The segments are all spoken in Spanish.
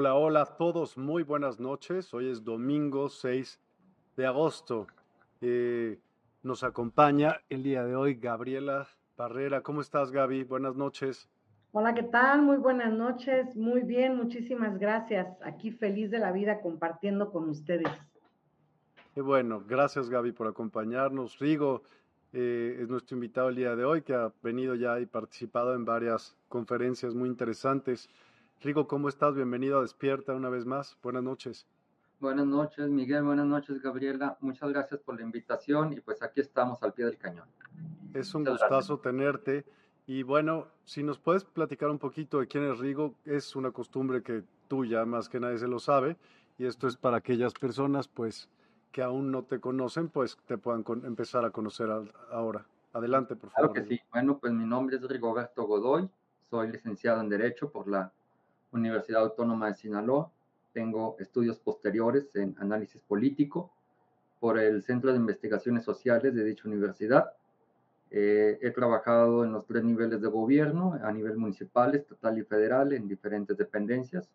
Hola, hola a todos, muy buenas noches. Hoy es domingo 6 de agosto. Eh, nos acompaña el día de hoy Gabriela Barrera. ¿Cómo estás, Gaby? Buenas noches. Hola, ¿qué tal? Muy buenas noches. Muy bien, muchísimas gracias. Aquí feliz de la vida compartiendo con ustedes. Bueno, gracias Gaby por acompañarnos. Rigo eh, es nuestro invitado el día de hoy, que ha venido ya y participado en varias conferencias muy interesantes. Rigo, ¿cómo estás? Bienvenido a Despierta una vez más. Buenas noches. Buenas noches, Miguel. Buenas noches, Gabriela. Muchas gracias por la invitación y pues aquí estamos al pie del cañón. Es un gustazo tenerte. Y bueno, si nos puedes platicar un poquito de quién es Rigo, es una costumbre que tuya, más que nadie se lo sabe, y esto es para aquellas personas pues que aún no te conocen, pues te puedan empezar a conocer ahora. Adelante, por favor. Claro que sí. Bueno, pues mi nombre es Rigoberto Godoy, soy licenciado en Derecho por la Universidad Autónoma de Sinaloa. Tengo estudios posteriores en análisis político por el Centro de Investigaciones Sociales de dicha universidad. Eh, he trabajado en los tres niveles de gobierno, a nivel municipal, estatal y federal, en diferentes dependencias.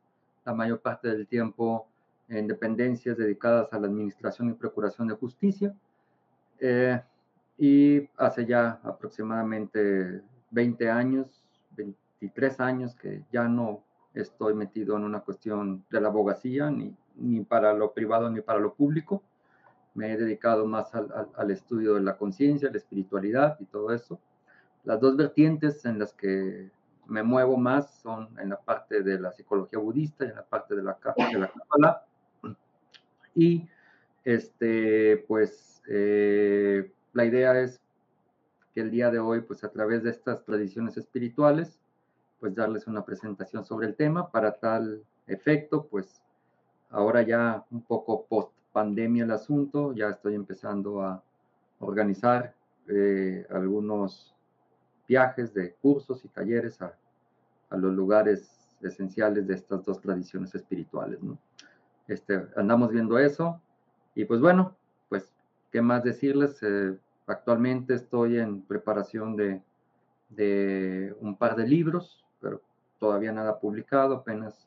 La mayor parte del tiempo en dependencias dedicadas a la administración y procuración de justicia. Eh, y hace ya aproximadamente 20 años, 23 años que ya no estoy metido en una cuestión de la abogacía, ni, ni para lo privado ni para lo público. Me he dedicado más al, al, estudio de la conciencia, la espiritualidad y todo eso. Las dos vertientes en las que me muevo más son en la parte de la psicología budista y en la parte de la, de la Kabbalah. Y este, pues eh, la idea es que el día de hoy, pues a través de estas tradiciones espirituales, pues darles una presentación sobre el tema. Para tal efecto, pues ahora ya un poco post pandemia el asunto, ya estoy empezando a organizar eh, algunos viajes de cursos y talleres a, a, los lugares esenciales de estas dos tradiciones espirituales. Este, andamos viendo eso y pues bueno, pues qué más decirles. Eh, actualmente estoy en preparación de, de un par de libros todavía nada publicado, apenas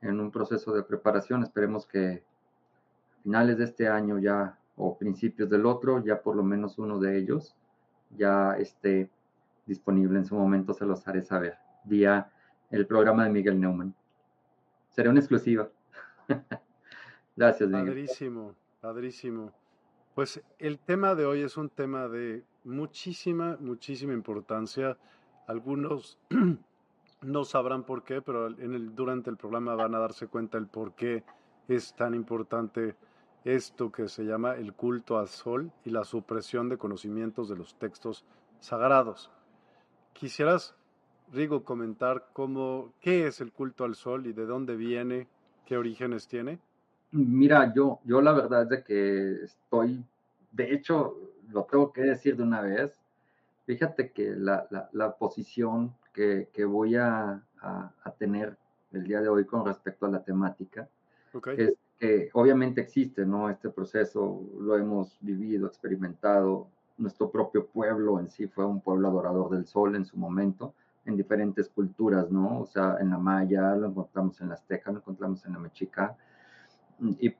en un proceso de preparación. Esperemos que a finales de este año ya o principios del otro, ya por lo menos uno de ellos ya esté disponible en su momento, se los haré saber vía el programa de Miguel Neumann. Será una exclusiva. Gracias, Miguel. Padrísimo. Padrísimo. Pues el tema de hoy es un tema de muchísima, muchísima importancia. Algunos no sabrán por qué, pero durante el programa van a darse cuenta el por qué es tan importante esto que se llama el culto al sol y la supresión de conocimientos de los textos sagrados. ¿Quisieras, Rigo, comentar cómo, qué es el culto al sol y de dónde viene, qué orígenes tiene? Mira, yo, yo la verdad es de que estoy, de hecho, lo tengo que decir de una vez. Fíjate que la, la, posición que, que voy a, a, tener el día de hoy con respecto a la temática es que obviamente existe, ¿no? Este proceso lo hemos vivido, experimentado. Nuestro propio pueblo en sí fue un pueblo adorador del sol en su momento, en diferentes culturas, ¿no? O sea, en la maya, lo encontramos en la azteca, lo encontramos en la mexica, y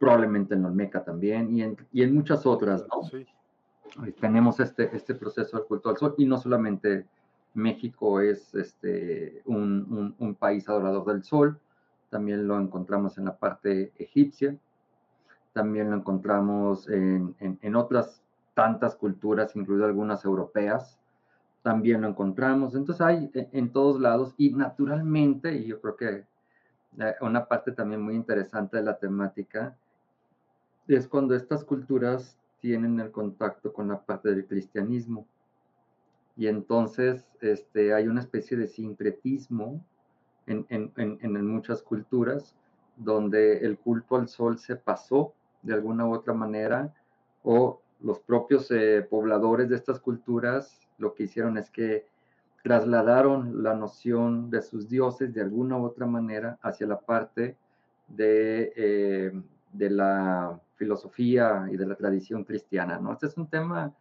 probablemente en la olmeca también, y en, y en muchas otras, ¿no? Sí. Tenemos este, este proceso del culto al sol, y no solamente México es este, un, país adorador del sol, también lo encontramos en la parte egipcia, también lo encontramos en, en, otras tantas culturas, incluidas algunas europeas, también lo encontramos. Entonces hay en, todos lados y naturalmente, y yo creo que eh, una parte también muy interesante de la temática es cuando estas culturas tienen el contacto con la parte del cristianismo. Y entonces este, hay una especie de sincretismo en, muchas culturas donde el culto al sol se pasó de alguna u otra manera o los propios eh, pobladores de estas culturas lo que hicieron es que trasladaron la noción de sus dioses de alguna u otra manera hacia la parte de, eh, de la filosofía y de la tradición cristiana. ¿no? Este es un tema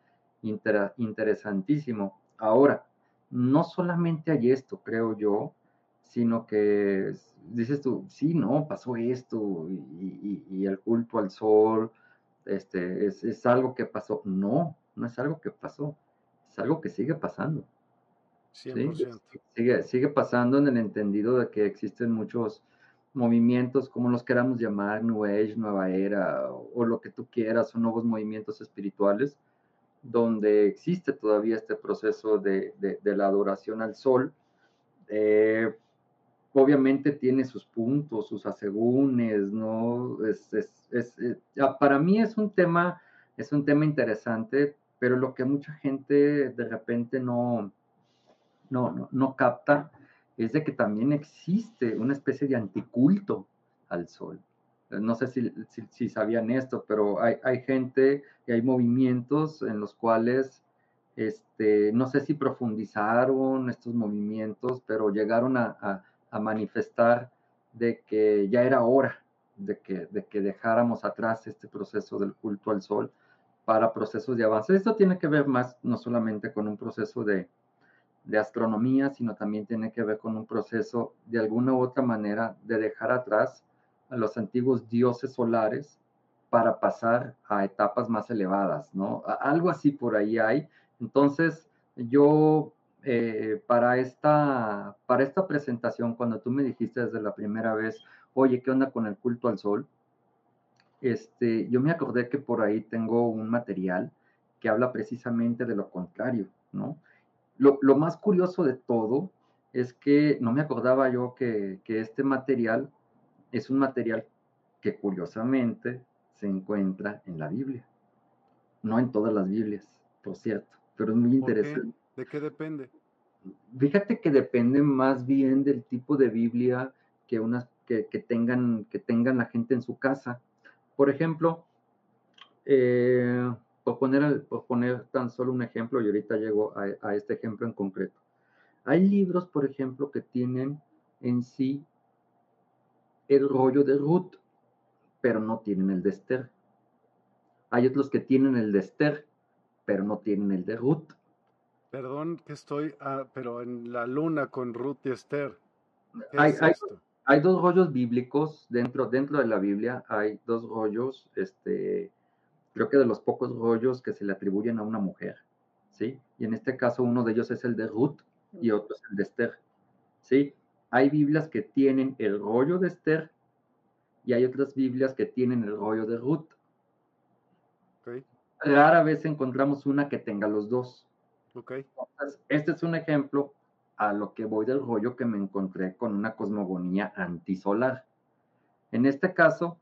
interesantísimo. Ahora, no solamente hay esto, creo yo, sino que dices tú, sí, no, pasó esto y, el culto al sol, este, es, algo que pasó. No, no es algo que pasó, es algo que sigue pasando. Sigue, sigue pasando en el entendido de que existen muchos movimientos, como los queramos llamar, New Age, Nueva Era, o, lo que tú quieras, o nuevos movimientos espirituales, donde existe todavía este proceso de, la adoración al sol. Eh, obviamente tiene sus puntos, sus asegúnes, ¿no? Es, eh, para mí es un tema, es un tema interesante, pero lo que mucha gente de repente no, no, no, capta es de que también existe una especie de anticulto al sol. No sé si, si, sabían esto, pero hay, hay, gente y hay movimientos en los cuales, este, no sé si profundizaron estos movimientos, pero llegaron a a manifestar de que ya era hora de que, de que dejáramos atrás este proceso del culto al sol para procesos de avance. Esto tiene que ver más no solamente con un proceso de, de astronomía, sino también tiene que ver con un proceso de alguna u otra manera de dejar atrás a los antiguos dioses solares para pasar a etapas más elevadas, ¿no? Algo así por ahí hay. Entonces, yo eh, para, esta, para esta presentación, cuando tú me dijiste desde la primera vez, oye, ¿qué onda con el culto al sol? Este, yo me acordé que por ahí tengo un material que habla precisamente de lo contrario, ¿no? Lo, lo más curioso de todo es que no me acordaba yo que, que este material es un material que curiosamente se encuentra en la Biblia. No en todas las Biblias, por cierto, pero es muy interesante. ¿De qué depende? Fíjate que depende más bien del tipo de Biblia que, unas, que, tengan, que tengan la gente en su casa. Por ejemplo, eh, por, poner, por poner tan solo un ejemplo, y ahorita llego a, a este ejemplo en concreto. Hay libros, por ejemplo, que tienen en sí el rollo de Ruth, pero no tienen el de Esther. Hay otros que tienen el de Esther, pero no tienen el de Ruth. Perdón que estoy, ah, pero en la luna con Ruth y Esther. Hay, hay, dos rollos bíblicos dentro, dentro de la Biblia, hay dos rollos, este, creo que de los pocos rollos que se le atribuyen a una mujer, ¿sí? Y en este caso uno de ellos es el de Ruth y otro es el de Esther, ¿sí? Hay Biblias que tienen el rollo de Esther y hay otras Biblias que tienen el rollo de Ruth. Rara vez encontramos una que tenga los dos. Okay. este es un ejemplo a lo que voy del rollo que me encontré con una cosmogonía antisolar. En este caso,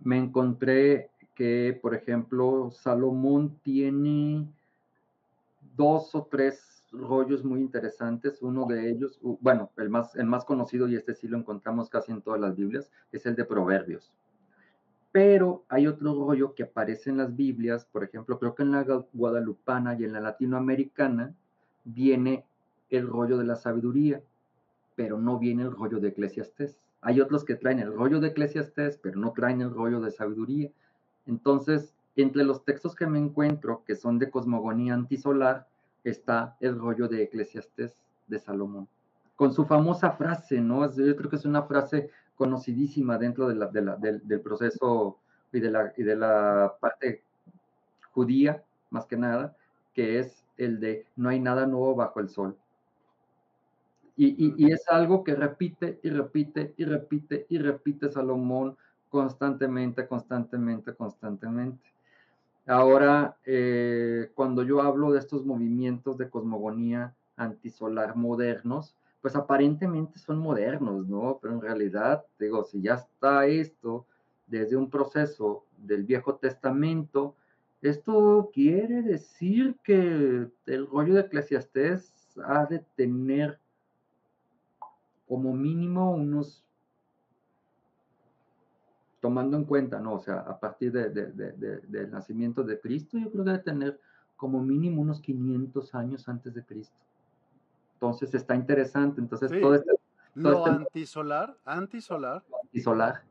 me encontré que, por ejemplo, Salomón tiene dos o tres rollos muy interesantes. Uno de ellos, bueno, el más, el más conocido, y este sí lo encontramos casi en todas las Biblias, es el de Proverbios. Pero hay otro rollo que aparece en las Biblias, por ejemplo, creo que en la guadalupana y en la latinoamericana viene el rollo de la sabiduría, pero no viene el rollo de Eclesiastés. Hay otros que traen el rollo de Eclesiastés, pero no traen el rollo de sabiduría. Entonces, entre los textos que me encuentro, que son de cosmogonía antisolar, está el rollo de Eclesiastés de Salomón, con su famosa frase, ¿no? Yo creo que es una frase conocidísima dentro de la, del, proceso y de, la, y de la parte judía, más que nada, que es el de no hay nada nuevo bajo el sol. Y, y, es algo que repite y repite y repite y repite Salomón constantemente, constantemente, constantemente. Ahora, eh, cuando yo hablo de estos movimientos de cosmogonía antisolar modernos, pues aparentemente son modernos, ¿no? Pero en realidad, digo, si ya está esto desde un proceso del Viejo Testamento, esto quiere decir que el rollo de Eclesiastés ha de tener como mínimo unos, tomando en cuenta, ¿no? O sea, a partir de, del nacimiento de Cristo, yo creo que debe tener como mínimo unos 500 años antes de Cristo. Entonces está interesante. Entonces todo este, lo este antisolar, antisolar. Antisolar.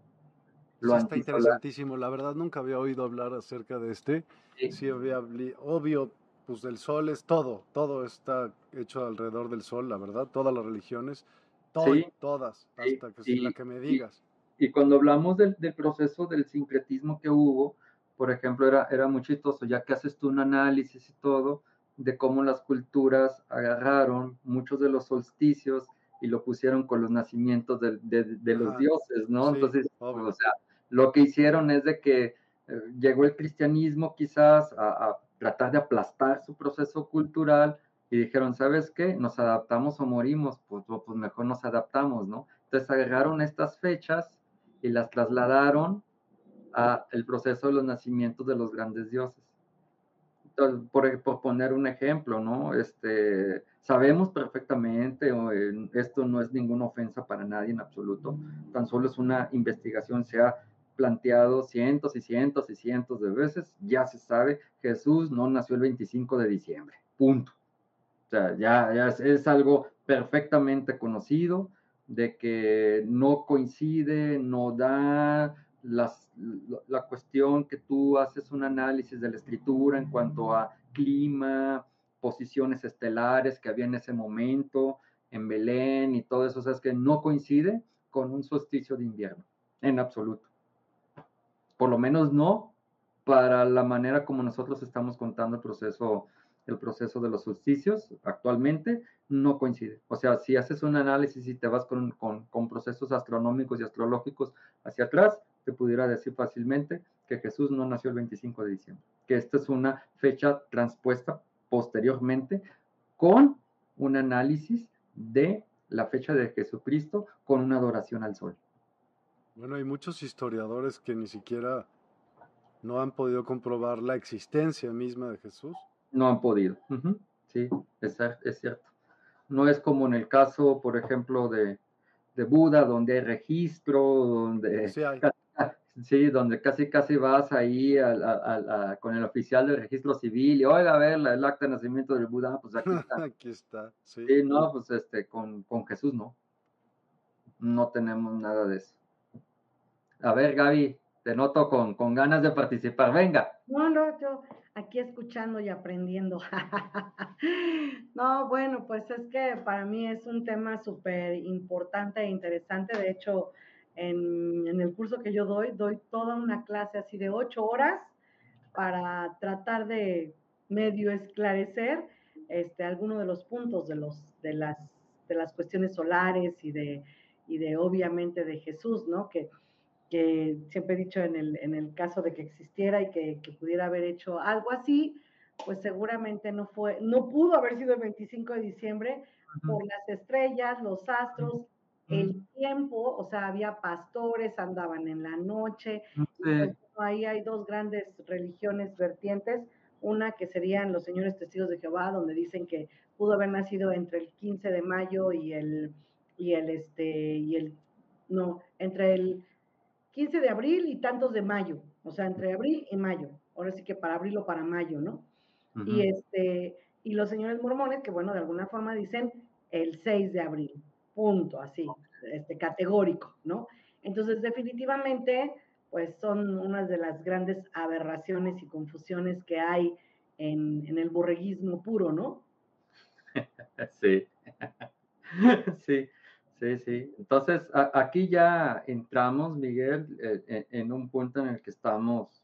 Lo está interesantísimo. La verdad nunca había oído hablar acerca de este. Sí, había, obvio, pues el sol es todo, todo está hecho alrededor del sol, la verdad, todas las religiones todas, hasta que la que me digas. Y, cuando hablamos del, proceso del sincretismo que hubo, por ejemplo, era, era muy chistoso, ya que haces tú un análisis y todo, de cómo las culturas agarraron muchos de los solsticios y lo pusieron con los nacimientos de, de, los dioses, ¿no? Entonces, o sea, lo que hicieron es de que eh, llegó el cristianismo quizás a, a, tratar de aplastar su proceso cultural y dijeron, ¿sabes qué? Nos adaptamos o morimos, pues, pues mejor nos adaptamos, ¿no? Entonces agarraron estas fechas y las trasladaron a el proceso de los nacimientos de los grandes dioses. Entonces, por, poner un ejemplo, ¿no? Este, sabemos perfectamente, esto no es ninguna ofensa para nadie en absoluto, tan solo es una investigación, se ha planteado cientos y cientos y cientos de veces, ya se sabe, Jesús no nació el 25 de diciembre, punto sea, ya, es, algo perfectamente conocido de que no coincide, no da las, la cuestión que tú haces un análisis de la escritura en cuanto a clima, posiciones estelares que había en ese momento en Belén y todo eso, o sea, es que no coincide con un solsticio de invierno, en absoluto. Por lo menos no para la manera como nosotros estamos contando el proceso el proceso de los solsticios actualmente no coincide. O sea, si haces un análisis y te vas con, con, procesos astronómicos y astrológicos hacia atrás, te pudiera decir fácilmente que Jesús no nació el 25 de diciembre, que esta es una fecha transpuesta posteriormente con un análisis de la fecha de Jesucristo con una adoración al sol. Bueno, hay muchos historiadores que ni siquiera no han podido comprobar la existencia misma de Jesús. No han podido. Sí, es, es, cierto. No es como en el caso, por ejemplo, de, de Buda, donde hay registro, donde, sí, sí, donde casi casi vas ahí con el oficial del registro civil y, oiga, a ver, el acta de nacimiento del Buda, pues aquí está. aquí está, sí. sí. no, pues este, con, con Jesús no. No tenemos nada de eso. A ver, Gaby, te noto con, con ganas de participar. Venga. No, no, yo aquí escuchando y aprendiendo. no, bueno, pues es que para mí es un tema súper importante e interesante. De hecho, en, el curso que yo doy, doy toda una clase así de ocho horas para tratar de medio esclarecer este, algunos de los puntos de, los, de, las, de las cuestiones solares y de, y de obviamente de Jesús, ¿no? Que que siempre he dicho en el, en el caso de que existiera y que, que, pudiera haber hecho algo así, pues seguramente no fue, no pudo haber sido el 25 de diciembre por las estrellas, los astros, el tiempo, o sea, había pastores, andaban en la noche, pues, ahí hay dos grandes religiones vertientes, una que serían los señores testigos de Jehová, donde dicen que pudo haber nacido entre el 15 de mayo y el, y el, este, y el, no, entre el 15 de abril y tantos de mayo, o sea, entre abril y mayo, ahora sí que para abril o para mayo, ¿no? Y este, y los señores mormones, que bueno, de alguna forma dicen el 6 de abril, punto, así, este, categórico, ¿no? Entonces, definitivamente, pues son unas de las grandes aberraciones y confusiones que hay en, en el borreguismo puro, ¿no? Sí, sí. Sí, sí. Entonces, aquí ya entramos, Miguel, eh, en, un punto en el que estamos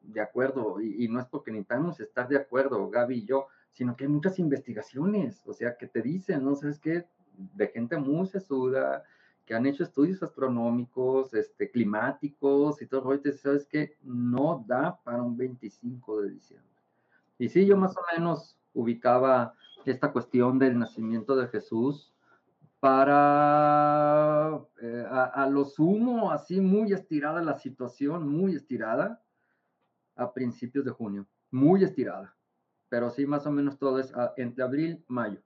de acuerdo, y, no es porque necesitamos estar de acuerdo, Gaby y yo, sino que hay muchas investigaciones, o sea, que te dicen, ¿no? ¿Sabes qué? De gente muy sesuda, que han hecho estudios astronómicos, este, climáticos y todo, ¿sabes qué? No da para un 25 de diciembre. Y sí, yo más o menos ubicaba esta cuestión del nacimiento de Jesús para eh, a, lo sumo, así muy estirada la situación, muy estirada, a principios de junio, muy estirada. Pero sí, más o menos todo es entre abril mayo.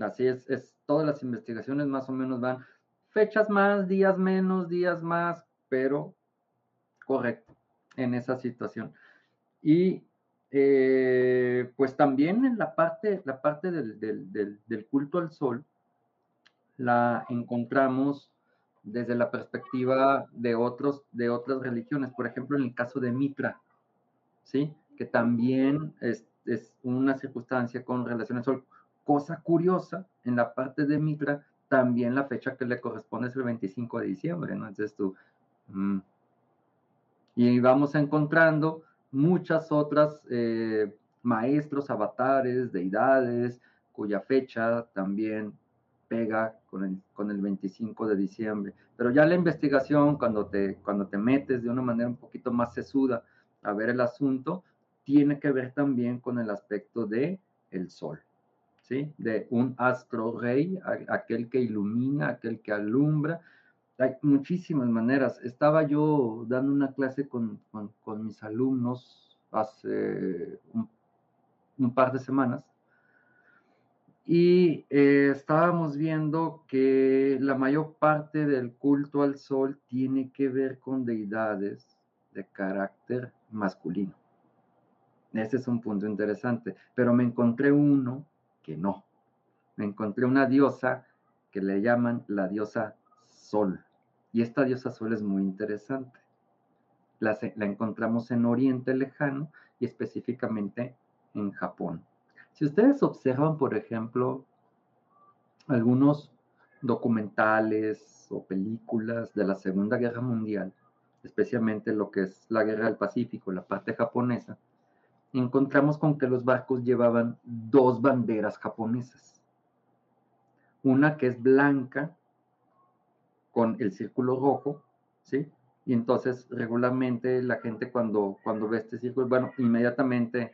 Así es, es, todas las investigaciones más o menos van fechas más, días menos, días más, pero correcto en esa situación. Y eh, pues también en la parte, la parte del, del, del culto al sol, la encontramos desde la perspectiva de, otros, de otras religiones. Por ejemplo, en el caso de Mitra, ¿sí? que también es, es una circunstancia con relación al sol. Cosa curiosa, en la parte de Mitra, también la fecha que le corresponde es el 25 de diciembre, ¿no? Entonces tú... Mm. Y vamos encontrando muchas otras eh, maestros, avatares, deidades, cuya fecha también pega con el, con el 25 de diciembre. Pero ya la investigación, cuando te, cuando te metes de una manera un poquito más sesuda a ver el asunto, tiene que ver también con el aspecto de el sol, ¿sí? De un astro rey, aquel que ilumina, aquel que alumbra. Hay muchísimas maneras. Estaba yo dando una clase con, con, mis alumnos hace un, un par de semanas y eh, estábamos viendo que la mayor parte del culto al sol tiene que ver con deidades de carácter masculino. Ese es un punto interesante, pero me encontré uno que no. Me encontré una diosa que le llaman la diosa Sol. Y esta diosa Sol es muy interesante. La, la encontramos en Oriente Lejano y específicamente en Japón. Si ustedes observan, por ejemplo, algunos documentales o películas de la Segunda Guerra Mundial, especialmente lo que es la Guerra del Pacífico, la parte japonesa, encontramos con que los barcos llevaban dos banderas japonesas. Una que es blanca con el círculo rojo, ¿sí? Y entonces regularmente la gente cuando, cuando ve este círculo, bueno, inmediatamente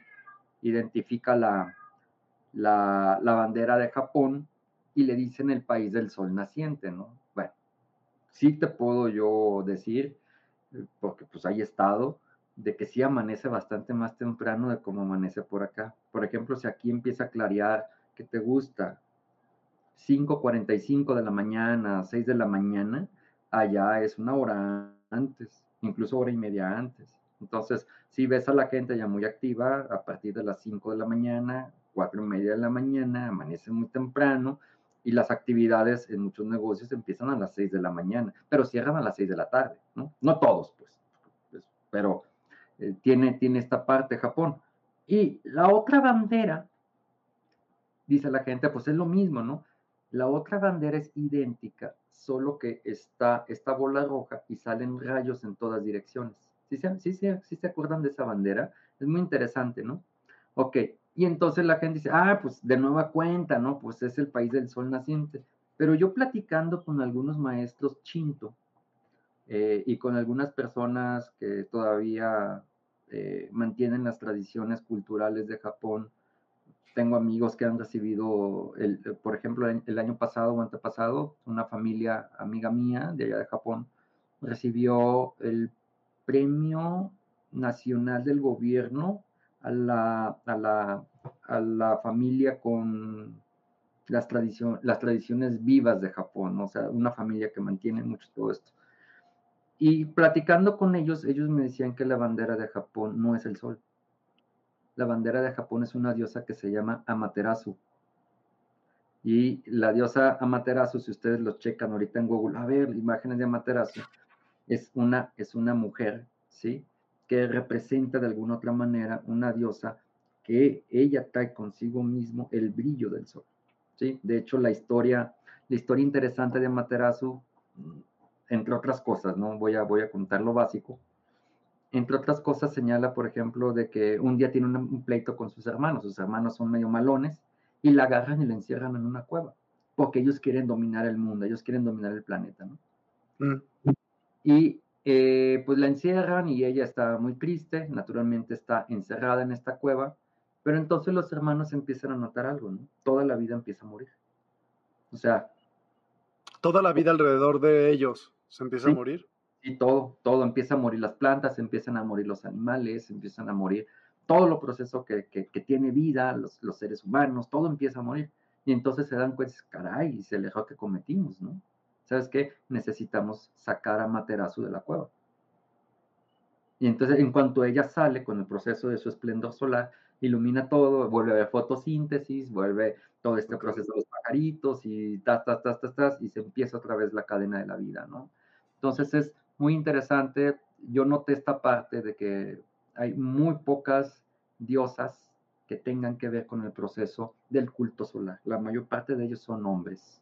identifica la, la, bandera de Japón y le dicen el país del sol naciente, ¿no? Bueno, sí te puedo yo decir, eh, porque pues hay estado, de que sí amanece bastante más temprano de como amanece por acá. Por ejemplo, si aquí empieza a clarear, ¿qué te gusta? 5.45 de la mañana, 6 de la mañana, allá es una hora antes, incluso hora y media antes. Entonces, si ves a la gente ya muy activa a partir de las 5 de la mañana, cuatro y media de la mañana, amanece muy temprano y las actividades en muchos negocios empiezan a las 6 de la mañana, pero cierran a las 6 de la tarde, ¿no? No todos, pues, pues pero eh, tiene, tiene esta parte Japón. Y la otra bandera, dice la gente, pues es lo mismo, ¿no? La otra bandera es idéntica, solo que está esta bola roja y salen rayos en todas direcciones. ¿Sí se, sí, sí, sí se acuerdan de esa bandera? Es muy interesante, ¿no? Ok, y entonces la gente dice, ah, pues de nueva cuenta, ¿no? Pues es el país del sol naciente. Pero yo platicando con algunos maestros chinto, eh, y con algunas personas que todavía eh, mantienen las tradiciones culturales de Japón. Tengo amigos que han recibido, el, por ejemplo, el, año pasado o antepasado, una familia amiga mía de allá de Japón recibió el premio nacional del gobierno a la, a la, a la familia con las, las tradiciones vivas de Japón, o sea, una familia que mantiene mucho todo esto. Y platicando con ellos, ellos me decían que la bandera de Japón no es el sol. La bandera de Japón es una diosa que se llama Amaterasu. Y la diosa Amaterasu, si ustedes lo checan ahorita en Google, a ver, imágenes de Amaterasu, es una, es una mujer, ¿sí? Que representa de alguna otra manera una diosa que ella trae consigo mismo el brillo del sol, ¿sí? De hecho, la historia, la historia interesante de Amaterasu entre otras cosas, ¿no? Voy a, voy a contar lo básico. Entre otras cosas señala, por ejemplo, de que un día tiene un, pleito con sus hermanos, sus hermanos son medio malones, y la agarran y la encierran en una cueva, porque ellos quieren dominar el mundo, ellos quieren dominar el planeta, ¿no? Mm. Y eh, pues la encierran y ella está muy triste, naturalmente está encerrada en esta cueva, pero entonces los hermanos empiezan a notar algo, ¿no? Toda la vida empieza a morir. O sea... Toda la vida alrededor de ellos se empieza a morir. Y todo, todo empieza a morir las plantas, empiezan a morir los animales, empiezan a morir todo lo proceso que, que, tiene vida, los, los, seres humanos, todo empieza a morir. Y entonces se dan cuenta, caray, es el error que cometimos, ¿no? ¿Sabes qué? Necesitamos sacar a Materazu de la cueva. Y entonces, en cuanto ella sale con el proceso de su esplendor solar, ilumina todo, vuelve a ver fotosíntesis, vuelve todo este proceso de los pajaritos y tas, tas, tas, tas, tas, y se empieza otra vez la cadena de la vida, ¿no? Entonces es muy interesante. Yo noté esta parte de que hay muy pocas diosas que tengan que ver con el proceso del culto solar. La mayor parte de ellos son hombres.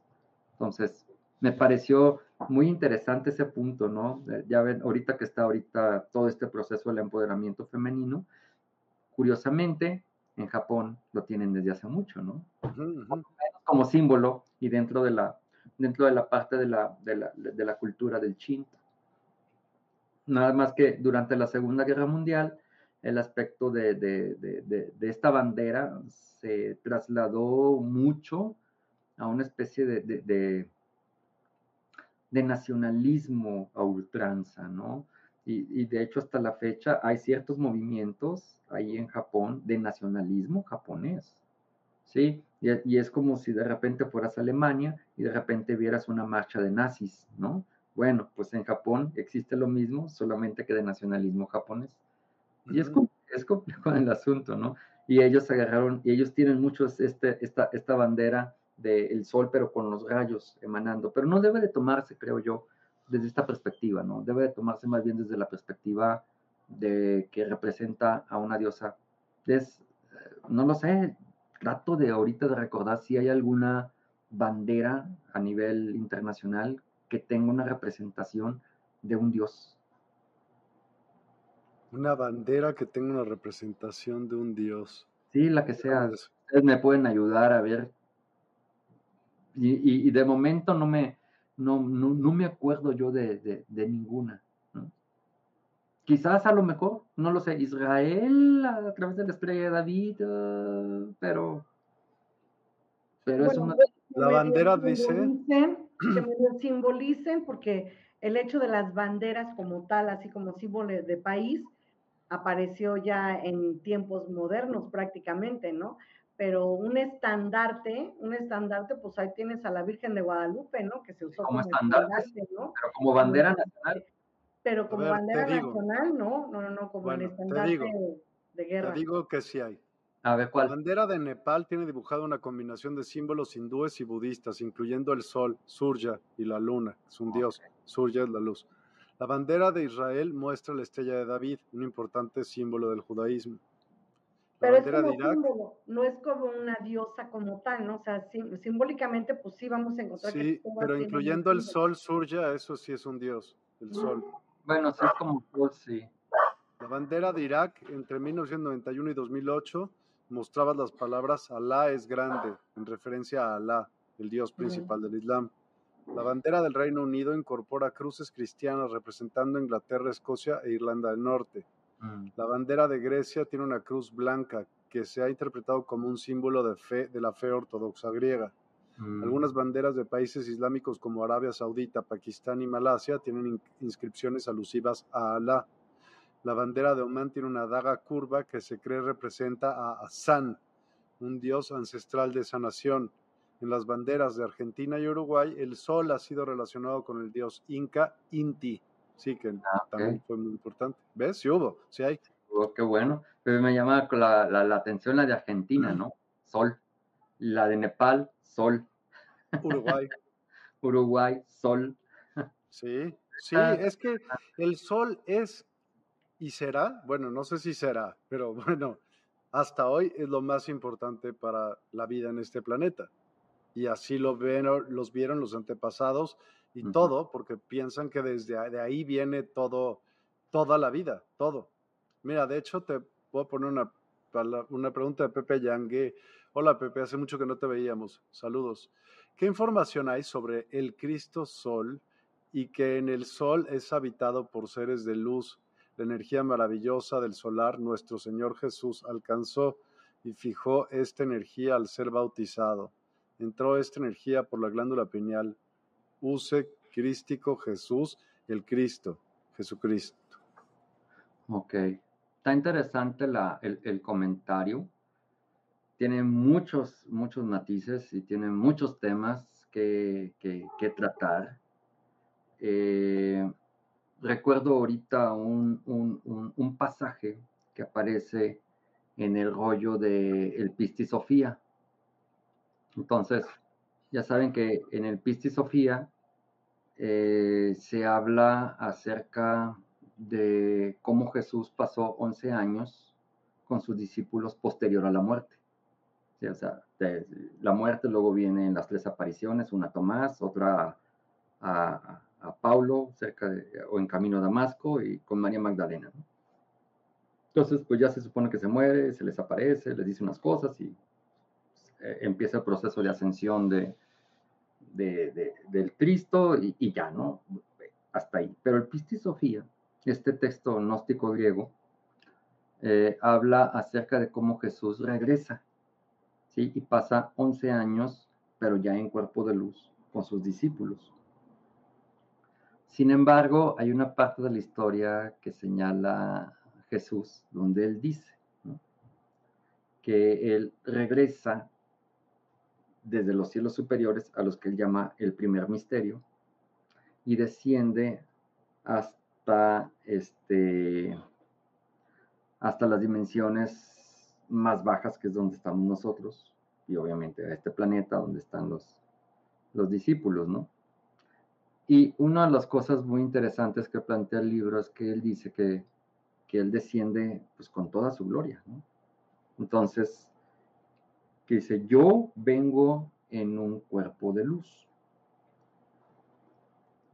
Entonces, me pareció muy interesante ese punto, ¿no? Ya ven, ahorita que está ahorita todo este proceso del empoderamiento femenino, curiosamente, en Japón lo tienen desde hace mucho, ¿no? Como símbolo y dentro de la dentro de la parte de la, de la, de la cultura del Shinto. Nada más que durante la Segunda Guerra Mundial, el aspecto de, de, esta bandera se trasladó mucho a una especie de, de, nacionalismo a ultranza, ¿no? Y, y, de hecho hasta la fecha hay ciertos movimientos ahí en Japón de nacionalismo japonés, ¿sí? Y, es como si de repente fueras a Alemania y de repente vieras una marcha de nazis, ¿no? Bueno, pues en Japón existe lo mismo, solamente que de nacionalismo japonés. Y es, es complejo el asunto, ¿no? Y ellos agarraron, y ellos tienen mucho este, esta, esta bandera del sol, pero con los rayos emanando. Pero no debe de tomarse, creo yo, desde esta perspectiva, ¿no? Debe de tomarse más bien desde la perspectiva de que representa a una diosa. Es, eh, no lo sé, trato de ahorita de recordar si hay alguna bandera a nivel internacional que tenga una representación de un dios. Una bandera que tenga una representación de un dios. Sí, la que sea. Ustedes me pueden ayudar a ver. Y, de momento no me, no, no, me acuerdo yo de, de ninguna. Quizás a lo mejor, no lo sé, Israel a través de la estrella de David, ah, pero, pero es una... La bandera dice... Que me simbolicen, porque el hecho de las banderas como tal, así como símbolo de país, apareció ya en tiempos modernos prácticamente, ¿no? Pero un estandarte, un estandarte, pues ahí tienes a la Virgen de Guadalupe, ¿no? Que se usó como, estandarte, ¿no? Pero como bandera nacional pero como bandera nacional, no, no, no, como el estandarte de, guerra. Te digo que sí hay. A ver, ¿cuál? La bandera de Nepal tiene dibujada una combinación de símbolos hindúes y budistas, incluyendo el sol, Surya, y la luna, es un dios, Surya es la luz. La bandera de Israel muestra la estrella de David, un importante símbolo del judaísmo. La Pero bandera de Irak, símbolo, no es como una diosa como tal, ¿no? O sea, simbólicamente, pues sí vamos a encontrar sí, pero incluyendo el sol, Surya, eso sí es un dios, el sol. Bueno, sí es como sí. La bandera de Irak entre 1991 y 2008 mostraba las palabras Alá es grande, en referencia a Alá, el dios principal del Islam. La bandera del Reino Unido incorpora cruces cristianas representando Inglaterra, Escocia e Irlanda del Norte. Mm. La bandera de Grecia tiene una cruz blanca que se ha interpretado como un símbolo de fe de la fe ortodoxa griega. Mm. Algunas banderas de países islámicos como Arabia Saudita, Pakistán y Malasia tienen inscripciones alusivas a Alá. La bandera de Oman tiene una daga curva que se cree representa a Hassan, un dios ancestral de esa nación. En las banderas de Argentina y Uruguay, el sol ha sido relacionado con el dios inca Inti. Sí, que ah, también fue muy importante. ¿Ves? Sí hubo, sí hay. Oh, qué bueno. Pero me llama la, la, atención la de Argentina, ¿no? Sol. La de Nepal, sol. Uruguay. Uruguay, sol. Sí, sí, ah. es que el sol es y será, bueno, no sé si será, pero bueno, hasta hoy es lo más importante para la vida en este planeta. Y así lo ven, los vieron los antepasados y todo, porque piensan que desde de ahí viene todo, toda la vida, todo. Mira, de hecho, te voy a poner una, una pregunta de Pepe Yangue. Hola Pepe, hace mucho que no te veíamos. Saludos. ¿Qué información hay sobre el Cristo Sol y que en el Sol es habitado por seres de luz? La energía maravillosa del solar, nuestro Señor Jesús alcanzó y fijó esta energía al ser bautizado. Entró esta energía por la glándula pineal. Use Crístico Jesús, el Cristo, Jesucristo. Ok. Está interesante la, el, comentario. Tiene muchos, muchos matices y tiene muchos temas que, que, tratar. Eh, recuerdo ahorita un, un, pasaje que aparece en el rollo de el Pisti Sofía. Entonces, ya saben que en el Pisti Sofía eh, se habla acerca de cómo Jesús pasó 11 años con sus discípulos posterior a la muerte. o sea, la muerte luego vienen las tres apariciones, una a Tomás, otra a, a Paulo cerca de, o en camino a Damasco y con María Magdalena. Entonces, pues ya se supone que se muere, se les aparece, les dice unas cosas y eh, empieza el proceso de ascensión de, del Cristo y, ya, ¿no? Hasta ahí. Pero el Pisti Sofía, este texto gnóstico griego, eh, habla acerca de cómo Jesús regresa, ¿sí? Y pasa 11 años, pero ya en cuerpo de luz, con sus discípulos. Sin embargo, hay una parte de la historia que señala Jesús, donde él dice que él regresa desde los cielos superiores a los que él llama el primer misterio y desciende hasta este hasta las dimensiones más bajas que es donde estamos nosotros y obviamente a este planeta donde están los los discípulos, ¿no? Y una de las cosas muy interesantes que plantea el libro es que él dice que, que él desciende pues con toda su gloria, ¿no? Entonces, que dice, yo vengo en un cuerpo de luz.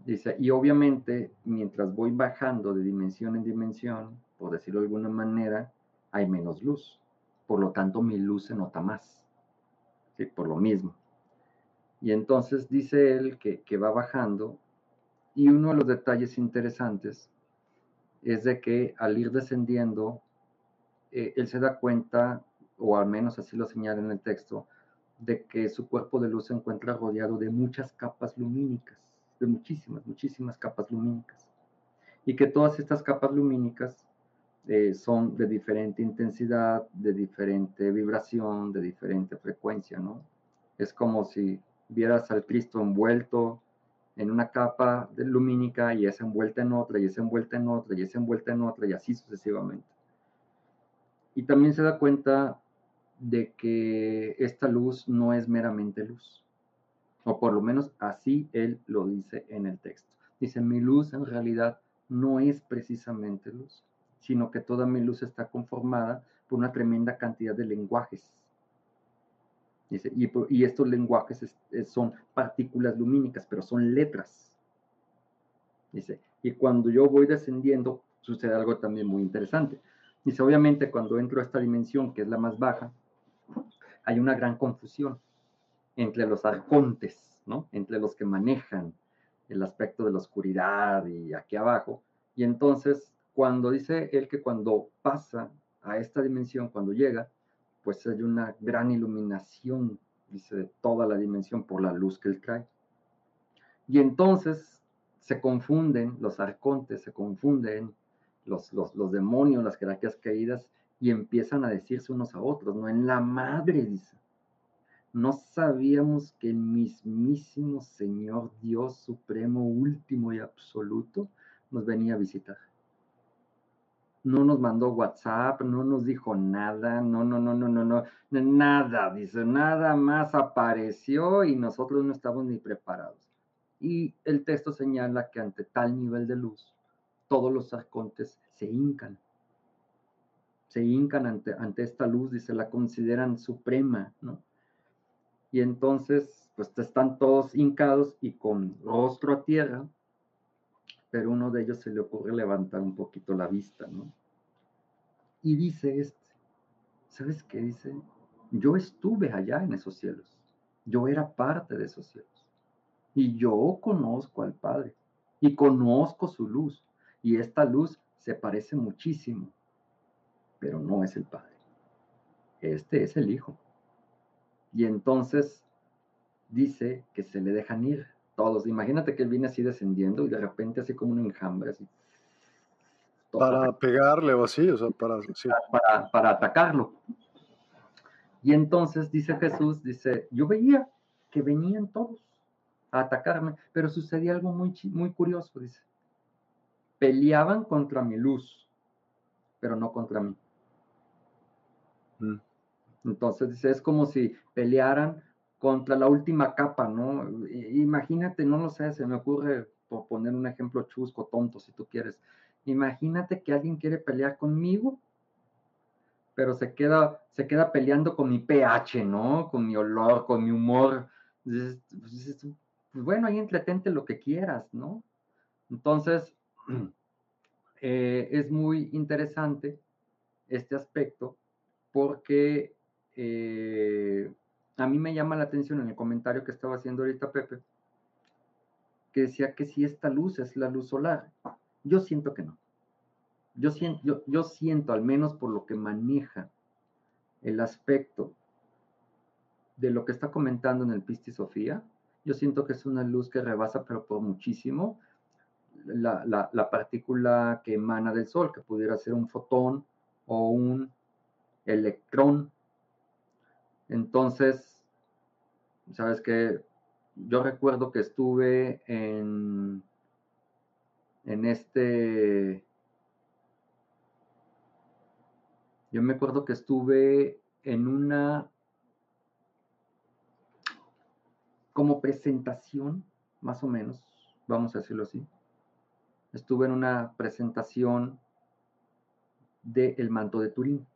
Dice, y obviamente mientras voy bajando de dimensión en dimensión, por decirlo de alguna manera, hay menos luz. Por lo tanto, mi luz se nota más. ¿sí? Por lo mismo. Y entonces dice él que, que va bajando y uno de los detalles interesantes es de que al ir descendiendo, eh, él se da cuenta, o al menos así lo señala en el texto, de que su cuerpo de luz se encuentra rodeado de muchas capas lumínicas, de muchísimas, muchísimas capas lumínicas. Y que todas estas capas lumínicas eh, son de diferente intensidad, de diferente vibración, de diferente frecuencia, ¿no? Es como si vieras al Cristo envuelto en una capa de lumínica y es envuelta en otra y es envuelta en otra y es envuelta en otra y así sucesivamente. Y también se da cuenta de que esta luz no es meramente luz, o por lo menos así él lo dice en el texto. Dice, mi luz en realidad no es precisamente luz, sino que toda mi luz está conformada por una tremenda cantidad de lenguajes y, estos lenguajes son partículas lumínicas, pero son letras. Dice, y cuando yo voy descendiendo, sucede algo también muy interesante. Dice, obviamente cuando entro a esta dimensión, que es la más baja, hay una gran confusión entre los arcontes. ¿no? Entre los que manejan el aspecto de la oscuridad y aquí abajo. Y entonces, cuando dice él que cuando pasa a esta dimensión, cuando llega, pues hay una gran iluminación, dice, de toda la dimensión por la luz que él trae. Y entonces se confunden los arcontes, se confunden los, los, demonios, las jerarquías caídas, y empiezan a decirse unos a otros, ¿no? En la madre, dice. No sabíamos que el mismísimo Señor Dios Supremo, último y absoluto, nos venía a visitar. No nos mandó WhatsApp, no nos dijo nada, no, no, no, no, no, no, nada, dice, nada más apareció y nosotros no estábamos ni preparados. Y el texto señala que ante tal nivel de luz, todos los arcontes se hincan. Se hincan ante, esta luz, dice, la consideran suprema, ¿no? Y entonces, pues están todos hincados y con rostro a tierra, pero uno de ellos se le ocurre levantar un poquito la vista, ¿no? Y dice este, ¿sabes qué dice? Yo estuve allá en esos cielos, yo era parte de esos cielos, y yo conozco al Padre, y conozco su luz, y esta luz se parece muchísimo, pero no es el Padre, este es el Hijo. Y entonces dice que se le dejan ir todos. Imagínate que él viene así descendiendo y de repente así como un enjambre, así. Para pegarle o así, o sea, para, para, para atacarlo. Y entonces dice Jesús, dice, yo veía que venían todos a atacarme, pero sucedía algo muy, muy curioso, dice. Peleaban contra mi luz, pero no contra mí. Entonces dice, es como si pelearan contra la última capa, ¿no? Imagínate, no lo sé, se me ocurre por poner un ejemplo chusco, tonto, si tú quieres. Imagínate que alguien quiere pelear conmigo, pero se queda, se queda peleando con mi pH, ¿no? Con mi olor, con mi humor. Pues, pues, bueno, ahí entretente lo que quieras, ¿no? Entonces, eh, es muy interesante este aspecto porque eh, a mí me llama la atención en el comentario que estaba haciendo ahorita Pepe, que decía que si esta luz es la luz solar, yo siento que no. Yo siento, yo, siento, al menos por lo que maneja el aspecto de lo que está comentando en el Pisti Sofía, yo siento que es una luz que rebasa, pero por muchísimo, la, la, partícula que emana del Sol, que pudiera ser un fotón o un electrón. Entonces, sabes que yo recuerdo que estuve en, en este, yo me acuerdo que estuve en una como presentación, más o menos, vamos a decirlo así. Estuve en una presentación de El manto de Turín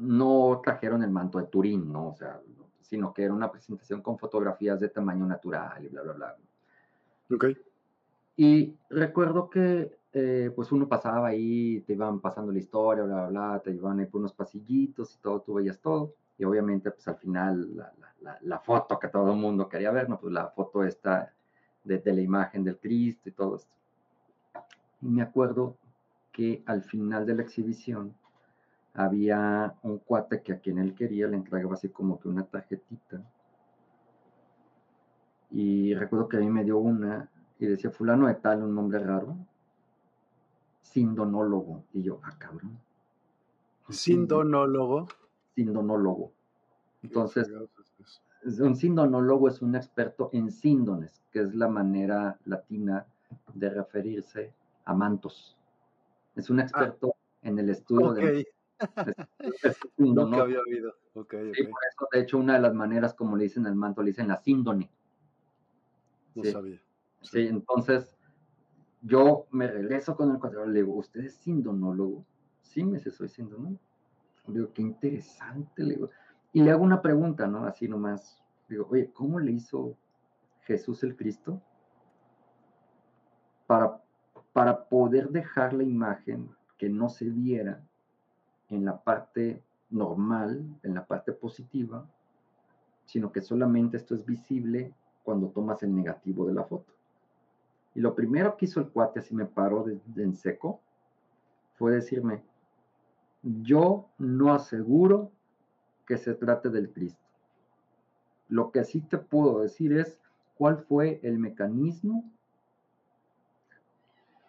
no trajeron el manto de Turín, ¿no? O sea, sino que era una presentación con fotografías de tamaño natural y bla, bla, bla. Ok. Y recuerdo que eh, pues uno pasaba ahí, te iban pasando la historia, bla, bla, bla, te iban ahí por unos pasillitos y todo, tú veías todo. Y obviamente, pues al final, la, la, la foto que todo el mundo quería ver, ¿no? Pues la foto esta de, de la imagen del Cristo y todo esto. Y me acuerdo que al final de la exhibición, había un cuate que a quien él quería le entregaba así como que una tarjetita. Y recuerdo que a mí me dio una y decía fulano de tal, un nombre raro, sindonólogo. Y yo, ah, cabrón. ¿Sindonólogo? Sindonólogo. Entonces, un sindonólogo es un experto en síndones, que es la manera latina de referirse a mantos. Es un ah. experto en el estudio de Nunca había. Okay, sí, por eso, de hecho, una de las maneras como le dicen al manto, le dicen la síndone. No sabía. Sí. entonces yo me regreso con el cuadro, le digo, ¿usted es sindonólogo? Sí, me dice, soy sindonólogo. Le digo, qué interesante, le digo. Y le hago una pregunta, ¿no? Así nomás. Digo, oye, ¿cómo le hizo Jesús el Cristo para, para poder dejar la imagen que no se viera en la parte normal, en la parte positiva, sino que solamente esto es visible cuando tomas el negativo de la foto. Y lo primero que hizo el cuate, así me paró de, en seco, fue decirme, yo no aseguro que se trate del Cristo. Lo que sí te puedo decir es cuál fue el mecanismo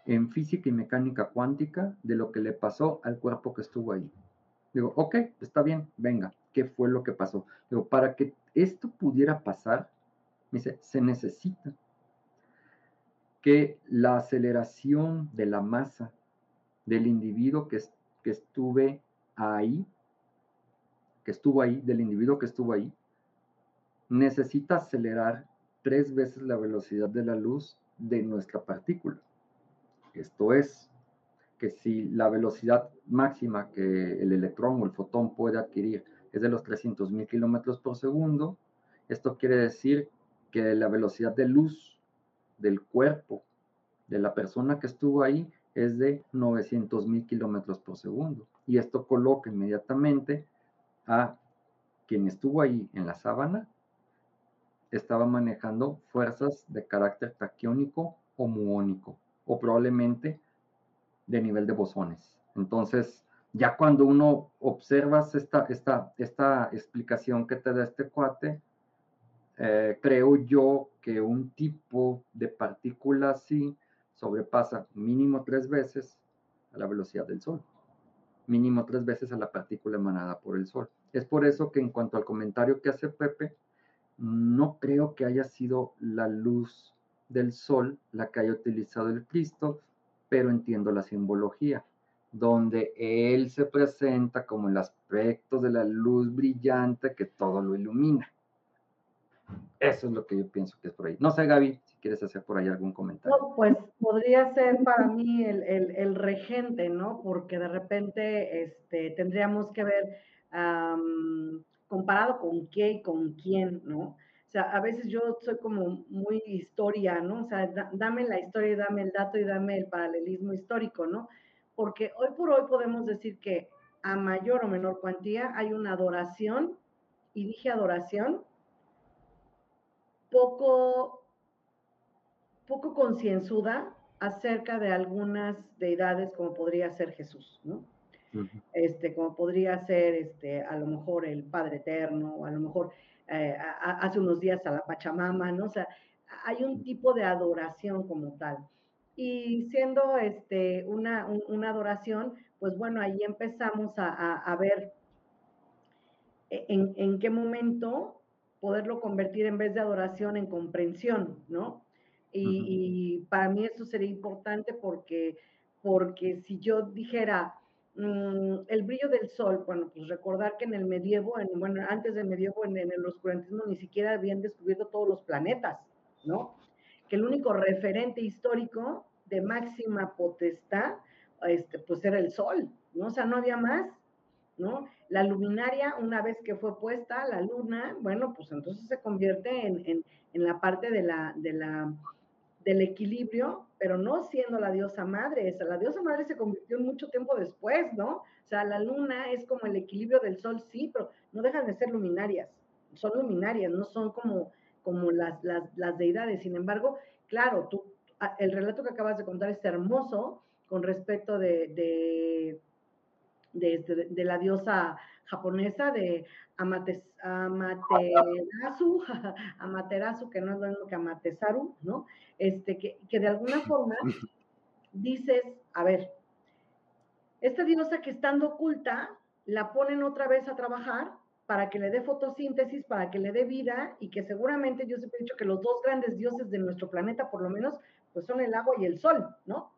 en física y mecánica cuántica de lo que le pasó al cuerpo que estuvo ahí. Digo, ok, está bien, venga, ¿qué fue lo que pasó? Digo, para que esto pudiera pasar, me dice, se necesita que la aceleración de la masa del individuo que, que estuve ahí, que estuvo ahí, del individuo que estuvo ahí, necesita acelerar tres veces la velocidad de la luz de nuestra partícula. Esto es, que si la velocidad máxima que el electrón o el fotón puede adquirir es de los 300.000 kilómetros por segundo, esto quiere decir que la velocidad de luz del cuerpo de la persona que estuvo ahí es de 900.000 kilómetros por segundo. Y esto coloca inmediatamente a quien estuvo ahí en la sábana, estaba manejando fuerzas de carácter taquiónico o muónico, o probablemente de nivel de bosones. Entonces, ya cuando uno observas esta, esta, esta explicación que te da este cuate, eh, creo yo que un tipo de partícula así sobrepasa mínimo tres veces a la velocidad del Sol, mínimo tres veces a la partícula emanada por el Sol. Es por eso que en cuanto al comentario que hace Pepe, no creo que haya sido la luz del Sol la que haya utilizado el Cristo, pero entiendo la simbología donde él se presenta como el aspecto de la luz brillante que todo lo ilumina. Eso es lo que yo pienso que es por ahí. No sé, Gaby, si quieres hacer por ahí algún comentario. No, pues podría ser para mí el, regente, ¿no? Porque de repente este, tendríamos que ver comparado con qué y con quién, ¿no? O sea, a veces yo soy como muy historia, ¿no? O sea, dame la historia y dame el dato y dame el paralelismo histórico, ¿no? porque hoy por hoy podemos decir que a mayor o menor cuantía hay una adoración, y dije adoración, poco, poco concienzuda acerca de algunas deidades como podría ser Jesús, ¿no? Este, como podría ser este, a lo mejor el Padre Eterno, o a lo mejor eh, hace unos días a la Pachamama, ¿no? O sea, hay un tipo de adoración como tal y siendo este, una, una adoración, pues bueno, ahí empezamos a, ver e, en, qué momento poderlo convertir en vez de adoración en comprensión, ¿no? Y, para mí eso sería importante porque, porque si yo dijera mm, el brillo del sol, bueno, pues recordar que en el medievo, en, bueno, antes del medievo, en, en el oscurantismo, ni siquiera habían descubierto todos los planetas, ¿no? Que el único referente histórico de máxima potestad, este, pues era el sol, ¿no? O sea, no había más, ¿no? La luminaria, una vez que fue puesta, la luna, bueno, pues entonces se convierte en, la parte de la, de la, del equilibrio, pero no siendo la diosa madre, esa, la diosa madre se convirtió mucho tiempo después, ¿no? O sea, la luna es como el equilibrio del sol, sí, pero no dejan de ser luminarias, son luminarias, no son como, como las, las, las deidades. Sin embargo, claro, tú el relato que acabas de contar es hermoso con respecto de, este, de, de, la diosa japonesa de Amates, Amaterasu, Amaterasu, que no es lo mismo que Amatesaru, ¿no? Este, que, que de alguna forma dices, a ver, esta diosa que estando oculta, la ponen otra vez a trabajar para que le dé fotosíntesis, para que le dé vida y que seguramente yo siempre he dicho que los dos grandes dioses de nuestro planeta, por lo menos, pues son el agua y el sol, ¿no?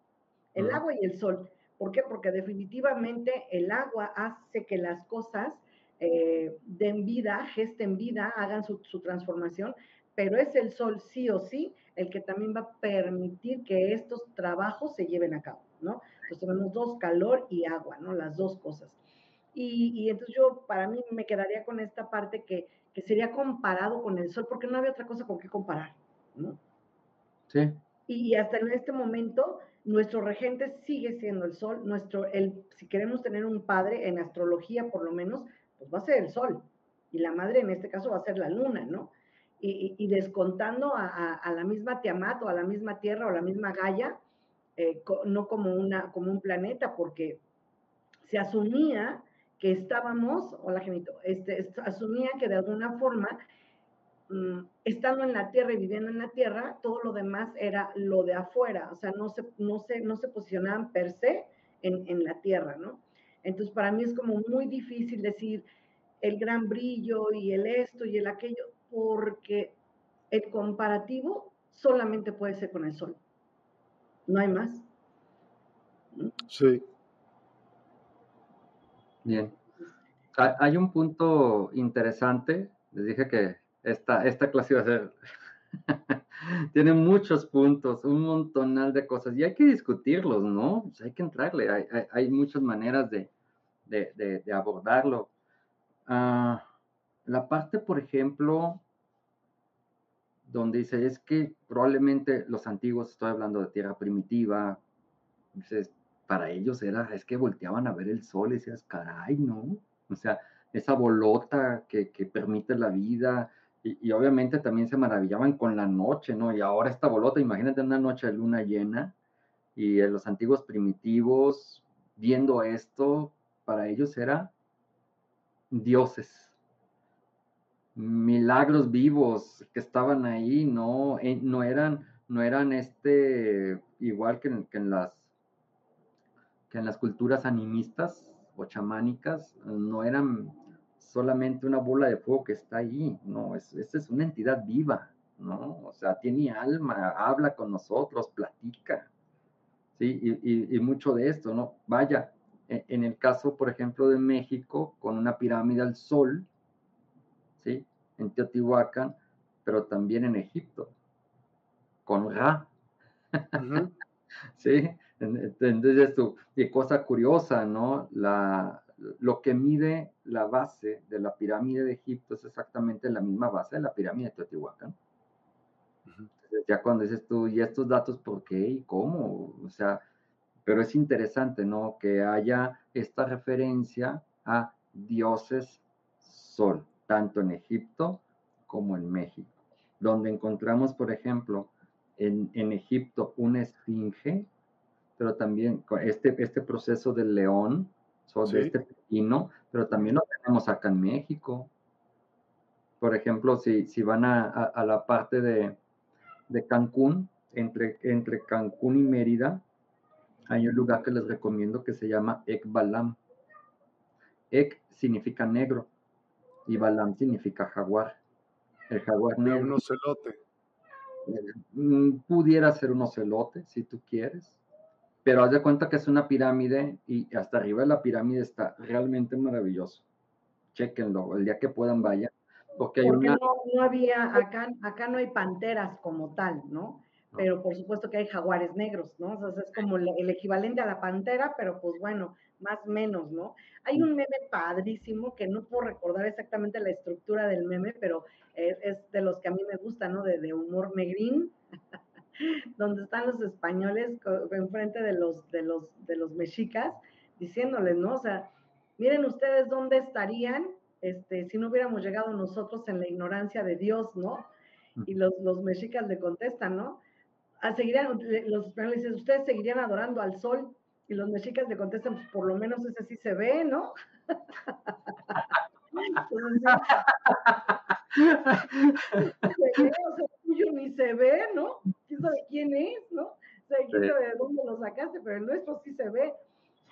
El agua y el sol. ¿Por qué? Porque definitivamente el agua hace que las cosas eh, den vida, gesten vida, hagan su, transformación, pero es el sol sí o sí el que también va a permitir que estos trabajos se lleven a cabo, ¿no? Entonces tenemos dos, calor y agua, ¿no? Las dos cosas. Y, y entonces yo, para mí, me quedaría con esta parte que, que sería comparado con el sol, porque no había otra cosa con qué comparar, ¿no? Sí, y hasta en este momento nuestro regente sigue siendo el sol, nuestro, el, si queremos tener un padre en astrología por lo menos, pues va a ser el sol, y la madre en este caso va a ser la luna, ¿no? y, descontando a, la misma Tiamat o a la misma Tierra o la misma Gaia, eh, no como, una, como un planeta, porque se asumía que estábamos, o la este, asumía que de alguna forma, mm, estando en la Tierra y viviendo en la Tierra, todo lo demás era lo de afuera, o sea, no se, no se, no se posicionaban per se en, en la Tierra, ¿no? Entonces, para mí es como muy difícil decir el gran brillo y el esto y el aquello, porque el comparativo solamente puede ser con el sol. No hay más. Sí. Bien. Hay un punto interesante. Les dije que esta, esta clase iba a ser. Tiene muchos puntos, un montonal de cosas y hay que discutirlos, ¿no? Pues hay que entrarle. Hay, hay, muchas maneras de, de, de, abordarlo. Ah, la parte, por ejemplo, donde dice, es que probablemente los antiguos, estoy hablando de tierra primitiva, para ellos era, es que volteaban a ver el sol y decías, caray, ¿no? O sea, esa bolota que, que permite la vida, y, obviamente también se maravillaban con la noche, ¿no? Y ahora esta bolota, imagínate una noche de luna llena, y los antiguos primitivos viendo esto, para ellos era dioses, milagros vivos que estaban ahí, no, eh, no eran, no eran este, igual que en las que en las culturas animistas o chamánicas, no eran solamente una bola de fuego que está ahí, no, es, es una entidad viva, ¿no? O sea, tiene alma, habla con nosotros, platica, ¿sí? Y, y mucho de esto, ¿no? Vaya, e, en el caso, por ejemplo, de México, con una pirámide al sol, ¿sí? En Teotihuacán, pero también en Egipto, con Ra. ¿Sí? Entonces, esto, y cosa curiosa, ¿no? La, lo que mide la base de la pirámide de Egipto es exactamente la misma base de la pirámide de Teotihuacán. Entonces, ya cuando dices tú, ¿y estos datos por qué y cómo? O sea, pero es interesante, ¿no? Que haya esta referencia a dioses sol, tanto en Egipto como en México, donde encontramos, por ejemplo, en, en Egipto una esfinge, pero también este, este proceso del león, de este pepino, pero también lo tenemos acá en México. Por ejemplo, si, si van a, a, la parte de, de Cancún, entre, entre Cancún y Mérida, hay un lugar que les recomiendo que se llama Ekbalam. Ek significa negro y Balam significa jaguar. El jaguar negro. Un ocelote. Mm, pudiera ser un ocelote, si tú quieres. Pero haz de cuenta que es una pirámide y hasta arriba de la pirámide está realmente maravilloso. Chequenlo, el día que puedan vaya. Porque, hay una... no, no, había, acá, acá no hay panteras como tal, ¿no? pero por supuesto que hay jaguares negros, ¿no? O sea, es como el equivalente a la pantera, pero pues bueno, más menos, ¿no? Hay un meme padrísimo que no puedo recordar exactamente la estructura del meme, pero es, de los que a mí me gusta, ¿no? De, humor negrín, donde están los españoles enfrente de los, de los, de los mexicas, diciéndoles, ¿no? O sea, miren ustedes dónde estarían este, si no hubiéramos llegado nosotros en la ignorancia de Dios, ¿no? Y los, los mexicas le contestan, ¿no? seguirían, los españoles dicen, ustedes seguirían adorando al sol. Y los mexicas le contestan, pues por lo menos ese sí se ve, ¿no? tuyo ni se ve, ¿no? ¿Quién sabe quién es, no? O sea, quién sabe de dónde lo sacaste, pero el nuestro sí se ve.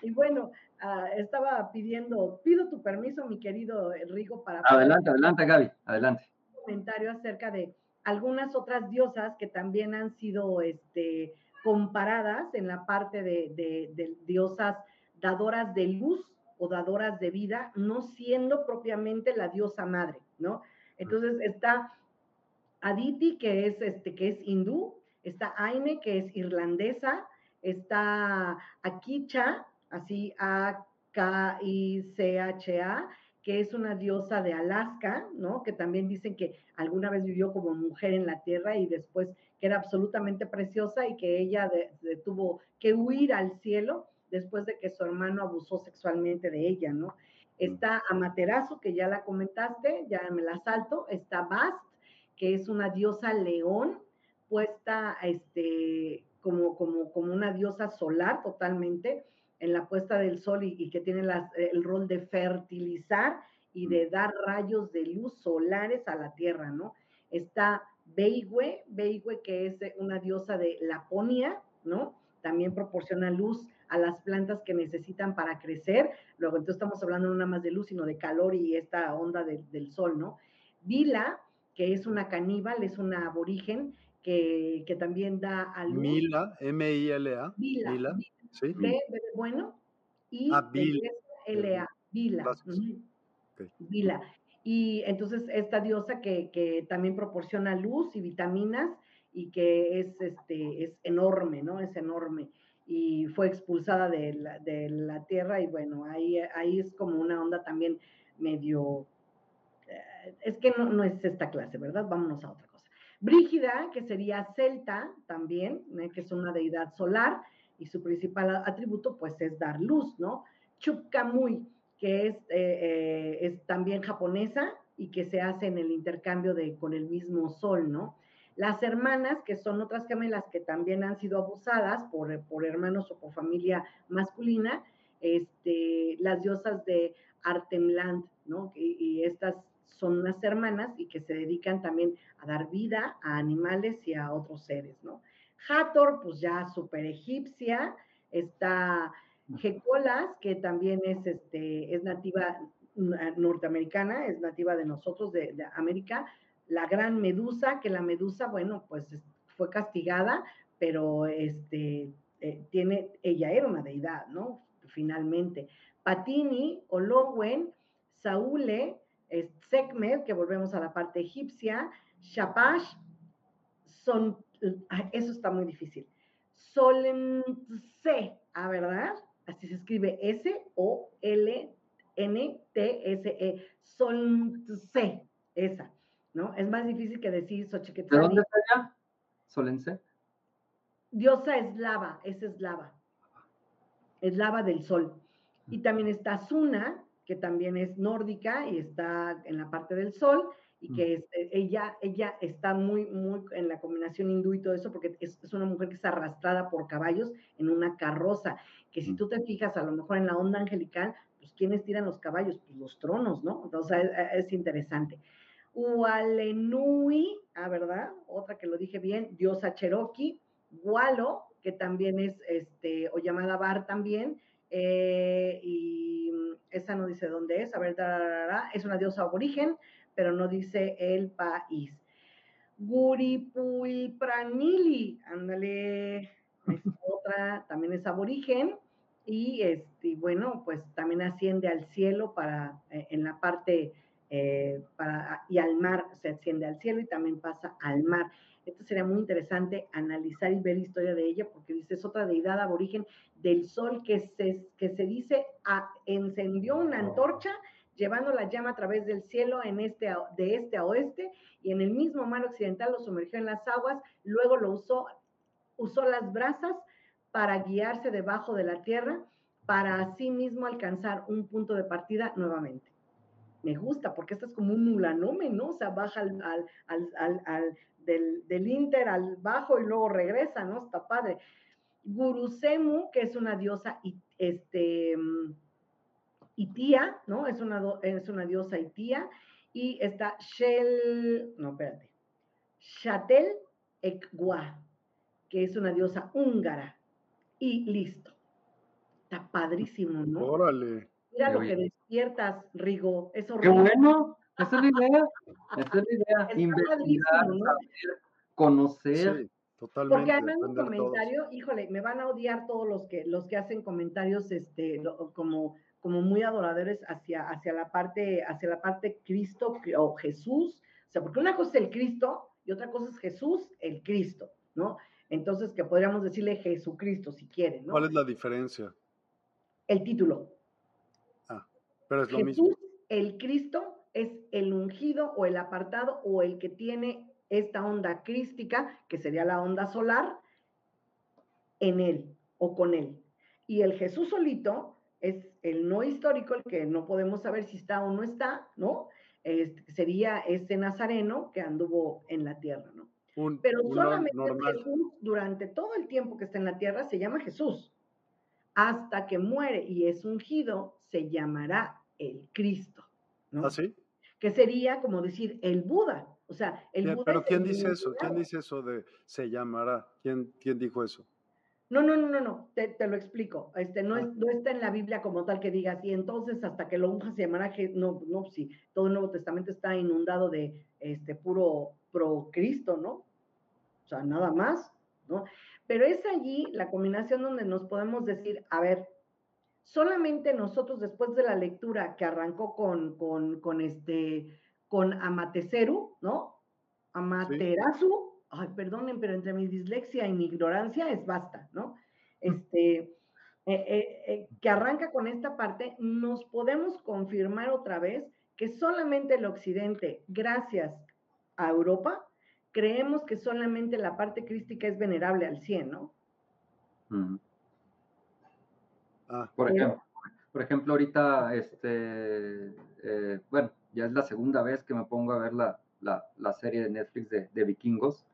Y bueno, uh, estaba pidiendo, pido tu permiso, mi querido Enrico, para... Adelante, adelante, Gaby, adelante. Un comentario acerca de algunas otras diosas que también han sido este, comparadas en la parte de, diosas dadoras de luz o dadoras de vida, no siendo propiamente la diosa madre, ¿no? Entonces está Aditi, que es, este, que es hindú, está Aine, que es irlandesa, está Akicha, así A-K-I-C-H-A, que es una diosa de Alaska, ¿no? Que también dicen que alguna vez vivió como mujer en la tierra y después que era absolutamente preciosa y que ella tuvo que huir al cielo después de que su hermano abusó sexualmente de ella, ¿no? Está Amaterasu, que ya la comentaste, ya me la salto, está Bast, que es una diosa león puesta este, como, como, como una diosa solar totalmente en la puesta del sol y, que tiene el rol de fertilizar y de dar rayos de luz solares a la tierra, ¿no? Está Beigüe, Beigüe que es una diosa de Laponia, ¿no? También proporciona luz a las plantas que necesitan para crecer. Luego, entonces estamos hablando no nada más de luz, sino de calor y esta onda del sol, ¿no? Vila, que es una caníbal, es una aborigen que, también da a luz. Mila, M-I-L-A. Vila, ¿sí? B, bueno, y ah, L-A, Vila. Vila. Y entonces esta diosa que, que, también proporciona luz y vitaminas y que es, este, es enorme, ¿no? Es enorme. Y fue expulsada de la, de la tierra y bueno, ahí, ahí es como una onda también medio... Eh, es que no, no es esta clase, ¿verdad? Vámonos a otra. Brígida, que sería celta también, ¿eh? que es una deidad solar, y su principal atributo pues es dar luz, ¿no? Chupkamui, que es, eh, eh, es también japonesa y que se hace en el intercambio de, con el mismo sol, ¿no? Las hermanas, que son otras gemelas que también han sido abusadas por, por hermanos o por familia masculina, este, las diosas de Artemland, ¿no? Y estas son unas hermanas y que se dedican también a dar vida a animales y a otros seres, ¿no? Hathor, pues ya super egipcia, está Jecolas, que también es, este, es nativa norteamericana, es nativa de nosotros, de, América, la gran medusa, que la medusa, bueno, pues fue castigada, pero este, eh, tiene, ella era una deidad, ¿no? Finalmente. Patini, Olowen, Saúle, Sekmed, que volvemos a la parte egipcia, Shapash, son, eso está muy difícil. Solense, ¿ah, verdad? Así se escribe S-O-L-N-T-S-E. Solense, esa, ¿no? Es más difícil que decir Xochiquetzali. ¿De dónde está ella? Solense. Diosa eslava, es eslava. Eslava del sol. Y también está Suna, que también es nórdica y está en la parte del sol y que es, eh, ella, ella está muy, muy en la combinación hindú y todo eso, porque es, una mujer que es arrastrada por caballos en una carroza, que si tú te fijas a lo mejor en la onda angelical, pues ¿quiénes tiran los caballos? Pues los tronos, ¿no? Entonces es, interesante. Ualenui, ah, ¿verdad? Otra que lo dije bien, diosa Cherokee, Walo, que también es, este, o llamada Bar también, eh, y esa no dice dónde es, a ver, es una diosa aborigen, pero no dice el país. Guripulpranili, ándale, es otra, también es aborigen, y este, bueno, pues también asciende al cielo para, eh, en la parte, eh, para, y al mar, se asciende al cielo y también pasa al mar. Esto sería muy interesante analizar y ver historia de ella, porque dice, es otra deidad aborigen del sol que se, que se dice encendió una antorcha llevando la llama a través del cielo en este, de este a oeste y en el mismo mar occidental lo sumergió en las aguas, luego lo usó, usó las brasas para guiarse debajo de la tierra para así mismo alcanzar un punto de partida nuevamente. Me gusta porque esto es como un mulanome, ¿no? O sea, baja al, al, al, del, del, Inter al bajo y luego regresa, ¿no? Está padre. Gurusemu, que es una diosa este, Itía, ¿no? Es una, es una diosa Itía. Y está Shel, no, espérate, Chatel Ekwa, que es una diosa húngara. Y listo. Está padrísimo, ¿no? Órale. Mira lo que despiertas, Rigo. Es horrible. Qué bueno. Esa es la idea. Esa es la idea. Investigar, saber, conocer. Totalmente. Porque además un comentario, híjole, me van a odiar todos los que, los que hacen comentarios este, como, como muy adoradores hacia, hacia, la parte, hacia la parte Cristo o Jesús. O sea, porque una cosa es el Cristo y otra cosa es Jesús, el Cristo, ¿no? Entonces, que podríamos decirle Jesucristo si quieren, ¿no? ¿Cuál es la diferencia? El título. Ah, pero es lo Jesús, mismo. El Cristo es el ungido o el apartado o el que tiene esta onda crística, que sería la onda solar, en él o con él. Y el Jesús solito es el no histórico, el que no podemos saber si está o no está, ¿no? sería ese nazareno que anduvo en la tierra, ¿no? Pero solamente Jesús, durante todo el tiempo que está en la tierra, se llama Jesús. Hasta que muere y es ungido, se llamará el Cristo. ¿No? ¿Ah, sí? Que sería como decir el Buda. O sea, el Buda. Pero ¿quién dice eso? ¿Quién dice eso de se llamará? ¿Quién, quién dijo eso? No, no, no, no, no, te, lo explico. Este, no, es, ah. no está en la Biblia como tal que digas, y entonces hasta que lo unja se llamará, no, no, sí, todo el Nuevo Testamento está inundado de este puro pro Cristo, ¿no? O sea, nada más, ¿no? Pero es allí la combinación donde nos podemos decir, a ver, solamente nosotros después de la lectura que arrancó con, con, con este, con Amateceru, ¿no? Amaterasu, ay, perdonen, pero entre mi dislexia y mi ignorancia es basta, ¿no? Este, eh, eh, eh, que arranca con esta parte, nos podemos confirmar otra vez que solamente el occidente, gracias a Europa, creemos que solamente la parte crística es venerable al 100, ¿no? Ah. por, ejemplo, por ejemplo, ahorita, este, bueno, ya es la segunda vez que me pongo a ver la, la, serie de Netflix de, de vikingos.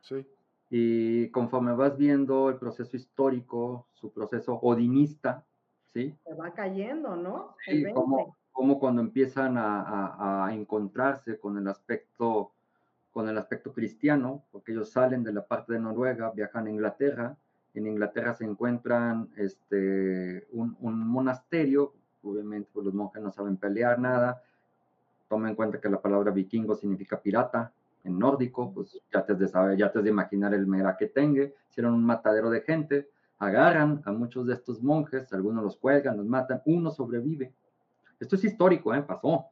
Sí. Y conforme vas viendo el proceso histórico, su proceso odinista, ¿sí? Se va cayendo, ¿no? Sí, como, como, cuando empiezan a, a, encontrarse con el aspecto con el aspecto cristiano, porque ellos salen de la parte de Noruega, viajan a Inglaterra, en Inglaterra se encuentran este, un, un monasterio, obviamente pues los monjes no saben pelear nada, toma en cuenta que la palabra vikingo significa pirata, en nórdico, pues ya te has de saber, ya te has de imaginar el mera que tenga, hicieron un matadero de gente, agarran a muchos de estos monjes, algunos los cuelgan, los matan, uno sobrevive. Esto es histórico, ¿eh? pasó,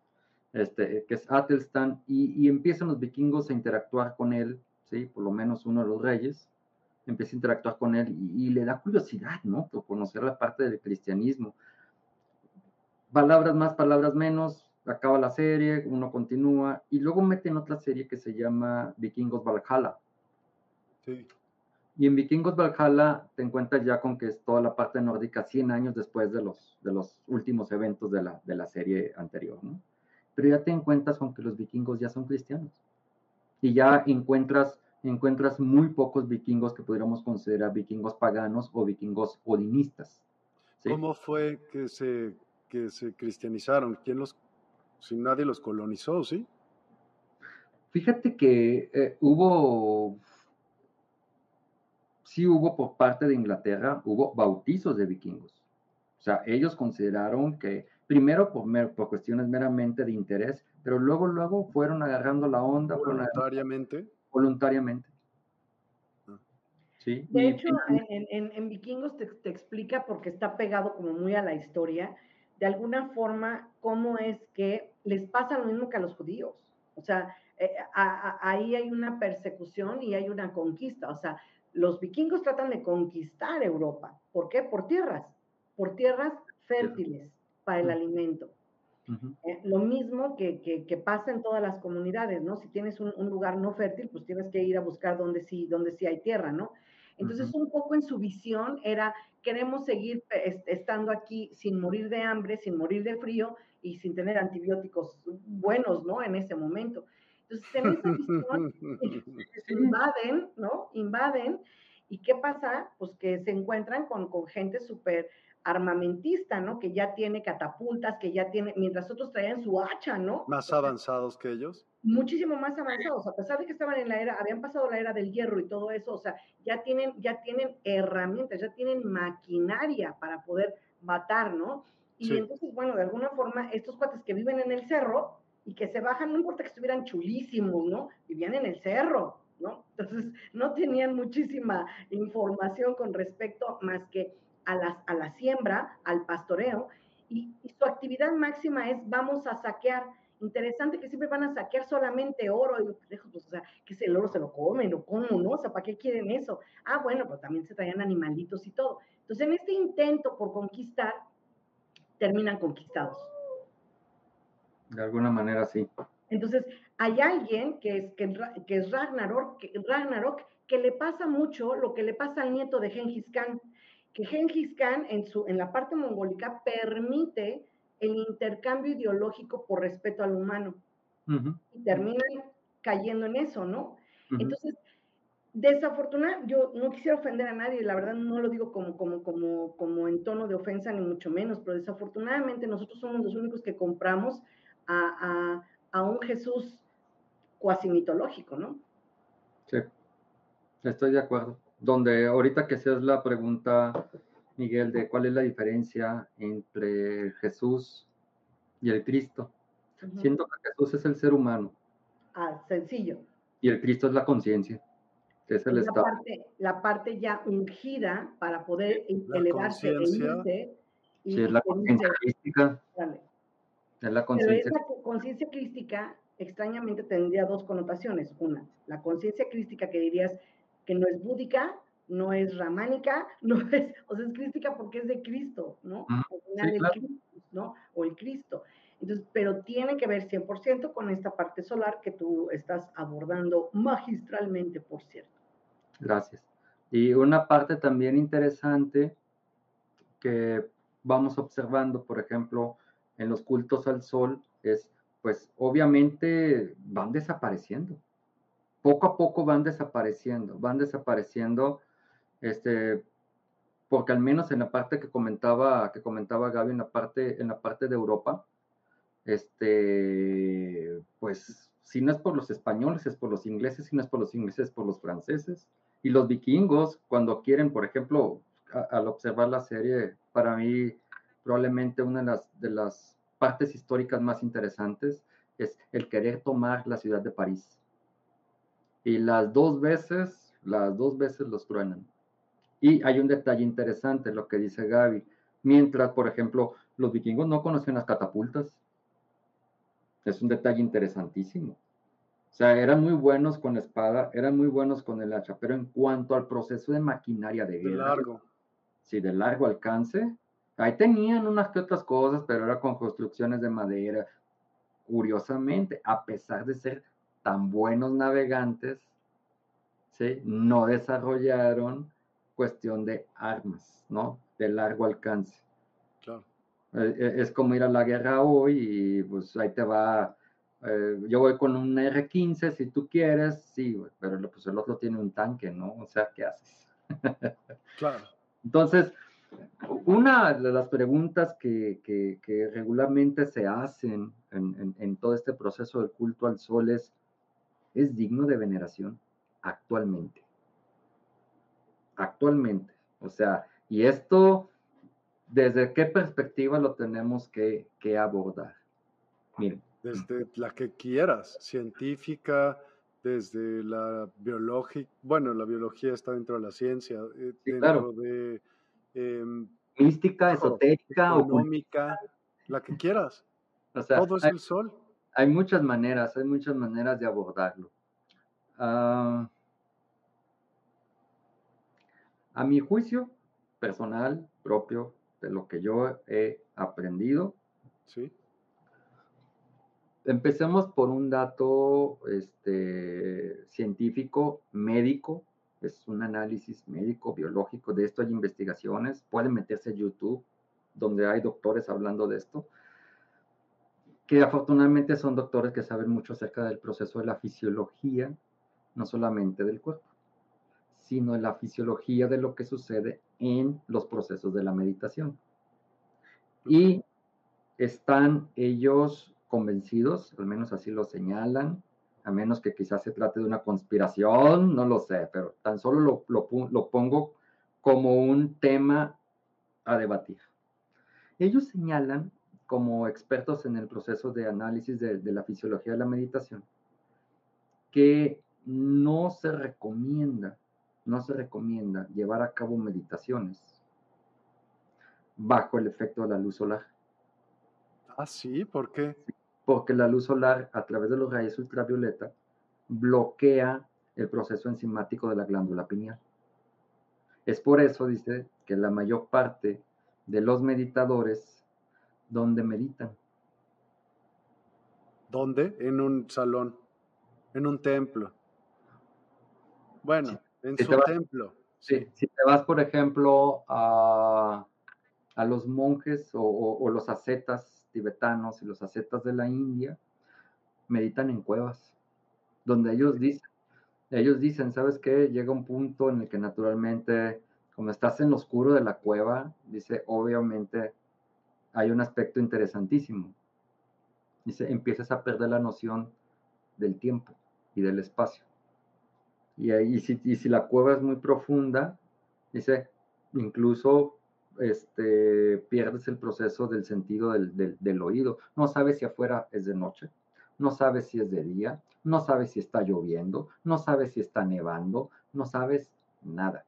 este, que es Atelstan, y, empiezan los vikingos a interactuar con él, ¿sí? por lo menos uno de los reyes, empieza a interactuar con él y, le da curiosidad, ¿no? Por conocer la parte del cristianismo. Palabras más, palabras menos, acaba la serie, uno continúa y luego meten otra serie que se llama Vikingos Valhalla. Sí. Y en Vikingos Valhalla te encuentras ya con que es toda la parte nórdica 100 años después de los, de los últimos eventos de la, de la serie anterior, ¿no? Pero ya te encuentras con que los vikingos ya son cristianos. Y ya encuentras, encuentras muy pocos vikingos que pudiéramos considerar vikingos paganos o vikingos odinistas. ¿Cómo fue que se, que se cristianizaron? ¿Quién los si nadie los colonizó, ¿sí? Fíjate que eh, hubo, sí hubo por parte de Inglaterra, hubo bautizos de vikingos. O sea, ellos consideraron que, primero por, por cuestiones meramente de interés, pero luego, luego fueron agarrando la onda. Voluntariamente. Voluntariamente. Ah. Sí. De hecho, en, Vikingos te, te, explica porque está pegado como muy a la historia, de alguna forma, cómo es que les pasa lo mismo que a los judíos. O sea, eh, ahí hay una persecución y hay una conquista. O sea, los vikingos tratan de conquistar Europa. ¿Por qué? Por tierras, por tierras fértiles para el alimento. Eh, lo mismo que, pasa en todas las comunidades, ¿no? Si tienes un, lugar no fértil, pues tienes que ir a buscar donde sí, donde sí hay tierra, ¿no? Entonces, un poco en su visión era, queremos seguir estando aquí sin morir de hambre, sin morir de frío, y sin tener antibióticos buenos, ¿no? En ese momento. Entonces, en esa visión, invaden, ¿no? Invaden. ¿Y qué pasa? Pues que se encuentran con, con gente súper armamentista, ¿no? Que ya tiene catapultas, que ya tiene, mientras otros traían su hacha, ¿no? Más avanzados que ellos. Muchísimo más avanzados, a pesar de que estaban en la era, habían pasado la era del hierro y todo eso, o sea, ya tienen, ya tienen herramientas, ya tienen maquinaria para poder matar, ¿no? Y entonces, bueno, de alguna forma, estos cuates que viven en el cerro y que se bajan, no importa que estuvieran chulísimos, ¿no? Vivían en el cerro, ¿no? Entonces, no tenían muchísima información con respecto más que a, las, a la siembra, al pastoreo, y, su actividad máxima es vamos a saquear. Interesante que siempre van a saquear solamente oro, y pues, o sea, que el oro se lo comen o cómo, ¿no? O sea, ¿para qué quieren eso? Ah, bueno, pero también se traían animalitos y todo. Entonces, en este intento por conquistar, terminan conquistados. De alguna manera, sí. Entonces, hay alguien que es, que, es Ragnarok, que, Ragnarok, que le pasa mucho lo que le pasa al nieto de Genghis Khan, que Genghis Khan en, su, en la parte mongólica permite el intercambio ideológico por respeto al humano. y terminan cayendo en eso, ¿no? Entonces, desafortunadamente, yo no quisiera ofender a nadie, la verdad no lo digo como, como, como, como en tono de ofensa, ni mucho menos, pero desafortunadamente nosotros somos los únicos que compramos a, a, a un Jesús cuasi mitológico, ¿no? Sí, estoy de acuerdo. Donde ahorita que seas la pregunta, Miguel, de cuál es la diferencia entre Jesús y el Cristo. Siento que Jesús es el ser humano. Ah, sencillo. Y el Cristo es la conciencia, que es el la estado. Parte, la parte ya ungida para poder elevarse e irse. Y sí, es la conciencia crística. Es la conciencia. Pero esa conciencia crística, extrañamente, tendría dos connotaciones. Una, la conciencia crística que dirías que no es búdica, no es ramánica, no es, o sea, es crística porque es de Cristo, ¿no? Al final el Cristo, ¿no? O el Cristo. Entonces, pero tiene que ver 100% con esta parte solar que tú estás abordando magistralmente, por cierto. Gracias. Y una parte también interesante que vamos observando, por ejemplo, en los cultos al sol, es, pues obviamente van desapareciendo. Poco a poco van desapareciendo, van desapareciendo, este, porque al menos en la parte que comentaba, que comentaba Gaby, en la parte, en la parte de Europa, este, pues si no es por los españoles, es por los ingleses, si no es por los ingleses, es por los franceses. Y los vikingos, cuando quieren, por ejemplo, al observar la serie, para mí probablemente una de las, de las partes históricas más interesantes es el querer tomar la ciudad de París. Y las dos veces, las dos veces los truenan. Y hay un detalle interesante, lo que dice Gaby. Mientras, por ejemplo, los vikingos no conocían las catapultas, es un detalle interesantísimo. O sea, eran muy buenos con la espada, eran muy buenos con el hacha, pero en cuanto al proceso de maquinaria de guerra. De largo. Sí, de largo alcance. Ahí tenían unas que otras cosas, pero era con construcciones de madera. Curiosamente, a pesar de ser tan buenos navegantes, ¿sí? no desarrollaron cuestión de armas, ¿no? De largo alcance. Eh, eh, es como ir a la guerra hoy y pues ahí te va. Eh, yo voy con un R15 si tú quieres, sí, pero pues el otro tiene un tanque, ¿no? O sea, ¿qué haces? Claro. Entonces, una de las preguntas que, que, regularmente se hacen en, en, todo este proceso del culto al sol es, ¿es digno de veneración actualmente? Actualmente. O sea, y esto ¿desde qué perspectiva lo tenemos que, abordar? Miren. Desde la que quieras, científica, desde la biológica, bueno, la biología está dentro de la ciencia, eh, dentro de... Em, Mística, esotérica, económica, la que quieras. Todo es el sol. Hay muchas maneras, hay muchas maneras de abordarlo. Ah, a mi juicio personal, propio, de lo que yo he aprendido. Sí. Empecemos por un dato este, científico, médico, es un análisis médico, biológico, de esto hay investigaciones, pueden meterse a YouTube, donde hay doctores hablando de esto, que afortunadamente son doctores que saben mucho acerca del proceso de la fisiología, no solamente del cuerpo sino en la fisiología de lo que sucede en los procesos de la meditación. Y están ellos convencidos, al menos así lo señalan, a menos que quizás se trate de una conspiración, no lo sé, pero tan solo lo, lo, pongo como un tema a debatir. Ellos señalan, como expertos en el proceso de análisis de, de la fisiología de la meditación, que no se recomienda no se recomienda llevar a cabo meditaciones bajo el efecto de la luz solar. Ah, sí, ¿por qué? Porque la luz solar, a través de los rayos ultravioleta, bloquea el proceso enzimático de la glándula pineal. Es por eso, dice, que la mayor parte de los meditadores, ¿dónde meditan? ¿Dónde? En un salón, en un templo. Bueno, en su templo. Sí. Si te vas, por ejemplo, a, los monjes o, los ascetas tibetanos y los ascetas de la India, meditan en cuevas, donde ellos dicen, ellos dicen, ¿sabes qué? Llega un punto en el que naturalmente, como estás en lo oscuro de la cueva, dice, obviamente hay un aspecto interesantísimo. Dice, empiezas a perder la noción del tiempo y del espacio. Y, si la cueva es muy profunda, dice, incluso este, pierdes el proceso del sentido del, del, oído. No sabes si afuera es de noche, no sabes si es de día, no sabes si está lloviendo, no sabes si está nevando, no sabes nada.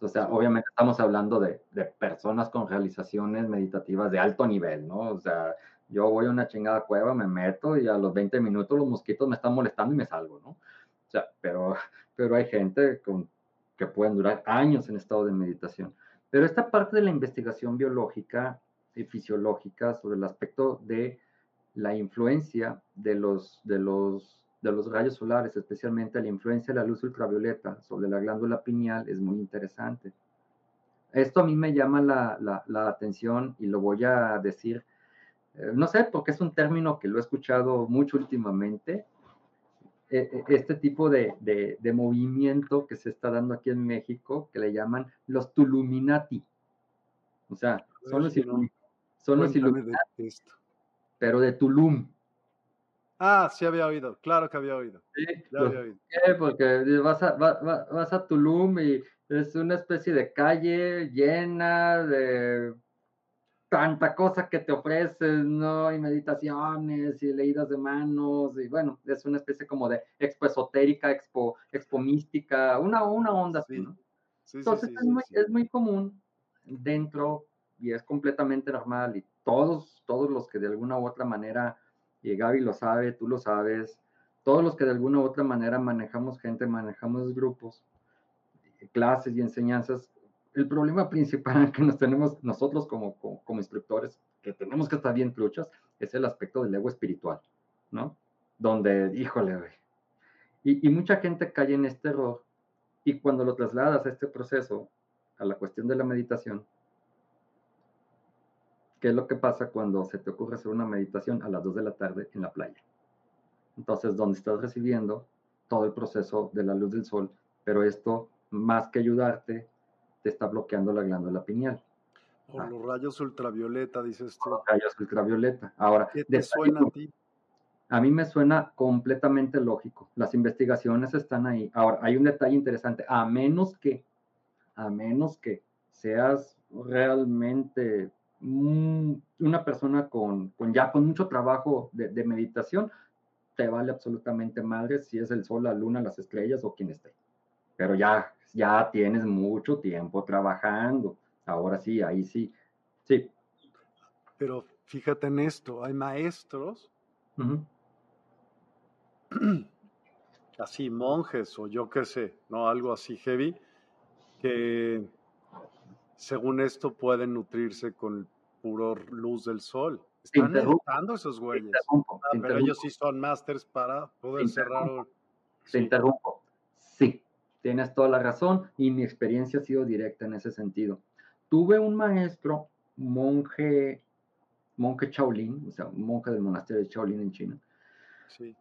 O sea, obviamente estamos hablando de, de, personas con realizaciones meditativas de alto nivel, ¿no? O sea, yo voy a una chingada cueva, me meto y a los 20 minutos los mosquitos me están molestando y me salgo, ¿no? O sea, pero, pero hay gente que pueden durar años en estado de meditación. Pero esta parte de la investigación biológica y fisiológica sobre el aspecto de la influencia de los, de los, de los rayos solares, especialmente la influencia de la luz ultravioleta sobre la glándula pineal, es muy interesante. Esto a mí me llama la, la, atención y lo voy a decir, eh, no sé, porque es un término que lo he escuchado mucho últimamente, e, e, este tipo de, de, movimiento que se está dando aquí en México, que le llaman los Tuluminati. O sea, son los, son los Illuminati, pero de Tulum. Ah, sí había oído, claro que había oído. Sí, había oído. Porque vas a, vas a Tulum y es una especie de calle llena de tanta cosa que te ofreces, ¿no? Y meditaciones y leídas de manos, y bueno, es una especie como de expo esotérica, expo, expo mística, una, una onda así, ¿no? Entonces es, muy, es muy común dentro y es completamente normal y todos, todos los que de alguna u otra manera, y Gaby lo sabe, tú lo sabes, todos los que de alguna u otra manera manejamos gente, manejamos grupos, clases y enseñanzas, el problema principal que nos tenemos nosotros como, como, instructores, que tenemos que estar bien truchas, es el aspecto del ego espiritual, ¿no? Donde, híjole. Y, y mucha gente cae en este error y cuando lo trasladas a este proceso, a la cuestión de la meditación, ¿qué es lo que pasa cuando se te ocurre hacer una meditación a las 2 de la tarde en la playa? Entonces, donde estás recibiendo todo el proceso de la luz del sol, pero esto, más que ayudarte, te está bloqueando la glándula pineal. Por ah. los rayos ultravioleta, dices tú. Los rayos ultravioleta. Ahora, ¿qué te suena a ti? A mí me suena completamente lógico. Las investigaciones están ahí. Ahora, hay un detalle interesante. A menos que, a menos que seas realmente una persona con, con, ya con mucho trabajo de, de, meditación, te vale absolutamente madre si es el sol, la luna, las estrellas o quien esté. Pero ya ya tienes mucho tiempo trabajando. Ahora sí, ahí sí. Sí. Pero fíjate en esto, hay maestros, así monjes o yo qué sé, ¿no? Algo así heavy, que según esto pueden nutrirse con puro luz del sol. Están meditando esos güeyes. Ah, pero ellos sí son masters para poder cerrar. Se interrumpo. Sí, Tienes toda la razón y mi experiencia ha sido directa en ese sentido. Tuve un maestro, monje, monje Shaolin, o sea, monje del monasterio de Shaolin en China.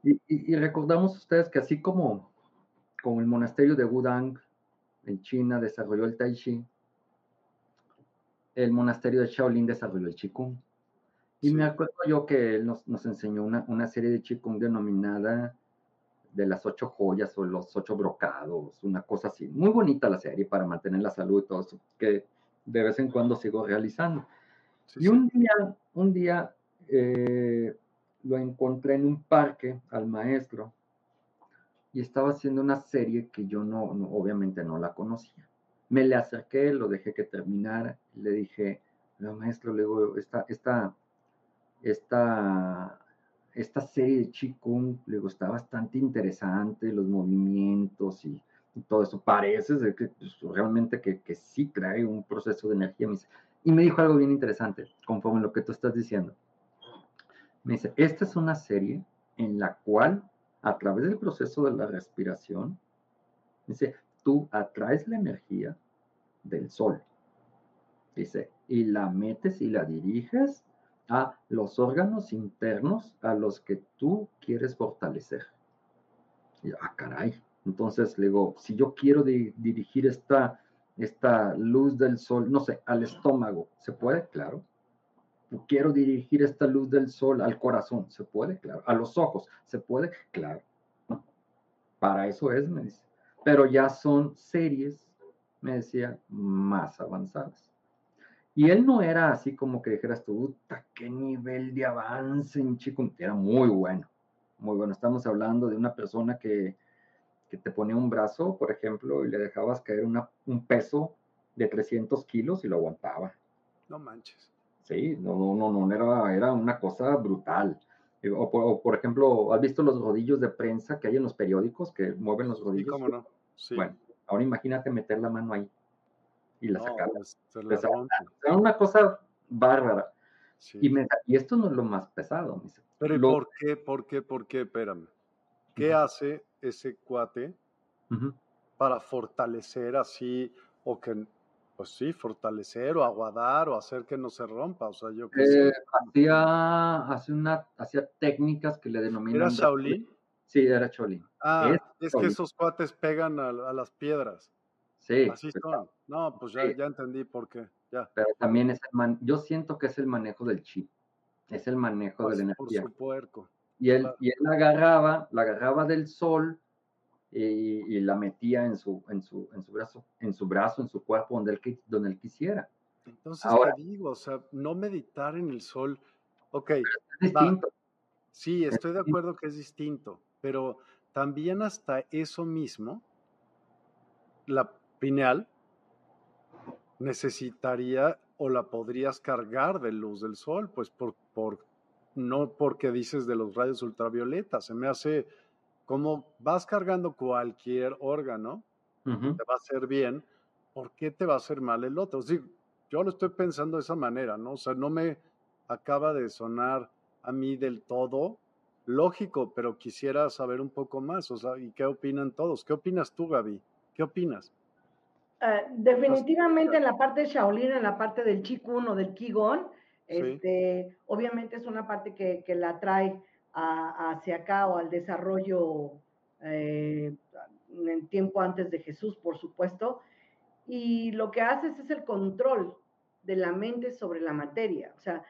Y, recordamos ustedes que así como, como el monasterio de Wudang en China desarrolló el Tai Chi, el monasterio de Shaolin desarrolló el Qigong. Y me acuerdo yo que él nos, nos enseñó una, una, serie de Qigong denominada de las ocho joyas o los ocho brocados, una cosa así. Muy bonita la serie para mantener la salud y todo eso, que de vez en cuando sigo realizando. y un día, un día eh, lo encontré en un parque al maestro y estaba haciendo una serie que yo no, obviamente no la conocía. Me le acerqué, lo dejé que terminara, le dije, no, maestro, le digo, esta, esta, esta esta serie de Qigong, le está bastante interesante, los movimientos y, todo eso. Parece que pues, realmente que, que, sí trae un proceso de energía. y me dijo algo bien interesante, conforme a lo que tú estás diciendo. Me dice, esta es una serie en la cual, a través del proceso de la respiración, dice, tú atraes la energía del sol. Dice, y la metes y la diriges a los órganos internos a los que tú quieres fortalecer. Y, ah, caray. Entonces le digo, si yo quiero dirigir esta, esta luz del sol, no sé, al estómago, ¿se puede? Claro. Quiero dirigir esta luz del sol al corazón, ¿se puede? Claro. A los ojos, ¿se puede? Claro. Para eso es, me dice. Pero ya son series, me decía, más avanzadas. Y él no era así como que dijeras tú, qué nivel de avance, mi chico. Era muy bueno, muy bueno. Estamos hablando de una persona que, que te ponía un brazo, por ejemplo, y le dejabas caer una, un peso de 300 kilos y lo aguantaba. No manches. Sí, no, no, no, no era, era una cosa brutal. Eh, o por, por, ejemplo, ¿has visto los rodillos de prensa que hay en los periódicos que mueven los rodillos? Sí, cómo no. Sí. Bueno, ahora imagínate meter la mano ahí y la no, pues, Era una cosa bárbara. Sí. Y, me, y, esto no es lo más pesado. Me Pero lo, por qué? ¿Por qué? ¿Por qué? Espérame. ¿Qué uh -huh. hace ese cuate uh -huh. para fortalecer así o que, pues sí, fortalecer o aguadar o hacer que no se rompa? O sea, yo eh, hacía, una, hacía técnicas que le denominan. ¿Era Shaolin? Sí, era Shaolin. Ah, es, es que esos cuates pegan a, a las piedras. Sí. Así son. No, pues ya, sí. ya entendí por qué. Ya. Pero también es el man, yo siento que es el manejo del chi. Es el manejo pues de la energía. Por su puerco. Y él, claro. y él agarraba, la agarraba del sol y, y, la metía en su, en su, en su brazo, en su brazo, en su cuerpo, donde él, donde él quisiera. Entonces Ahora, te digo, o sea, no meditar en el sol. Ok. Es distinto. Sí, estoy de acuerdo que es distinto, pero también hasta eso mismo, la pineal necesitaría o la podrías cargar de luz del sol, pues por, por no porque dices de los rayos ultravioletas, se me hace como vas cargando cualquier órgano, uh -huh. te va a hacer bien, ¿por qué te va a hacer mal el otro? Sí, yo lo estoy pensando de esa manera, ¿no? O sea, no me acaba de sonar a mí del todo lógico, pero quisiera saber un poco más, o sea, ¿y qué opinan todos? ¿Qué opinas tú, Gaby? ¿Qué opinas? Uh, definitivamente en la parte de Shaolin, en la parte del Qigong o del Qigong, sí. este, obviamente es una parte que, que la trae a, hacia acá o al desarrollo eh, en tiempo antes de Jesús, por supuesto, y lo que haces es el control de la mente sobre la materia, o sea,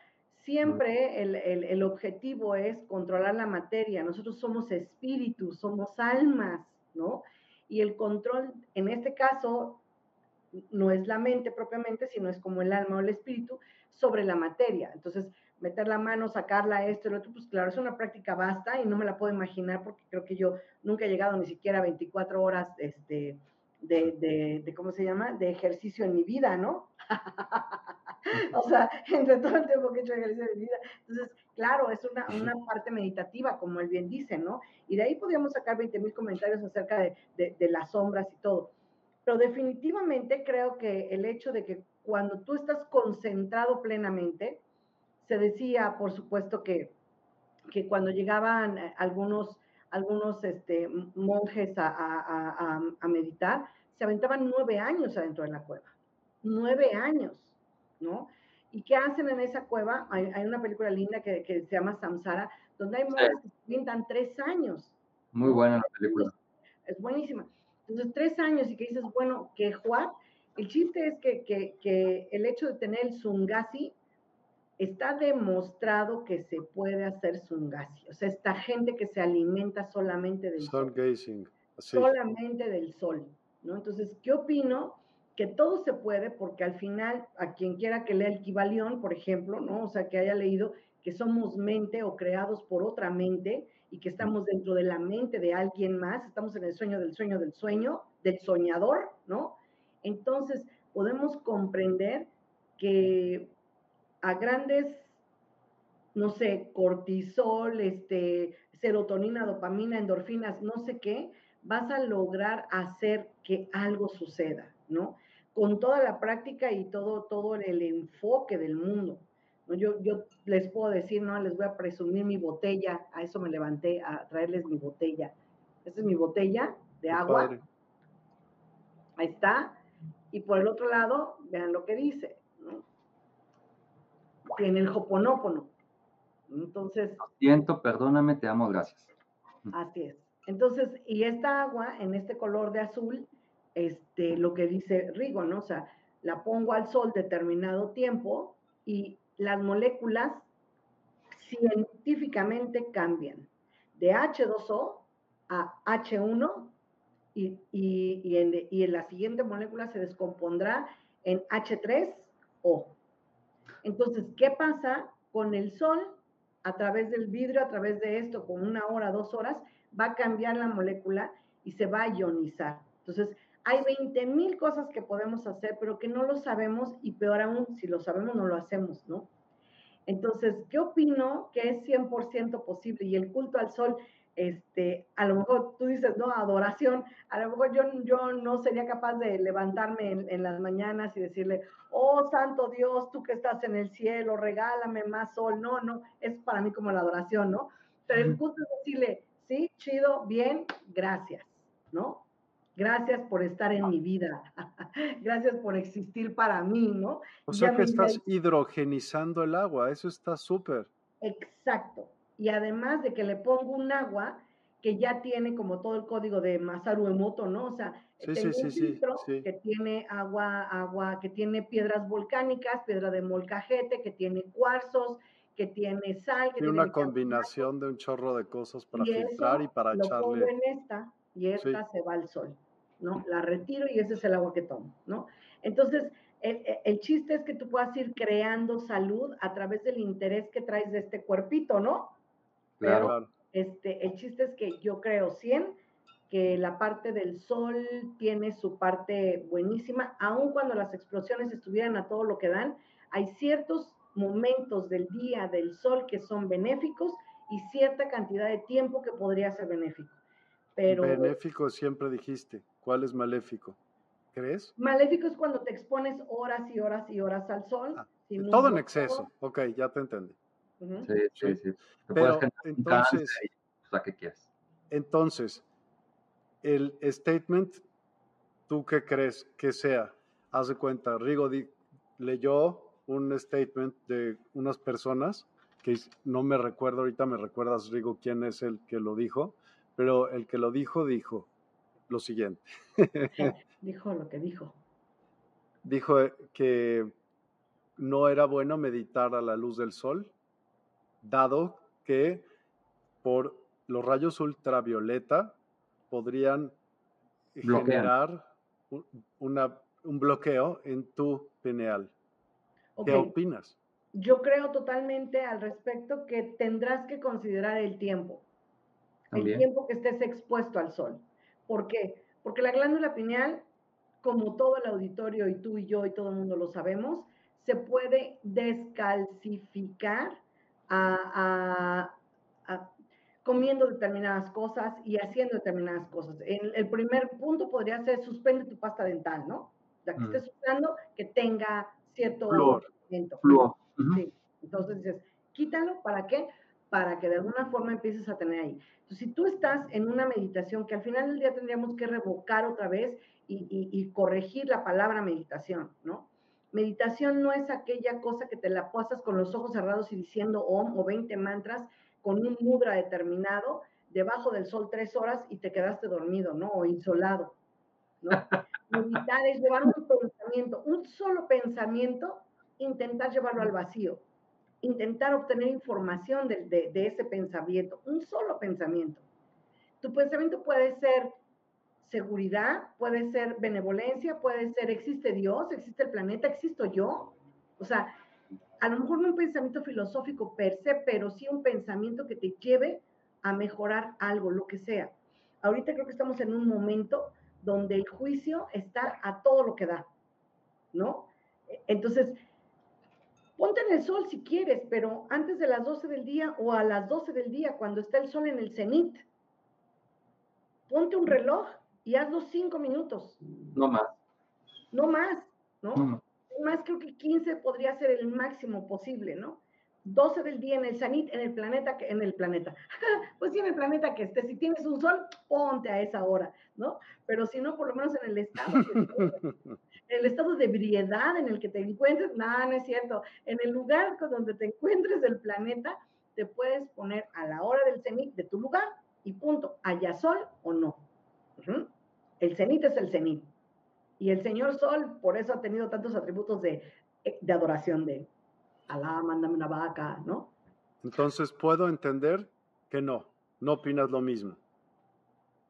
siempre el, el, el objetivo es controlar la materia, nosotros somos espíritus, somos almas, ¿no? Y el control, en este caso, no es la mente propiamente, sino es como el alma o el espíritu sobre la materia. Entonces, meter la mano, sacarla, esto, lo otro, pues claro, es una práctica vasta y no me la puedo imaginar porque creo que yo nunca he llegado ni siquiera a 24 horas este, de, de, de, ¿cómo se llama?, de ejercicio en mi vida, ¿no? o sea, entre todo el tiempo que he hecho ejercicio en mi vida. Entonces, claro, es una, una parte meditativa, como él bien dice, ¿no? Y de ahí podríamos sacar 20 mil comentarios acerca de, de, de las sombras y todo. Pero definitivamente creo que el hecho de que cuando tú estás concentrado plenamente, se decía, por supuesto, que, que cuando llegaban algunos, algunos este, monjes a, a, a, a, meditar, se aventaban nueve años adentro de la cueva. Nueve años, ¿no? ¿Y qué hacen en esa cueva? Hay, hay una película linda que, que, se llama Samsara, donde hay monjes sí. que se pintan tres años. Muy buena la película. Es buenísima. Entonces, tres años y que dices, bueno, que Juan, el chiste es que, que, que el hecho de tener el Sungasi está demostrado que se puede hacer Sungasi. O sea, esta gente que se alimenta solamente del Sun sol. Gazing. Solamente del sol. ¿no? Entonces, ¿qué opino? Que todo se puede porque al final, a quien quiera que lea el Kibalión, por ejemplo, ¿no? O sea, que haya leído que somos mente o creados por otra mente, y que estamos dentro de la mente de alguien más, estamos en el sueño del sueño del sueño, del soñador, ¿no? Entonces, podemos comprender que a grandes, no sé, cortisol, este, serotonina, dopamina, endorfinas, no sé qué, vas a lograr hacer que algo suceda, ¿no? Con toda la práctica y todo, todo el enfoque del mundo. Yo, yo les puedo decir, no, les voy a presumir mi botella, a eso me levanté, a traerles mi botella. Esta es mi botella de agua. Padre. Ahí está. Y por el otro lado, vean lo que dice. ¿no? tiene el hoponópono. Entonces. Lo siento, perdóname, te amo, gracias. Así es. Entonces, y esta agua en este color de azul, este, lo que dice Rigo, ¿no? O sea, la pongo al sol determinado tiempo y las moléculas científicamente cambian de H2O a H1 y, en, y en la siguiente molécula se descompondrá en H3O. Entonces, ¿qué pasa con el sol? A través del vidrio, a través de esto, con una hora, dos horas, va a cambiar la molécula y se va a ionizar. Entonces, hay 20 mil cosas que podemos hacer, pero que no lo sabemos y peor aún, si lo sabemos, no lo hacemos, ¿no? Entonces, ¿qué opino que es 100% posible? Y el culto al sol, este, a lo mejor tú dices, no, adoración, a lo mejor yo, yo no sería capaz de levantarme en, en, las mañanas y decirle, oh santo Dios, tú que estás en el cielo, regálame más sol. No, no, es para mí como la adoración, ¿no? Pero el culto es decirle, sí, chido, bien, gracias, ¿no? Gracias por estar en mi vida. Gracias por existir para mí, ¿no? O sea que estás hidrogenizando el agua, eso está súper. Exacto. Y además de que le pongo un agua que ya tiene como todo el código de Masaru Emoto, ¿no? O sea, sí, tengo sí, un filtro que tiene agua, agua, que tiene piedras volcánicas, piedra de molcajete, que tiene cuarzos, que tiene sal. Que tiene una combinación de un chorro de cosas para filtrar y para lo echarle. Pongo en esta y esta se va al sol. ¿No? La retiro y ese es el agua que tomo, ¿no? Entonces, el, chiste es que tú puedas ir creando salud a través del interés que traes de este cuerpito, ¿no? Claro. este, el chiste es que yo creo 100 que la parte del sol tiene su parte buenísima, aun cuando las explosiones estuvieran a todo lo que dan, hay ciertos momentos del día del sol que son benéficos y cierta cantidad de tiempo que podría ser benéfico. Pero, benéfico siempre dijiste. ¿Cuál es maléfico? ¿Crees? Maléfico es cuando te expones horas y horas y horas al sol. Ah, todo en exceso. Ok, ya te entendí. Sí, sí, sí. Pero entonces, o sea, ¿qué quieres? Entonces, el statement, ¿tú qué crees que sea? Haz de cuenta, Rigo leyó un statement de unas personas que no me recuerdo, ahorita me recuerdas, Rigo, quién es el que lo dijo, pero el que lo dijo, dijo, lo siguiente. dijo lo que dijo. Dijo eh, que no era bueno meditar a la luz del sol, dado que por los rayos ultravioleta podrían generar una, un bloqueo en tu pineal. ¿Qué opinas? Yo creo totalmente al respecto que tendrás que considerar el tiempo, el tiempo que estés expuesto al sol. ¿Por qué? Porque la glándula pineal, como todo el auditorio y tú y yo y todo el mundo lo sabemos, se puede descalcificar comiendo determinadas cosas y haciendo determinadas cosas. El, el, primer punto podría ser suspende tu pasta dental, ¿no? Ya que mm. estés usando, que tenga cierto Flor. sí. Entonces dices, quítalo, ¿para qué? Para que de alguna forma empieces a tener ahí. Entonces, si tú estás en una meditación, que al final del día tendríamos que revocar otra vez y, corregir la palabra meditación, ¿no? Meditación no es aquella cosa que te la pasas con los ojos cerrados y diciendo om o 20 mantras con un mudra determinado debajo del sol tres horas y te quedaste dormido, ¿no? O insolado, ¿no? Meditar es llevar un pensamiento, un solo pensamiento, intentar llevarlo al vacío intentar obtener información de, ese pensamiento, un solo pensamiento. Tu pensamiento puede ser seguridad, puede ser benevolencia, puede ser existe Dios, existe el planeta, existo yo. O sea, a lo mejor no un pensamiento filosófico per se, pero sí un pensamiento que te lleve a mejorar algo, lo que sea. Ahorita creo que estamos en un momento donde el juicio está a todo lo que da, ¿no? Entonces, Ponte en el sol si quieres, pero antes de las 12 del día o a las 12 del día, cuando está el sol en el cenit. Ponte un reloj y hazlo cinco minutos. No más. No más, ¿no? No más. creo que 15 podría ser el máximo posible, ¿no? 12 del día en el Sanit, en el planeta, en el planeta, pues sí, en el planeta que esté, si tienes un sol, ponte a esa hora, ¿no? Pero si no, por lo menos en el estado, en el estado de ebriedad en el que te encuentres, nada, no es cierto, en el lugar donde te encuentres del planeta, te puedes poner a la hora del cenit de tu lugar y punto, haya sol o no. El cenit es el cenit. Y el Señor Sol, por eso ha tenido tantos atributos de, de adoración de él. Alá, mándame una vaca, ¿no? Entonces puedo entender que no, no opinas lo mismo.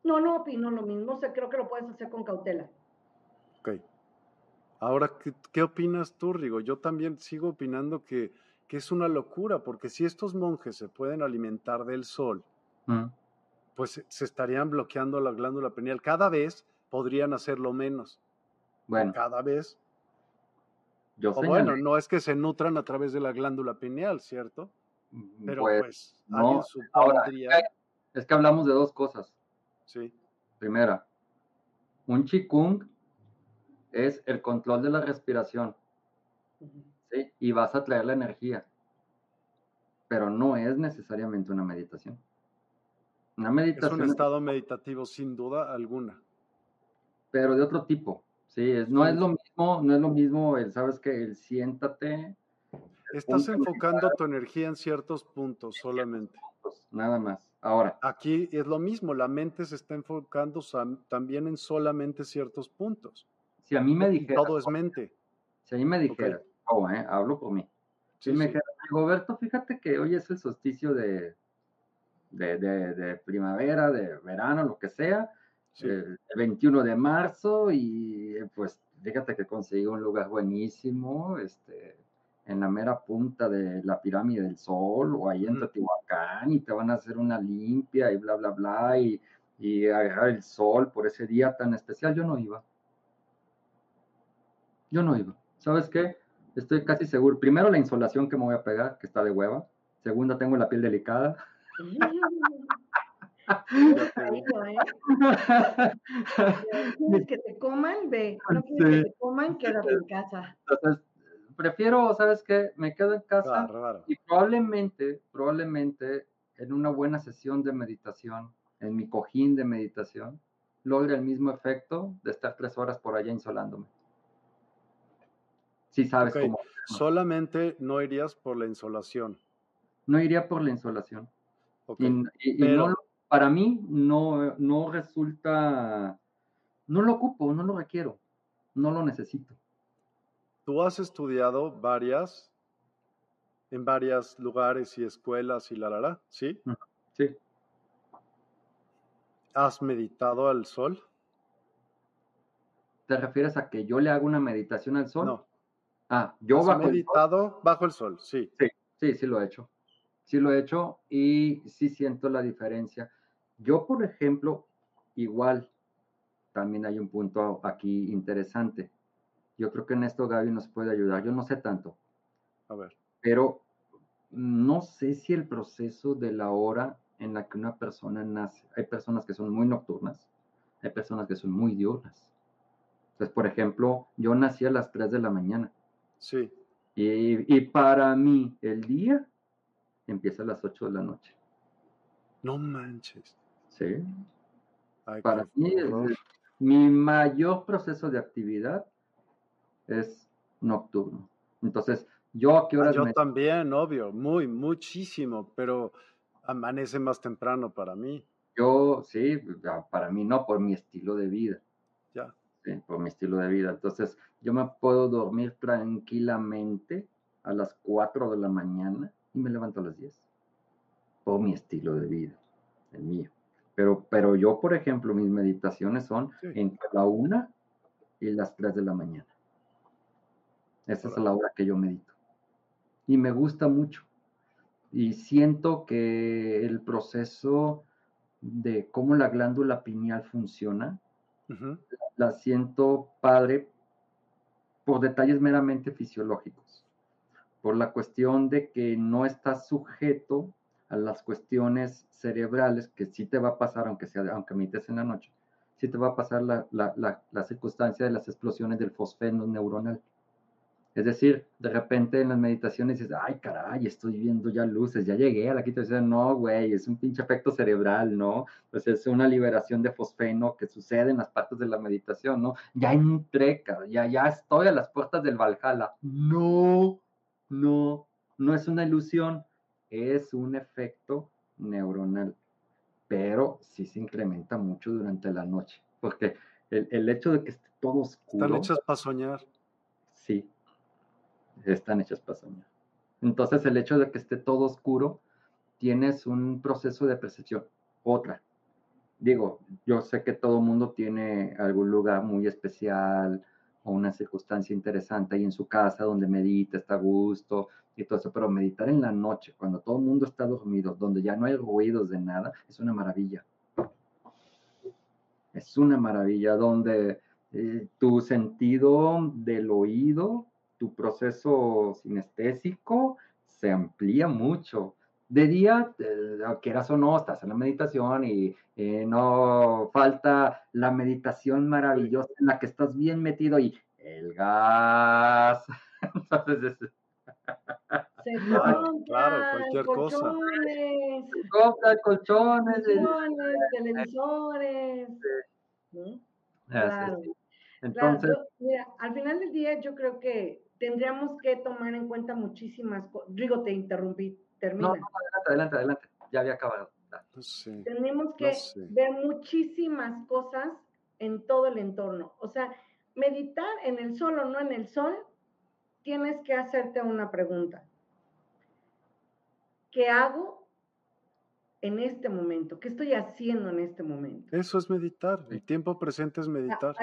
No, no opino lo mismo, o sea, creo que lo puedes hacer con cautela. Ok. Ahora, ¿qué, opinas tú, Rigo? Yo también sigo opinando que, que, es una locura, porque si estos monjes se pueden alimentar del sol, mm. pues se estarían bloqueando la glándula pineal. Cada vez podrían hacerlo menos. Bueno. Cada vez o bueno, no es que se nutran a través de la glándula pineal, ¿cierto? Mm, Pero pues, pues no, ahora, es que hablamos de dos cosas. Sí. Primera, un chikung es el control de la respiración. ¿sí? Y vas a traer la energía. Pero no es necesariamente una meditación. Una meditación. Es un estado meditativo sin duda alguna. Pero de otro tipo. Sí, no es lo mismo, no es lo mismo el, sabes que el siéntate. Estás enfocando tu energía en ciertos puntos solamente. nada más. Ahora. Aquí es lo mismo, la mente se está enfocando también en solamente ciertos puntos. Si a mí me dijera. Todo es mente. Si a mí me dijera, oh, eh, hablo por mí. Si me dijera, Roberto, fíjate que hoy es el solsticio de, de, de primavera, de verano, lo que sea, el 21 de marzo y pues fíjate que conseguí un lugar buenísimo, este, en la mera punta de la pirámide del sol o ahí en Teotihuacán y te van a hacer una limpia y bla, bla, bla y, y agarrar el sol por ese día tan especial. Yo no iba. Yo no iba. ¿Sabes qué? Estoy casi seguro. Primero, la insolación que me voy a pegar, que está de hueva. Segunda, tengo la piel delicada. ¿eh? que te coman, ve. No que te coman, quédate en casa. Entonces, prefiero, ¿sabes qué? Me quedo en casa y probablemente, probablemente en una buena sesión de meditación, en mi cojín de meditación, logre el mismo efecto de estar tres horas por allá insolándome. Si sabes cómo. Solamente no irías por la insolación. No iría por la insolación. Y, no, para mí no, no resulta, no lo ocupo, no lo requiero, no lo necesito. Tú has estudiado varias, en varios lugares y escuelas y la, la, la, ¿sí? Sí. ¿Has meditado al sol? ¿Te refieres a que yo le hago una meditación al sol? No. Ah, yo ¿Has meditado bajo el sol? Sí. Sí, sí, sí lo he hecho. Sí lo he hecho y sí siento la diferencia. Yo, por ejemplo, igual, también hay un punto aquí interesante. Yo creo que en esto Gaby nos puede ayudar. Yo no sé tanto. A ver. Pero no sé si el proceso de la hora en la que una persona nace, hay personas que son muy nocturnas, hay personas que son muy diurnas. Entonces, por ejemplo, yo nací a las 3 de la mañana. Sí. Y, y para mí, el día empieza a las 8 de la noche. No manches. Sí. Para mí, mi mayor proceso de actividad es nocturno. Entonces, ¿yo a qué horas? Yo también, obvio, muy, muchísimo, pero amanece más temprano para mí. Yo, sí, para mí no, por mi estilo de vida. Ya. Sí, por mi estilo de vida. Entonces, yo me puedo dormir tranquilamente a las 4 de la mañana y me levanto a las 10. Por mi estilo de vida, el mío. Pero, pero yo, por ejemplo, mis meditaciones son entre la una y las tres de la mañana. Esa es la hora que yo medito. Y me gusta mucho. Y siento que el proceso de cómo la glándula pineal funciona, la siento padre por detalles meramente fisiológicos, por la cuestión de que no está sujeto a las cuestiones cerebrales, que sí te va a pasar, aunque, sea, aunque medites en la noche, sí te va a pasar la, la, la, circunstancia de las explosiones del fosfeno neuronal. Es decir, de repente en las meditaciones dices, ay, caray, estoy viendo ya luces, ya llegué a la quinta dimensión. No, güey, es un pinche efecto cerebral, ¿no? Pues es una liberación de fosfeno que sucede en las partes de la meditación, ¿no? Ya entré, ya, ya estoy a las puertas del Valhalla. No, no, no es una ilusión, es un efecto neuronal, pero sí se incrementa mucho durante la noche, porque el, el hecho de que esté todo oscuro. Están hechas para soñar. Sí, están hechas para soñar. Entonces, el hecho de que esté todo oscuro, tienes un proceso de percepción. Otra. Digo, yo sé que todo mundo tiene algún lugar muy especial o una circunstancia interesante ahí en su casa donde medita, está a gusto y todo eso, pero meditar en la noche, cuando todo el mundo está dormido, donde ya no hay ruidos de nada, es una maravilla. Es una maravilla donde eh, tu sentido del oído tu proceso sinestésico se amplía mucho. De día, eh, quieras o no, estás en la meditación y eh, no falta la meditación maravillosa en la que estás bien metido y el gas. Entonces, se claro, claro, cualquier colchones, cosa. colchones, colchones, televisores. ¿no? Claro. Entonces, claro, mira, al final del día yo creo que tendríamos que tomar en cuenta muchísimas cosas. Rigo, te interrumpí, termina. No, no, adelante, adelante, adelante, ya había acabado. Tenemos que ver muchísimas cosas en todo el entorno. O sea, meditar en el sol o no en el sol, tienes que hacerte una pregunta. ¿Qué hago en este momento? ¿Qué estoy haciendo en este momento? Eso es meditar. El tiempo presente es meditar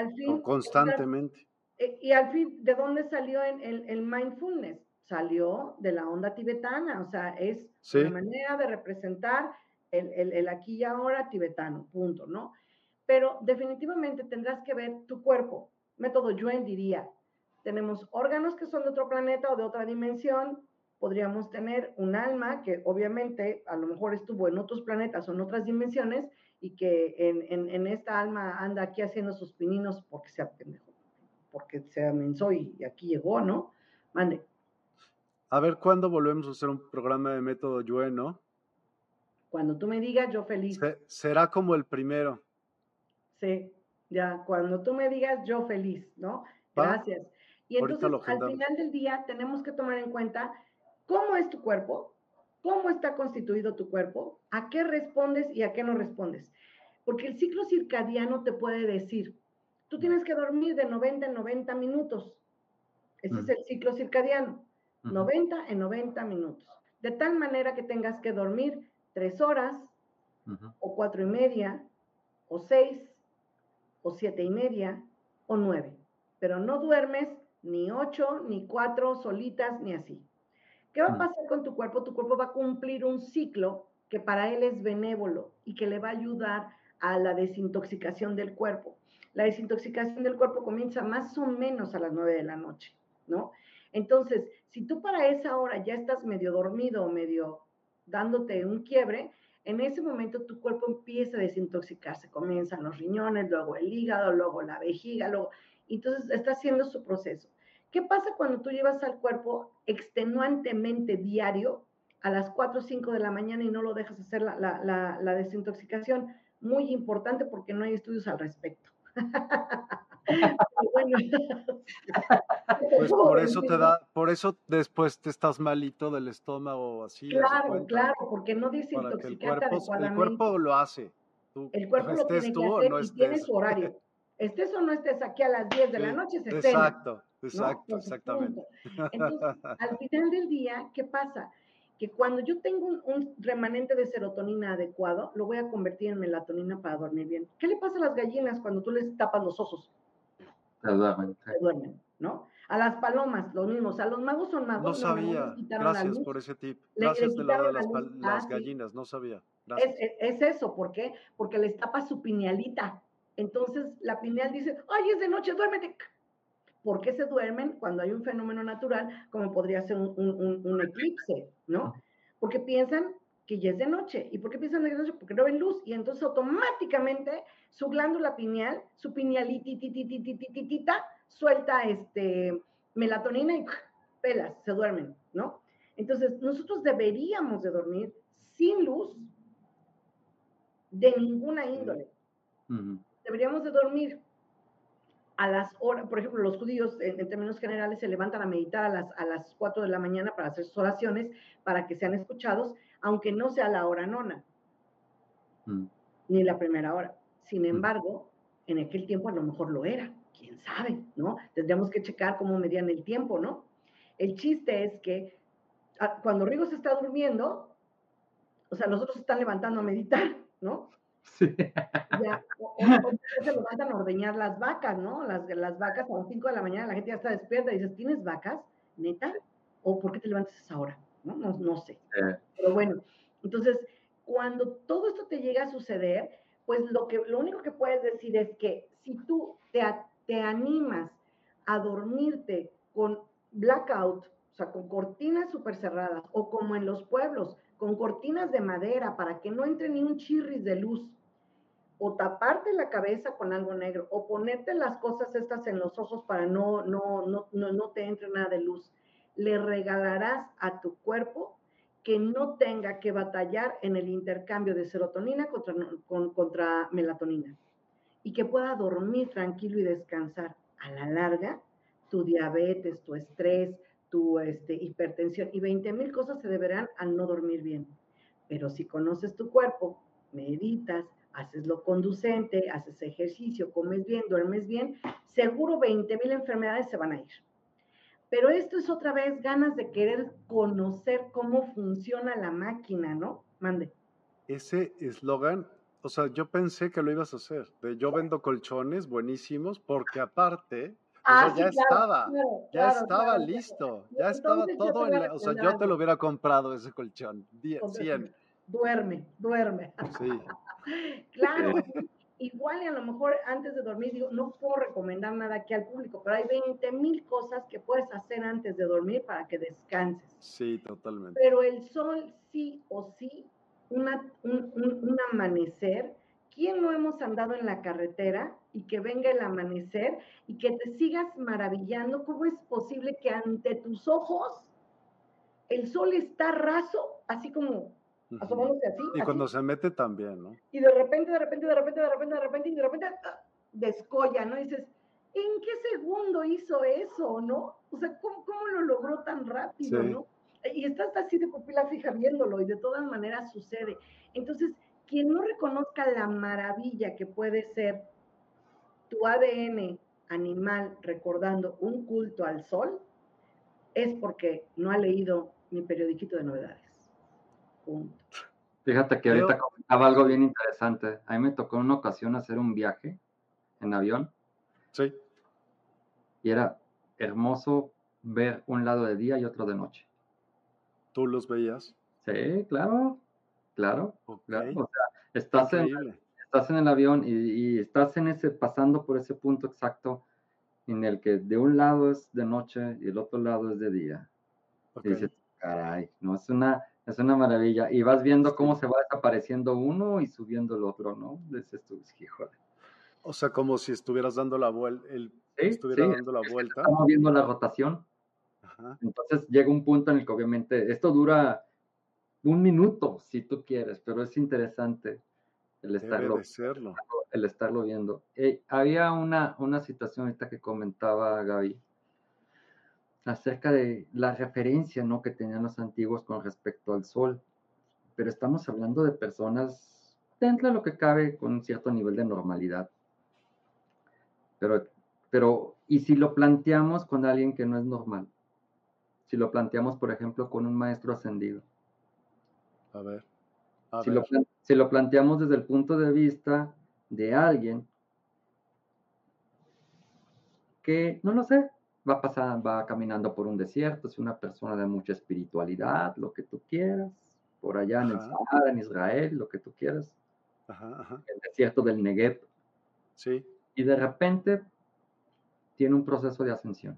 constantemente. Eh, y al fin, ¿de dónde salió el, mindfulness? Salió de la onda tibetana, o sea, es una manera de representar el, aquí y ahora tibetano, punto, ¿no? Pero definitivamente tendrás que ver tu cuerpo. Método Yuen diría, tenemos órganos que son de otro planeta o de otra dimensión, podríamos tener un alma que obviamente a lo mejor estuvo en otros planetas o en otras dimensiones y que en, en esta alma anda aquí haciendo sus pininos porque se apendejó porque se amenazó y, aquí llegó, ¿no? Mande. A ver, ¿cuándo volvemos a hacer un programa de método Yue, no? Cuando tú me digas, yo feliz. será como el primero. Sí, ya, cuando tú me digas, yo feliz, ¿no? Gracias. Y entonces, al final del día, tenemos que tomar en cuenta cómo es tu cuerpo, cómo está constituido tu cuerpo, a qué respondes y a qué no respondes. Porque el ciclo circadiano te puede decir, Tú tienes que dormir de 90 en 90 minutos. Ese es el ciclo circadiano. 90 en 90 minutos. De tal manera que tengas que dormir tres horas, o cuatro y media, o seis, o siete y media, o nueve. Pero no duermes ni ocho, ni cuatro solitas, ni así. ¿Qué va a pasar con tu cuerpo? Tu cuerpo va a cumplir un ciclo que para él es benévolo y que le va a ayudar a la desintoxicación del cuerpo la desintoxicación del cuerpo comienza más o menos a las 9 de la noche, ¿no? Entonces, si tú para esa hora ya estás medio dormido o medio dándote un quiebre, en ese momento tu cuerpo empieza a desintoxicarse, comienzan los riñones, luego el hígado, luego la vejiga, luego, entonces está haciendo su proceso. ¿Qué pasa cuando tú llevas al cuerpo extenuantemente diario a las 4 o 5 de la mañana y no lo dejas hacer la, la, la desintoxicación? Muy importante porque no hay estudios al respecto. pues por eso te da, por eso después te estás malito del estómago así. Claro, claro, porque no dice el cuerpo, el cuerpo lo hace. el cuerpo lo tiene que hacer y tiene su horario. Estés o no estés aquí a las 10 de la noche, se Exacto, exacto, exactamente. Entonces, al final del día, ¿qué pasa? que cuando yo tengo un, remanente de serotonina adecuado, lo voy a convertir en melatonina para dormir bien. ¿Qué le pasa a las gallinas cuando tú les tapas los ojos? Se duermen. Se duermen, ¿no? A las palomas, lo mismo. O sea, los magos son magos. No sabía. Gracias por ese tip. Gracias de las, las gallinas, no sabía. Es, es, eso, ¿por qué? Porque les tapa su pinealita. Entonces la pineal dice, ay, es de noche, duérmete. ¿Por qué se duermen cuando hay un fenómeno natural como podría ser un, eclipse, ¿no? Porque piensan que ya es de noche. ¿Y por qué piensan que es de noche? Porque no ven luz y entonces automáticamente su glándula pineal, su pinealitititititita, suelta este, melatonina y pelas, se duermen, ¿no? Entonces, nosotros deberíamos de dormir sin luz de ninguna índole. Deberíamos de dormir a las horas, por ejemplo, los judíos en, términos generales se levantan a meditar a las, a las 4 de la mañana para hacer sus oraciones, para que sean escuchados, aunque no sea la hora nona, mm. ni la primera hora. Sin mm. embargo, en aquel tiempo a lo mejor lo era, quién sabe, ¿no? Tendríamos que checar cómo medían el tiempo, ¿no? El chiste es que ah, cuando Rigo se está durmiendo, o sea, nosotros están levantando a meditar, ¿no? Sí. Ya, o, se levantan a ordeñar las vacas, ¿no? Las, las vacas a las 5 de la mañana, la gente ya está despierta y dices, ¿tienes vacas? ¿Neta? ¿O por qué te levantas a esa hora? No, no, no sé. Pero bueno, entonces, cuando todo esto te llega a suceder, pues lo, que, lo único que puedes decir es que si tú te, te animas a dormirte con blackout, o sea, con cortinas súper cerradas, o como en los pueblos, con cortinas de madera para que no entre ni un chirris de luz, o taparte la cabeza con algo negro, o ponerte las cosas estas en los ojos para no, no, no, no, no te entre nada de luz, le regalarás a tu cuerpo que no tenga que batallar en el intercambio de serotonina contra, contra melatonina y que pueda dormir tranquilo y descansar. A la larga, tu diabetes, tu estrés, tu este, hipertensión y 20 mil cosas se deberán al no dormir bien. Pero si conoces tu cuerpo, meditas, haces lo conducente, haces ejercicio, comes bien, duermes bien, seguro 20 mil enfermedades se van a ir. Pero esto es otra vez ganas de querer conocer cómo funciona la máquina, ¿no? Mande. Ese eslogan, o sea, yo pensé que lo ibas a hacer, de yo vendo colchones buenísimos, porque aparte, ah, ya estaba, ya estaba listo, ya estaba todo en la, o sea, yo te lo hubiera comprado ese colchón, 100. Duerme, duerme. Sí. claro, igual y a lo mejor antes de dormir, digo, no puedo recomendar nada aquí al público, pero hay 20 mil cosas que puedes hacer antes de dormir para que descanses. Sí, totalmente. Pero el sol sí o sí, una, un, un, amanecer, ¿quién no hemos andado en la carretera y que venga el amanecer y que te sigas maravillando? ¿Cómo es posible que ante tus ojos el sol está raso, así como asomándose así. Y cuando se mete también, ¿no? Y de repente, de repente, de repente, de repente, de repente, y de repente ah, descolla, ¿no? Y dices, ¿en qué segundo hizo eso, no? O sea, ¿cómo, cómo lo logró tan rápido, no? Y estás así de pupila fija viéndolo y de todas maneras sucede. Entonces, quien no reconozca la maravilla que puede ser tu ADN animal recordando un culto al sol, es porque no ha leído mi periodiquito de novedades. Fíjate que ahorita comentaba algo bien interesante. A mí me tocó en una ocasión hacer un viaje en avión. Sí. Y era hermoso ver un lado de día y otro de noche. ¿Tú los veías? Sí, claro, claro. O sea, estás en, estás en el avión y, estás en ese, pasando por ese punto exacto en el que de un lado es de noche y el otro lado es de día. Y dices, caray, no es una, es una maravilla. Y vas viendo cómo se va desapareciendo uno y subiendo el otro, ¿no? Dices tú, híjole. O sea, como si estuvieras dando la vuelta, el estuviera dando la vuelta. Estamos viendo la rotación. Entonces llega un punto en el que obviamente esto dura un minuto, si tú quieres, pero es interesante el estarlo, el estarlo viendo. Eh, había una, una situación esta que comentaba Gaby, acerca de la referencia ¿no? que tenían los antiguos con respecto al sol. Pero estamos hablando de personas dentro de lo que cabe con un cierto nivel de normalidad. Pero, pero, ¿y si lo planteamos con alguien que no es normal? Si lo planteamos, por ejemplo, con un maestro ascendido. A ver. si, Lo, si lo planteamos desde el punto de vista de alguien que, no lo sé, va, pasar, va caminando por un desierto, es una persona de mucha espiritualidad, lo que tú quieras, por allá en el Sahara, en Israel, lo que tú quieras, el desierto del Negev. Sí. Y de repente tiene un proceso de ascensión.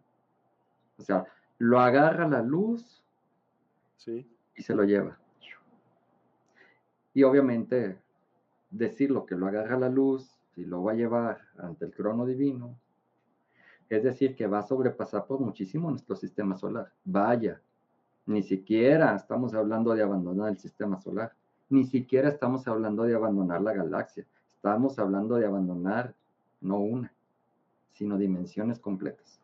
O sea, lo agarra la luz sí. y se lo lleva. Y obviamente decir lo que lo agarra la luz y lo va a llevar ante el trono divino, Es decir, que va a sobrepasar por muchísimo nuestro sistema solar. Vaya, ni siquiera estamos hablando de abandonar el sistema solar, ni siquiera estamos hablando de abandonar la galaxia, estamos hablando de abandonar no una, sino dimensiones completas.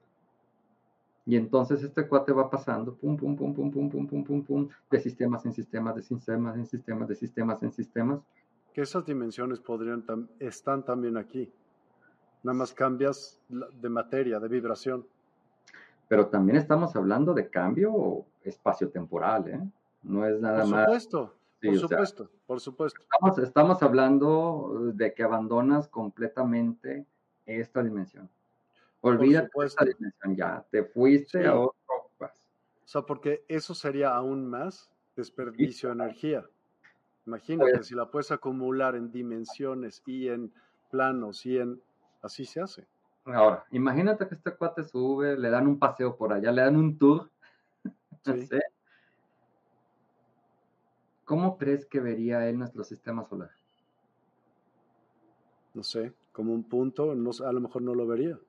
Y entonces este cuate va pasando, pum, pum, pum, pum, pum, pum, pum, pum, pum, de sistemas en sistemas, de sistemas en sistemas, de sistemas en sistemas. Que esas dimensiones podrían están también aquí. Nada más cambias de materia, de vibración. Pero también estamos hablando de cambio espacio-temporal, ¿eh? No es nada más. por Supuesto, por supuesto, por supuesto. Estamos, estamos hablando de que abandonas completamente esta dimensión. Olvídate de esta dimensión ya, te fuiste a otro. O sea, porque eso sería aún más desperdicio de energía. Imagínate, pues si la puedes acumular en dimensiones y en planos y en... Así se hace. Ahora, imagínate que este cuate sube, le dan un paseo por allá, le dan un tour. Sí. ¿Cómo crees que vería él nuestro sistema solar? No sé, como un punto, no, a lo mejor no lo vería.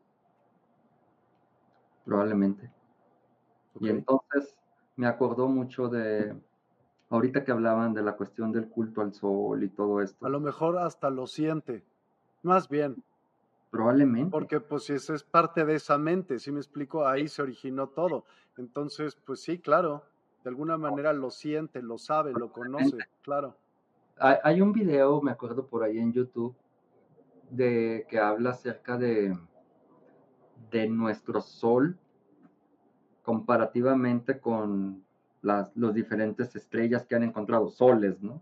Probablemente. Y entonces me acordó mucho de, ahorita que hablaban de la cuestión del culto al sol y todo esto. A lo mejor hasta lo siente, más bien. Probablemente. Porque pues esa es parte de esa mente, si me explico, ahí se originó todo. Entonces, pues sí, claro, de alguna manera lo siente, lo sabe, lo conoce, claro. Hay un video, me acuerdo por ahí en YouTube, de que habla acerca de, de nuestro sol comparativamente con las los diferentes estrellas que han encontrado, soles, ¿no?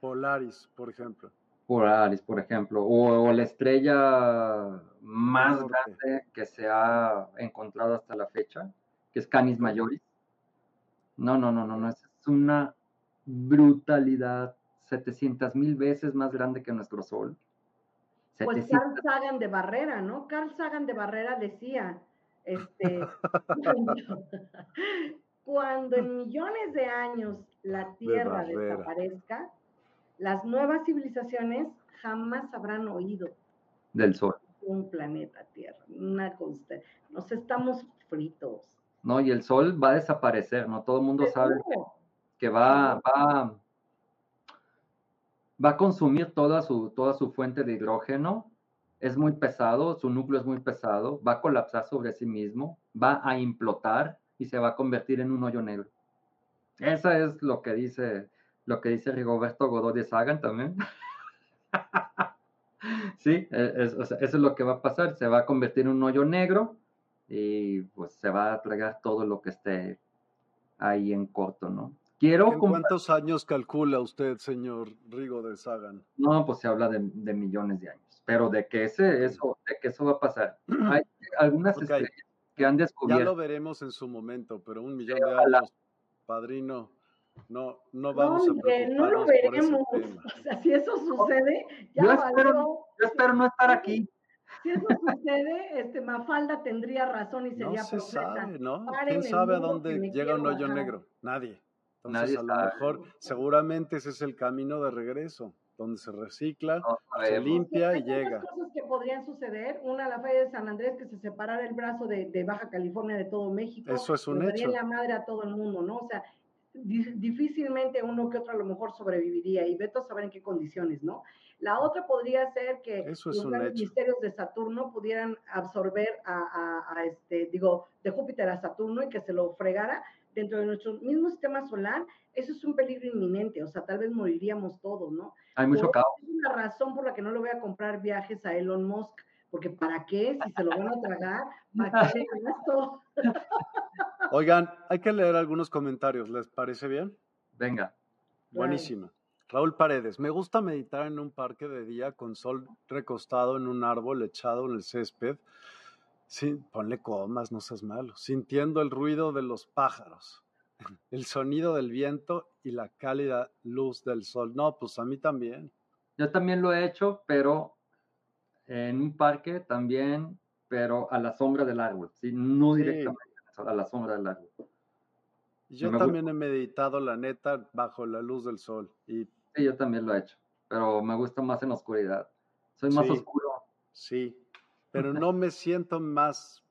Polaris, por ejemplo. Polaris, por ejemplo, o, la estrella más grande que se ha encontrado hasta la fecha, que es Canis Majoris. No, no, no, no, no, es una brutalidad 700 mil veces más grande que nuestro Sol. Pues Carl Sagan de Barrera, ¿no? Carl Sagan de Barrera decía, este, cuando en millones de años la Tierra desaparezca, las nuevas civilizaciones jamás habrán oído del Sol. Un planeta Tierra, una. Nos estamos fritos. No, y el Sol va a desaparecer, ¿no? Todo el mundo sabe que va, va, va a consumir toda su, toda su fuente de hidrógeno. Es muy pesado, su núcleo es muy pesado, va a colapsar sobre sí mismo, va a implotar y se va a convertir en un hoyo negro. Eso es lo que dice lo que dice Rigoberto Godoy de Sagan también. sí, e, eso es lo que va a pasar, se va a convertir en un hoyo negro y pues se va a tragar todo lo que esté ahí en corto, ¿no? Quiero ¿Cuántos años calcula usted, señor Rigo de Sagan? No, pues se habla de, millones de años, pero de que ese, eso, de que eso va a pasar. Hay algunas estrellas que han descubierto. Ya lo veremos en su momento, pero un millón de años, padrino. No, no vamos a preocuparnos no lo veremos. O sea, si eso sucede, ya yo espero, yo espero no estar aquí. Si eso sucede, este Mafalda tendría razón y sería No se sabe, ¿no? ¿Quién sabe a dónde llega un hoyo negro? Nadie. Entonces, a lo mejor, seguramente ese es el camino de regreso, donde se recicla, se limpia y llega. Hay cosas que podrían suceder. Una, la falla de San Andrés, que se separara el brazo de, de Baja California de todo México. Eso es un hecho. la madre a todo el mundo, ¿no? O sea, difícilmente uno que otro a lo mejor sobreviviría y veto a saber en qué condiciones, ¿no? La otra podría ser que los misterios de Saturno pudieran absorber a, este, digo, de Júpiter a Saturno y que se lo fregara dentro de nuestro mismo sistema solar. Eso es un peligro inminente, o sea, tal vez moriríamos todos, ¿no? Hay mucho caos. Es una razón por la que no le voy a comprar viajes a Elon Musk, porque ¿para qué? Si se lo van a tragar, ¿para qué esto? Oigan, hay que leer algunos comentarios, ¿les parece bien? Venga. Buenísimo. Raúl Paredes, me gusta meditar en un parque de día con sol recostado en un árbol echado en el césped. Sí, ponle comas, no seas malo. Sintiendo el ruido de los pájaros, el sonido del viento y la cálida luz del sol. No, pues a mí también. Yo también lo he hecho, pero en un parque también, pero a la sombra del árbol, ¿sí? no directamente a la sombra del árbol. Yo también he meditado, la neta, bajo la luz del sol. Y... Sí, yo también lo he hecho, pero me gusta más en oscuridad. Soy más oscuro. Sí, pero no me siento más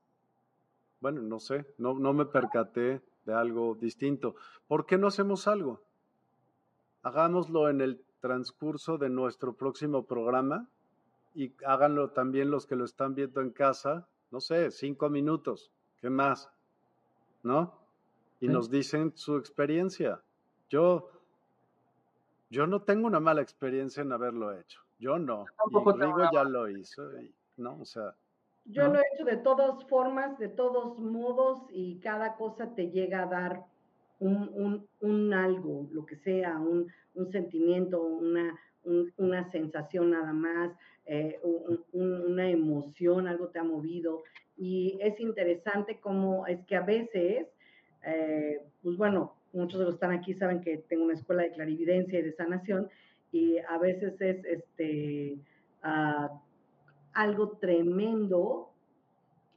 bueno, no sé, no, no me percaté de algo distinto. ¿Por qué no hacemos algo? Hagámoslo en el transcurso de nuestro próximo programa y háganlo también los que lo están viendo en casa, no sé, cinco minutos, ¿qué más? ¿No? Y nos dicen su experiencia. Yo, yo no tengo una mala experiencia en haberlo hecho. Yo no. Y Rigo ya lo hizo, ¿no? O sea. Yo lo he hecho de todas formas, de todos modos, y cada cosa te llega a dar un, un, algo, lo que sea, un, un sentimiento, una, una sensación nada más, eh, una emoción, algo te ha movido. Y es interesante cómo es que a veces, eh, pues bueno, muchos de los que están aquí saben que tengo una escuela de clarividencia y de sanación, y a veces es este, ah, algo tremendo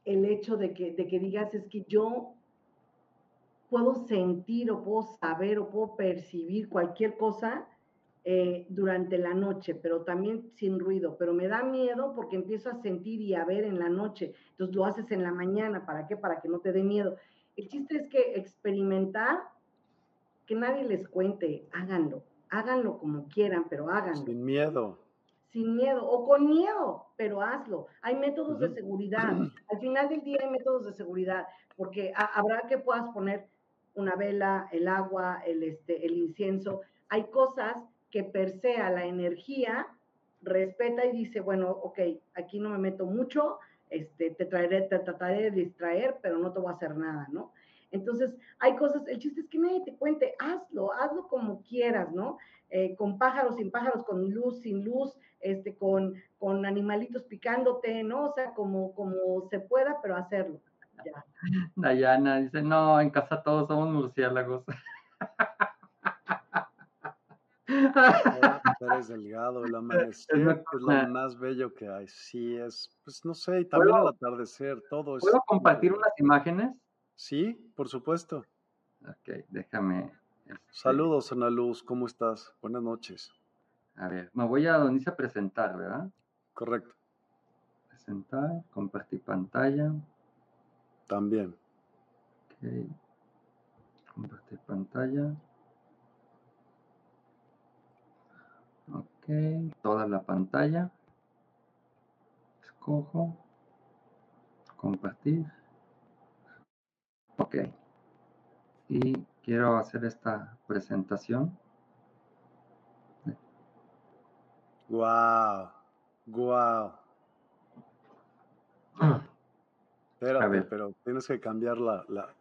el hecho de que, de que digas, es que yo puedo sentir o puedo saber o puedo percibir cualquier cosa eh, durante la noche, pero también sin ruido, pero me da miedo porque empiezo a sentir y a ver en la noche, entonces lo haces en la mañana, ¿para qué? Para que no te dé miedo. El chiste es que experimentar, que nadie les cuente, háganlo, háganlo como quieran, pero háganlo. Sin miedo. Sin miedo, o con miedo, pero hazlo. Hay métodos de seguridad. Al final del día hay métodos de seguridad, porque habrá que puedas poner una vela, el agua, el, este, el incienso. Hay cosas que per se a la energía respeta y dice, bueno, ok, aquí no me meto mucho, este, te, traeré, te trataré de distraer, pero no te voy a hacer nada, ¿no? Entonces, hay cosas, el chiste es que nadie te cuente, hazlo, hazlo como quieras, ¿no? Eh, con pájaros, sin pájaros, con luz, sin luz, este, con, con animalitos picándote, ¿no? O sea, como, como se pueda, pero hacerlo. Dayana dice, no, en casa todos somos murciélagos. eres delgado, el amanecer es lo más bello que hay. Sí, es, pues no sé, y también el atardecer, todo eso. ¿Puedo compartir unas imágenes? Sí, por supuesto. Ok, déjame. Este Saludos, Ana Luz, ¿cómo estás? Buenas noches. A ver, me voy a donde dice presentar, ¿verdad? Correcto. Presentar, compartir pantalla. También. Ok. Compartir pantalla. Ok, toda la pantalla. Escojo. Compartir. Ok. Y quiero hacer esta presentación. Wow. Wow. Espérate, pero tienes que cambiar la, la,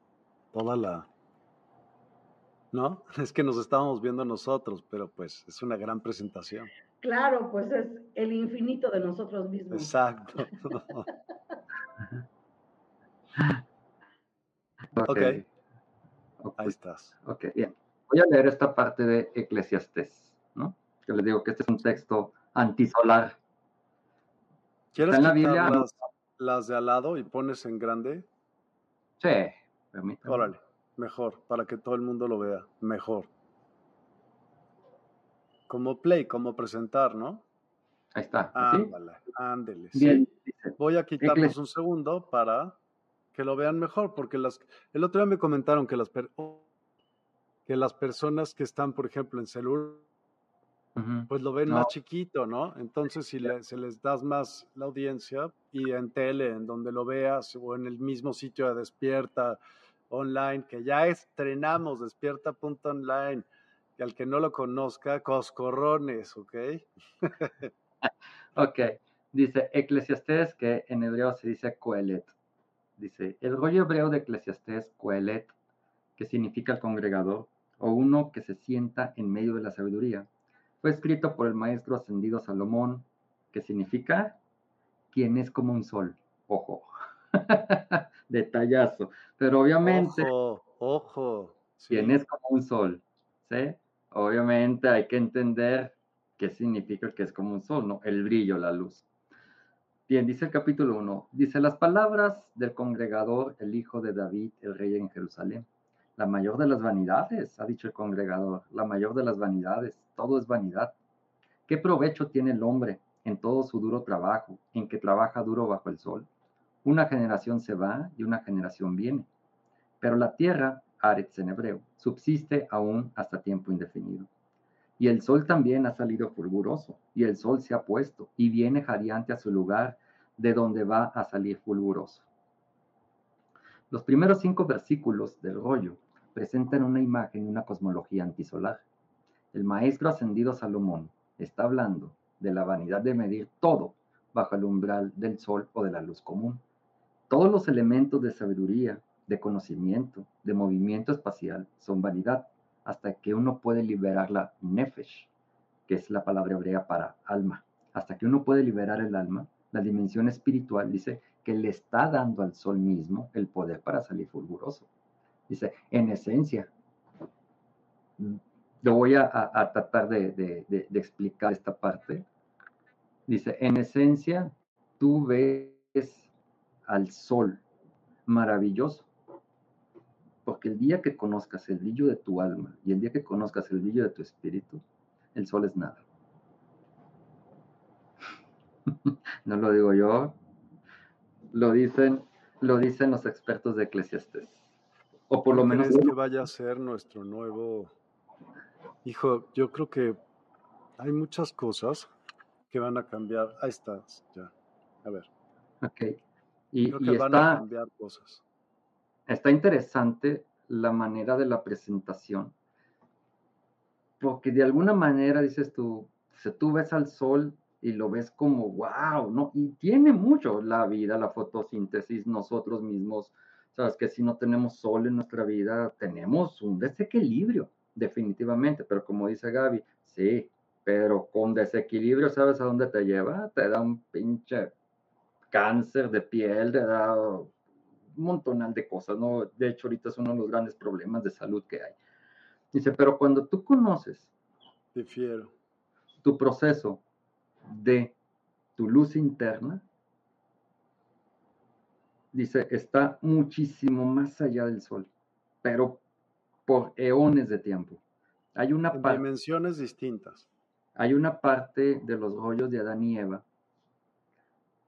toda la... ¿No? Es que nos estábamos viendo nosotros, pero pues es una gran presentación. Claro, pues es el infinito de nosotros mismos. Exacto. okay. ok. Ahí estás. Ok, bien. Voy a leer esta parte de Eclesiastés, ¿no? Que les digo que este es un texto antisolar. ¿Quieres en la Biblia? las de al lado y pones en grande? Sí, permítame. Órale, mejor, para que todo el mundo lo vea, mejor. Como play, como presentar, ¿no? Ahí está. Ándale, ándele. Sí. Voy a quitarnos un segundo para que lo vean mejor, porque las, el otro día me comentaron que las, que las personas que están, por ejemplo, en celular pues lo ven más chiquito, ¿no? Entonces, si se les das más la audiencia y en tele, en donde lo veas, o en el mismo sitio de Despierta Online, que ya estrenamos Despierta.online, que al que no lo conozca, coscorrones, ¿ok? ok, dice Eclesiastés, que en hebreo se dice Coelet. Dice, el rollo hebreo de Eclesiastés, Coelet, que significa el congregador, o uno que se sienta en medio de la sabiduría fue escrito por el maestro ascendido Salomón, que significa quien es como un sol. Ojo. Detallazo. Pero obviamente. Ojo, ojo. Quien es como un sol. ¿Sí? Obviamente hay que entender qué significa que es como un sol, ¿no? El brillo, la luz. Bien, dice el capítulo 1, dice las palabras del congregador, el hijo de David, el rey en Jerusalén. La mayor de las vanidades, ha dicho el congregador, la mayor de las vanidades, todo es vanidad. ¿Qué provecho tiene el hombre en todo su duro trabajo, en que trabaja duro bajo el sol? Una generación se va y una generación viene. Pero la tierra, Aretz en hebreo, subsiste aún hasta tiempo indefinido. Y el sol también ha salido fulguroso, y el sol se ha puesto, y viene jadeante a su lugar, de donde va a salir fulguroso. Los primeros cinco versículos del rollo presentan una imagen y una cosmología antisolar. El maestro ascendido Salomón está hablando de la vanidad de medir todo bajo el umbral del sol o de la luz común. Todos los elementos de sabiduría, de conocimiento, de movimiento espacial son vanidad, hasta que uno puede liberar la nefesh, que es la palabra hebrea para alma. Hasta que uno puede liberar el alma, la dimensión espiritual dice que le está dando al sol mismo el poder para salir fulguroso. Dice, en esencia, lo voy a, tratar de, de explicar esta parte. Dice, en esencia, tú ves al sol maravilloso, porque el día que conozcas el brillo de tu alma y el día que conozcas el brillo de tu espíritu, el sol es nada. no lo digo yo, lo dicen, lo dicen los expertos de Eclesiastes. O por lo menos. que vaya a ser nuestro nuevo. Hijo, yo creo que hay muchas cosas que van a cambiar. Ahí estás, ya. A ver. Ok. Y, creo que van a cambiar cosas está interesante la manera de la presentación, porque de alguna manera dices tú, si tú ves al sol y lo ves como wow, ¿no? Y tiene mucho la vida, la fotosíntesis, nosotros mismos, sabes que si no tenemos sol en nuestra vida, tenemos un desequilibrio, definitivamente, pero como dice Gaby, sí, pero con desequilibrio, ¿sabes a dónde te lleva? Te da un pinche cáncer de piel, te da un montonal de cosas, ¿no? De hecho, ahorita es uno de los grandes problemas de salud que hay. Dice, pero cuando tú conoces Difiero. tu proceso de tu luz interna, dice, está muchísimo más allá del sol, pero por eones de tiempo. Hay una parte, dimensiones distintas. Hay una parte de los rollos de Adán y Eva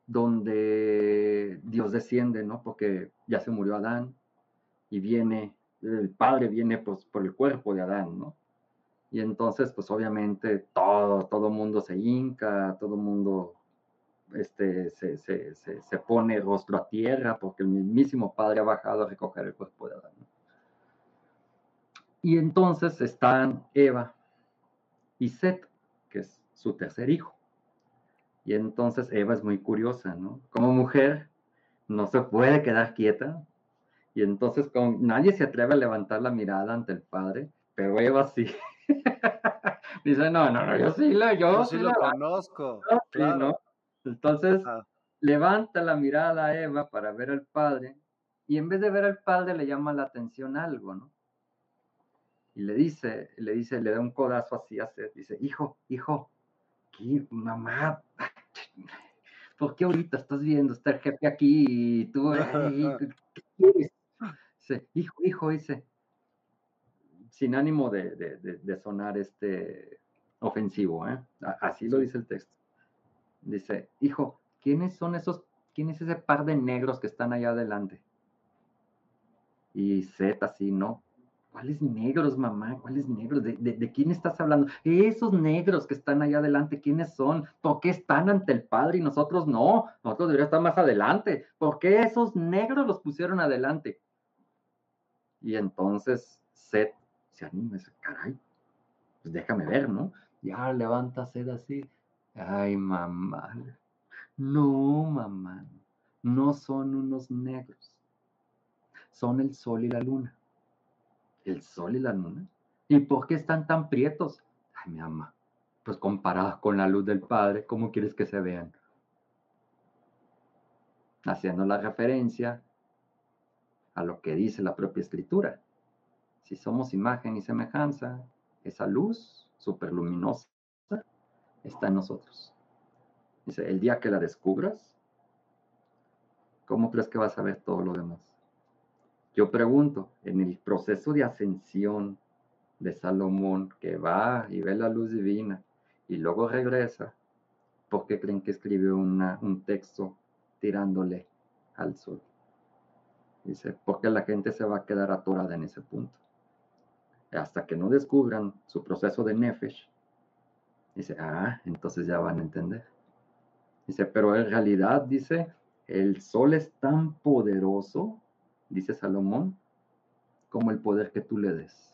donde Dios desciende, ¿no? Porque ya se murió Adán y viene, el Padre viene pues por el cuerpo de Adán, ¿no? Y entonces, pues obviamente todo, todo mundo se hinca, todo mundo este, se, se, se, pone rostro a tierra porque el mismísimo Padre ha bajado a recoger el cuerpo de Adán. Y entonces están Eva y Set, que es su tercer hijo. Y entonces Eva es muy curiosa, ¿no? Como mujer no se puede quedar quieta. Y entonces con, nadie se atreve a levantar la mirada ante el padre, pero Eva sí. Dice, no, no, no, yo sí, lo, yo, sí, lo conozco. ¿no? Entonces levanta la mirada a Eva para ver al padre y en vez de ver al padre le llama la atención algo, ¿no? Y le dice, le dice, le da un codazo así a Seth, dice, hijo, hijo, ¿qué, mamá, ¿por qué ahorita estás viendo? Está el jefe aquí y tú, ¿qué quieres? Dice, hijo, hijo, dice, sin ánimo de, sonar este ofensivo, ¿eh? así lo dice el texto. Dice, hijo, ¿quiénes son esos, quién es ese par de negros que están allá adelante? Y Z así, ¿no? ¿Cuáles negros, mamá? ¿Cuáles negros? ¿De, quién estás hablando? Esos negros que están allá adelante, ¿quiénes son? ¿Por qué están ante el Padre y nosotros no? Nosotros deberíamos estar más adelante. ¿Por qué esos negros los pusieron adelante? Y entonces Seth se anima y dice, caray, pues déjame ver, ¿no? Ya levanta Seth así. Ay, mamá. No, mamá. No son unos negros. Son el sol y la luna el sol y la luna. ¿Y por qué están tan prietos? Ay, mi ama, pues comparados con la luz del Padre, ¿cómo quieres que se vean? Haciendo la referencia a lo que dice la propia escritura. Si somos imagen y semejanza, esa luz superluminosa está en nosotros. Dice, el día que la descubras, ¿cómo crees que vas a ver todo lo demás? Yo pregunto, en el proceso de ascensión de Salomón, que va y ve la luz divina y luego regresa, ¿por qué creen que escribió un texto tirándole al sol. Dice, porque la gente se va a quedar atorada en ese punto. Hasta que no descubran su proceso de Nefesh, dice, ah, entonces ya van a entender. Dice, pero en realidad, dice, el sol es tan poderoso, dice Salomón, como el poder que tú le des.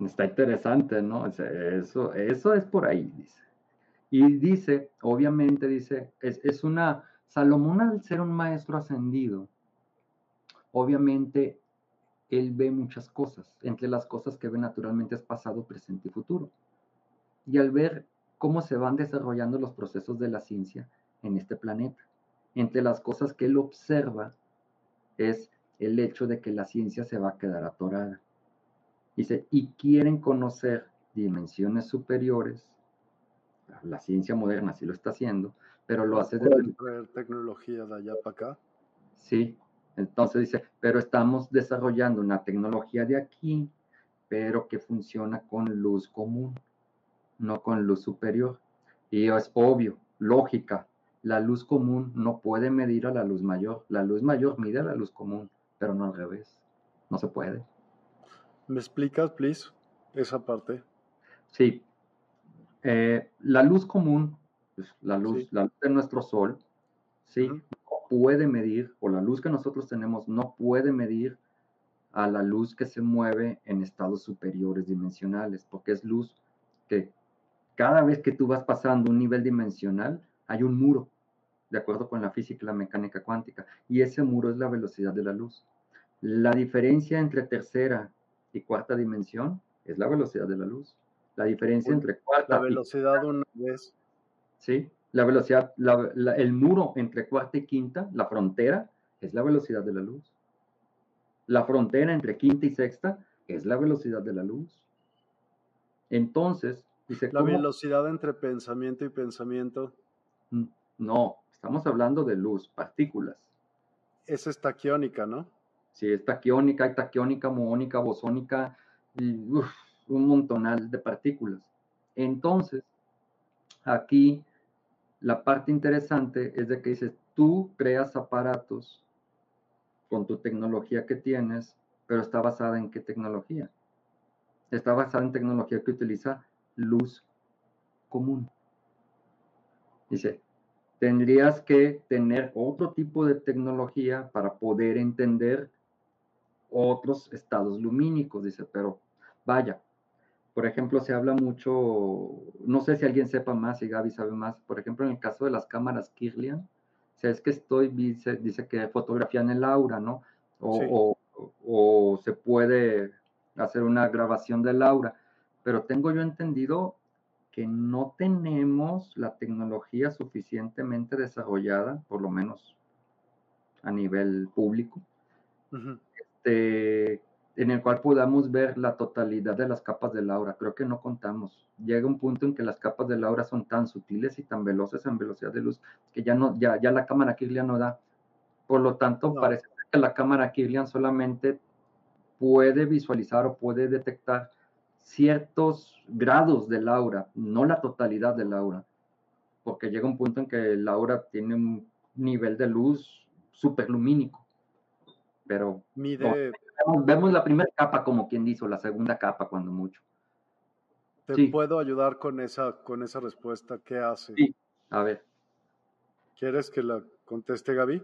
Está interesante, ¿no? Eso, eso es por ahí, dice. Y dice, obviamente, dice, es, es una, Salomón al ser un maestro ascendido, obviamente él ve muchas cosas. Entre las cosas que ve naturalmente es pasado, presente y futuro. Y al ver cómo se van desarrollando los procesos de la ciencia en este planeta, entre las cosas que él observa es el hecho de que la ciencia se va a quedar atorada. Dice, y quieren conocer dimensiones superiores. La ciencia moderna sí lo está haciendo, pero lo hace de... traer tecnología de allá para acá? Sí, entonces dice, pero estamos desarrollando una tecnología de aquí, pero que funciona con luz común, no con luz superior. Y es obvio, lógica, la luz común no puede medir a la luz mayor. La luz mayor mide a la luz común, pero no al revés. No se puede. ¿Me explicas, please, esa parte? Sí. Eh, la luz común, pues, la, luz, la luz de nuestro sol, sí, no puede medir, o la luz que nosotros tenemos no puede medir a la luz que se mueve en estados superiores dimensionales, porque es luz que cada vez que tú vas pasando un nivel dimensional, hay un muro, de acuerdo con la física y la mecánica cuántica, y ese muro es la velocidad de la luz. La diferencia entre tercera y cuarta dimensión es la velocidad de la luz. La diferencia entre cuarta la velocidad una vez. Sí, la velocidad, el muro entre cuarta y quinta, la frontera, es la velocidad de la luz. La frontera entre quinta y sexta es la velocidad de la luz. Entonces, dice... La velocidad entre pensamiento y pensamiento. No, estamos hablando de luz, partículas. Es estaquiónica, ¿no? Sí, es taquiónica, taquiónica, muónica, bosónica, y, un montonal de partículas. Entonces, aquí la parte interesante es de que dices, tú creas aparatos con tu tecnología que tienes, pero está basada en qué tecnología? Está basada en tecnología que utiliza luz común. Dice, tendrías que tener otro tipo de tecnología para poder entender otros estados lumínicos, dice, pero vaya, por ejemplo, se habla mucho, no sé si alguien sepa más, si Gaby sabe más, por ejemplo, en el caso de las cámaras Kirlian, o sea, es que estoy, dice, dice que fotografían el aura, ¿no? O, o, se puede hacer una grabación del aura, pero tengo yo entendido que no tenemos la tecnología suficientemente desarrollada, por lo menos a nivel público, este, en el cual podamos ver la totalidad de las capas del aura. Creo que no contamos. Llega un punto en que las capas del aura son tan sutiles y tan veloces en velocidad de luz que ya no, ya, ya la cámara Kirlian no da. Por lo tanto, parece que la cámara Kirlian solamente puede visualizar o puede detectar ciertos grados del aura, no la totalidad del aura, porque llega un punto en que el aura tiene un nivel de luz superlumínico pero vemos, la primera capa como quien dice, la segunda capa cuando mucho. ¿Te puedo ayudar con esa, con esa respuesta? ¿Qué hace? Sí, a ver. ¿Quieres que la conteste Gaby?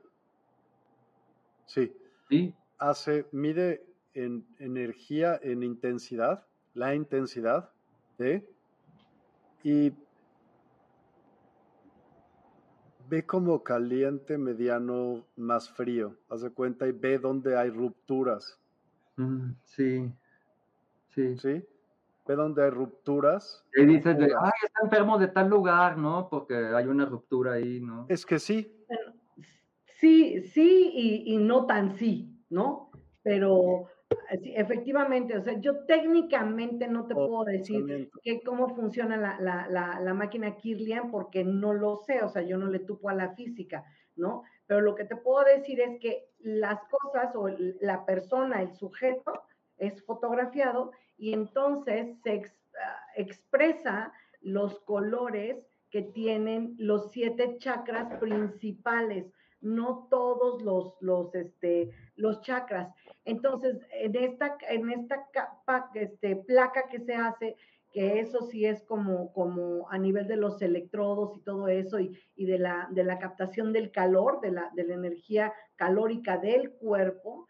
Sí. Sí. Hace, mide en energía, en intensidad, la intensidad de, y ve como caliente, mediano, más frío. Haz de cuenta y ve dónde hay rupturas. Mm, sí, sí. ¿Sí? Ve dónde hay rupturas. Y dices, de, ay, está enfermo de tal lugar, ¿no? Porque hay una ruptura ahí, ¿no? Es que sí. Sí, sí y, y no tan sí, ¿no? Pero efectivamente, o sea, yo técnicamente no te puedo decir que cómo funciona la, máquina Kirlian porque no lo sé, o sea, yo no le tupo a la física, ¿no? Pero lo que te puedo decir es que las cosas o la persona, el sujeto, es fotografiado y entonces se ah, expresa los colores que tienen los siete chakras principales, no todos los, los, este, los chakras. Entonces, en esta, en esta capa, este, placa que se hace, que eso sí es como, como a nivel de los electrodos y todo eso, y, de, la, de la captación del calor, de la, de la energía calórica del cuerpo,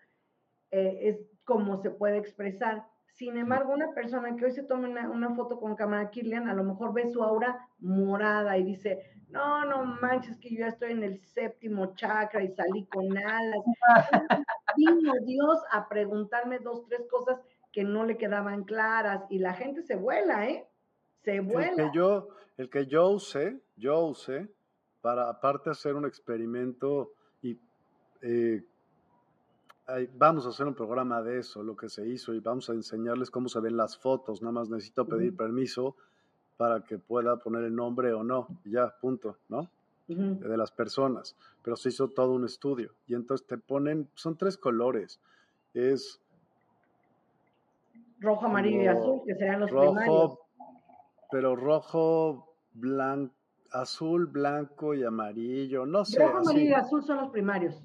eh, es como se puede expresar. Sin embargo, una persona que hoy se toma una, foto con cámara Kirlian, a lo mejor ve su aura morada y dice, no, no manches que yo ya estoy en el séptimo chakra y salí con alas. Vino Dios a preguntarme dos, tres cosas que no le quedaban claras y la gente se vuela, ¿eh? Se vuela. El que yo, el que yo usé, yo usé para aparte hacer un experimento y eh, vamos a hacer un programa de eso, lo que se hizo, y vamos a enseñarles cómo se ven las fotos. Nada más necesito pedir permiso para que pueda poner el nombre o no. ya, punto, ¿no? De las personas. Pero se hizo todo un estudio. Y entonces te ponen, son tres colores. Es. Rojo, amarillo y azul, que serían los rojo, Pero rojo, blanco, azul, blanco y amarillo. No sé. Rojo, amarillo y azul son los primarios.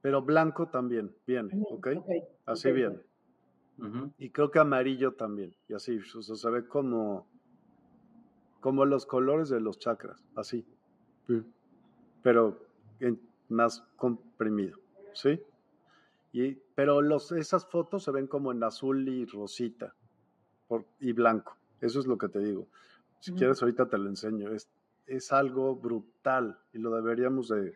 Pero blanco también, bien, ¿ok? Así bien. Y creo que amarillo también, y así, o sea, se ve como, como los colores de los chakras, así. Pero más comprimido, ¿sí? Y, pero los, esas fotos se ven como en azul y rosita y blanco. Eso es lo que te digo. Si quieres, ahorita te lo enseño. Es, es algo brutal y lo deberíamos de,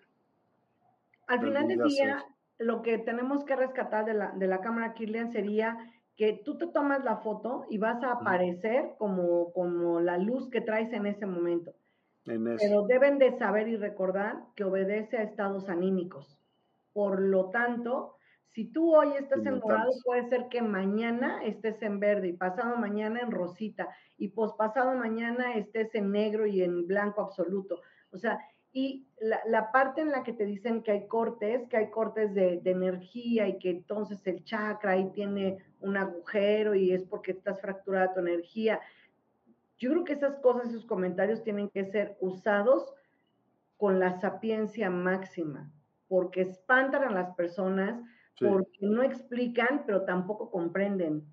al final del día, lo que tenemos que rescatar de la, de la cámara Kirlian sería que tú te tomas la foto y vas a aparecer como, como la luz que traes en ese momento. Pero deben de saber y recordar que obedece a estados anímicos. Por lo tanto, si tú hoy estás en morado, puede ser que mañana estés en verde y pasado mañana en rosita y pospasado mañana estés en negro y en blanco absoluto. O sea, y la, parte en la que te dicen que hay cortes, que hay cortes de, energía y que entonces el chakra ahí tiene un agujero y es porque estás fracturada tu energía. Yo creo que esas cosas, esos comentarios tienen que ser usados con la sapiencia máxima, porque espantan a las personas, porque no explican, pero tampoco comprenden.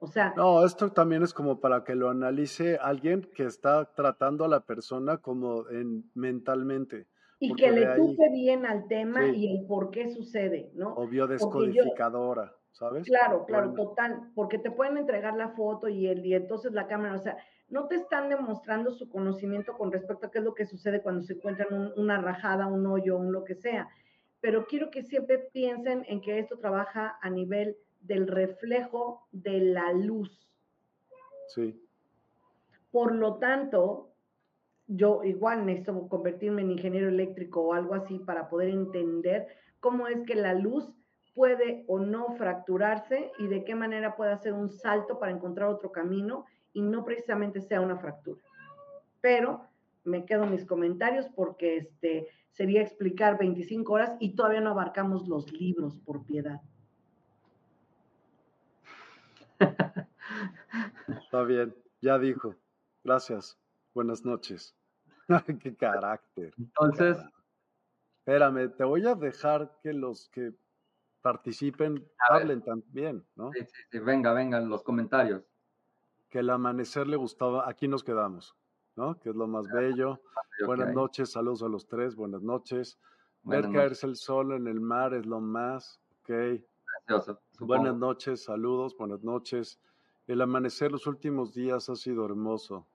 O sea. No, esto también es como para que lo analice alguien que está tratando a la persona como en, mentalmente. Y que le tupe bien al tema y el por qué sucede, ¿no? O biodescodificadora, ¿sabes? Claro, claro, total. Porque te pueden entregar la foto y, el, y entonces la cámara, o sea, no te están demostrando su conocimiento con respecto a qué es lo que sucede cuando se encuentran una rajada, un hoyo, un lo que sea. Pero quiero que siempre piensen en que esto trabaja a nivel del reflejo de la luz. Sí. Por lo tanto, yo igual necesito convertirme en ingeniero eléctrico o algo así para poder entender cómo es que la luz puede o no fracturarse y de qué manera puede hacer un salto para encontrar otro camino y no precisamente sea una fractura. Pero me quedo mis comentarios porque este sería explicar 25 horas y todavía no abarcamos los libros por piedad. Está bien, ya dijo. Gracias. Buenas noches. qué carácter. Entonces. Espérame, te voy a dejar que los que participen hablen también, ¿no? Sí, sí, sí, venga, vengan los comentarios. Que el amanecer le gustaba, aquí nos quedamos, ¿no? Que es lo más bello. Buenas noches, saludos a los tres, buenas noches. Ver caerse el sol en el mar es lo más, ok. Buenas noches, saludos, buenas noches. El amanecer los últimos días ha sido hermoso.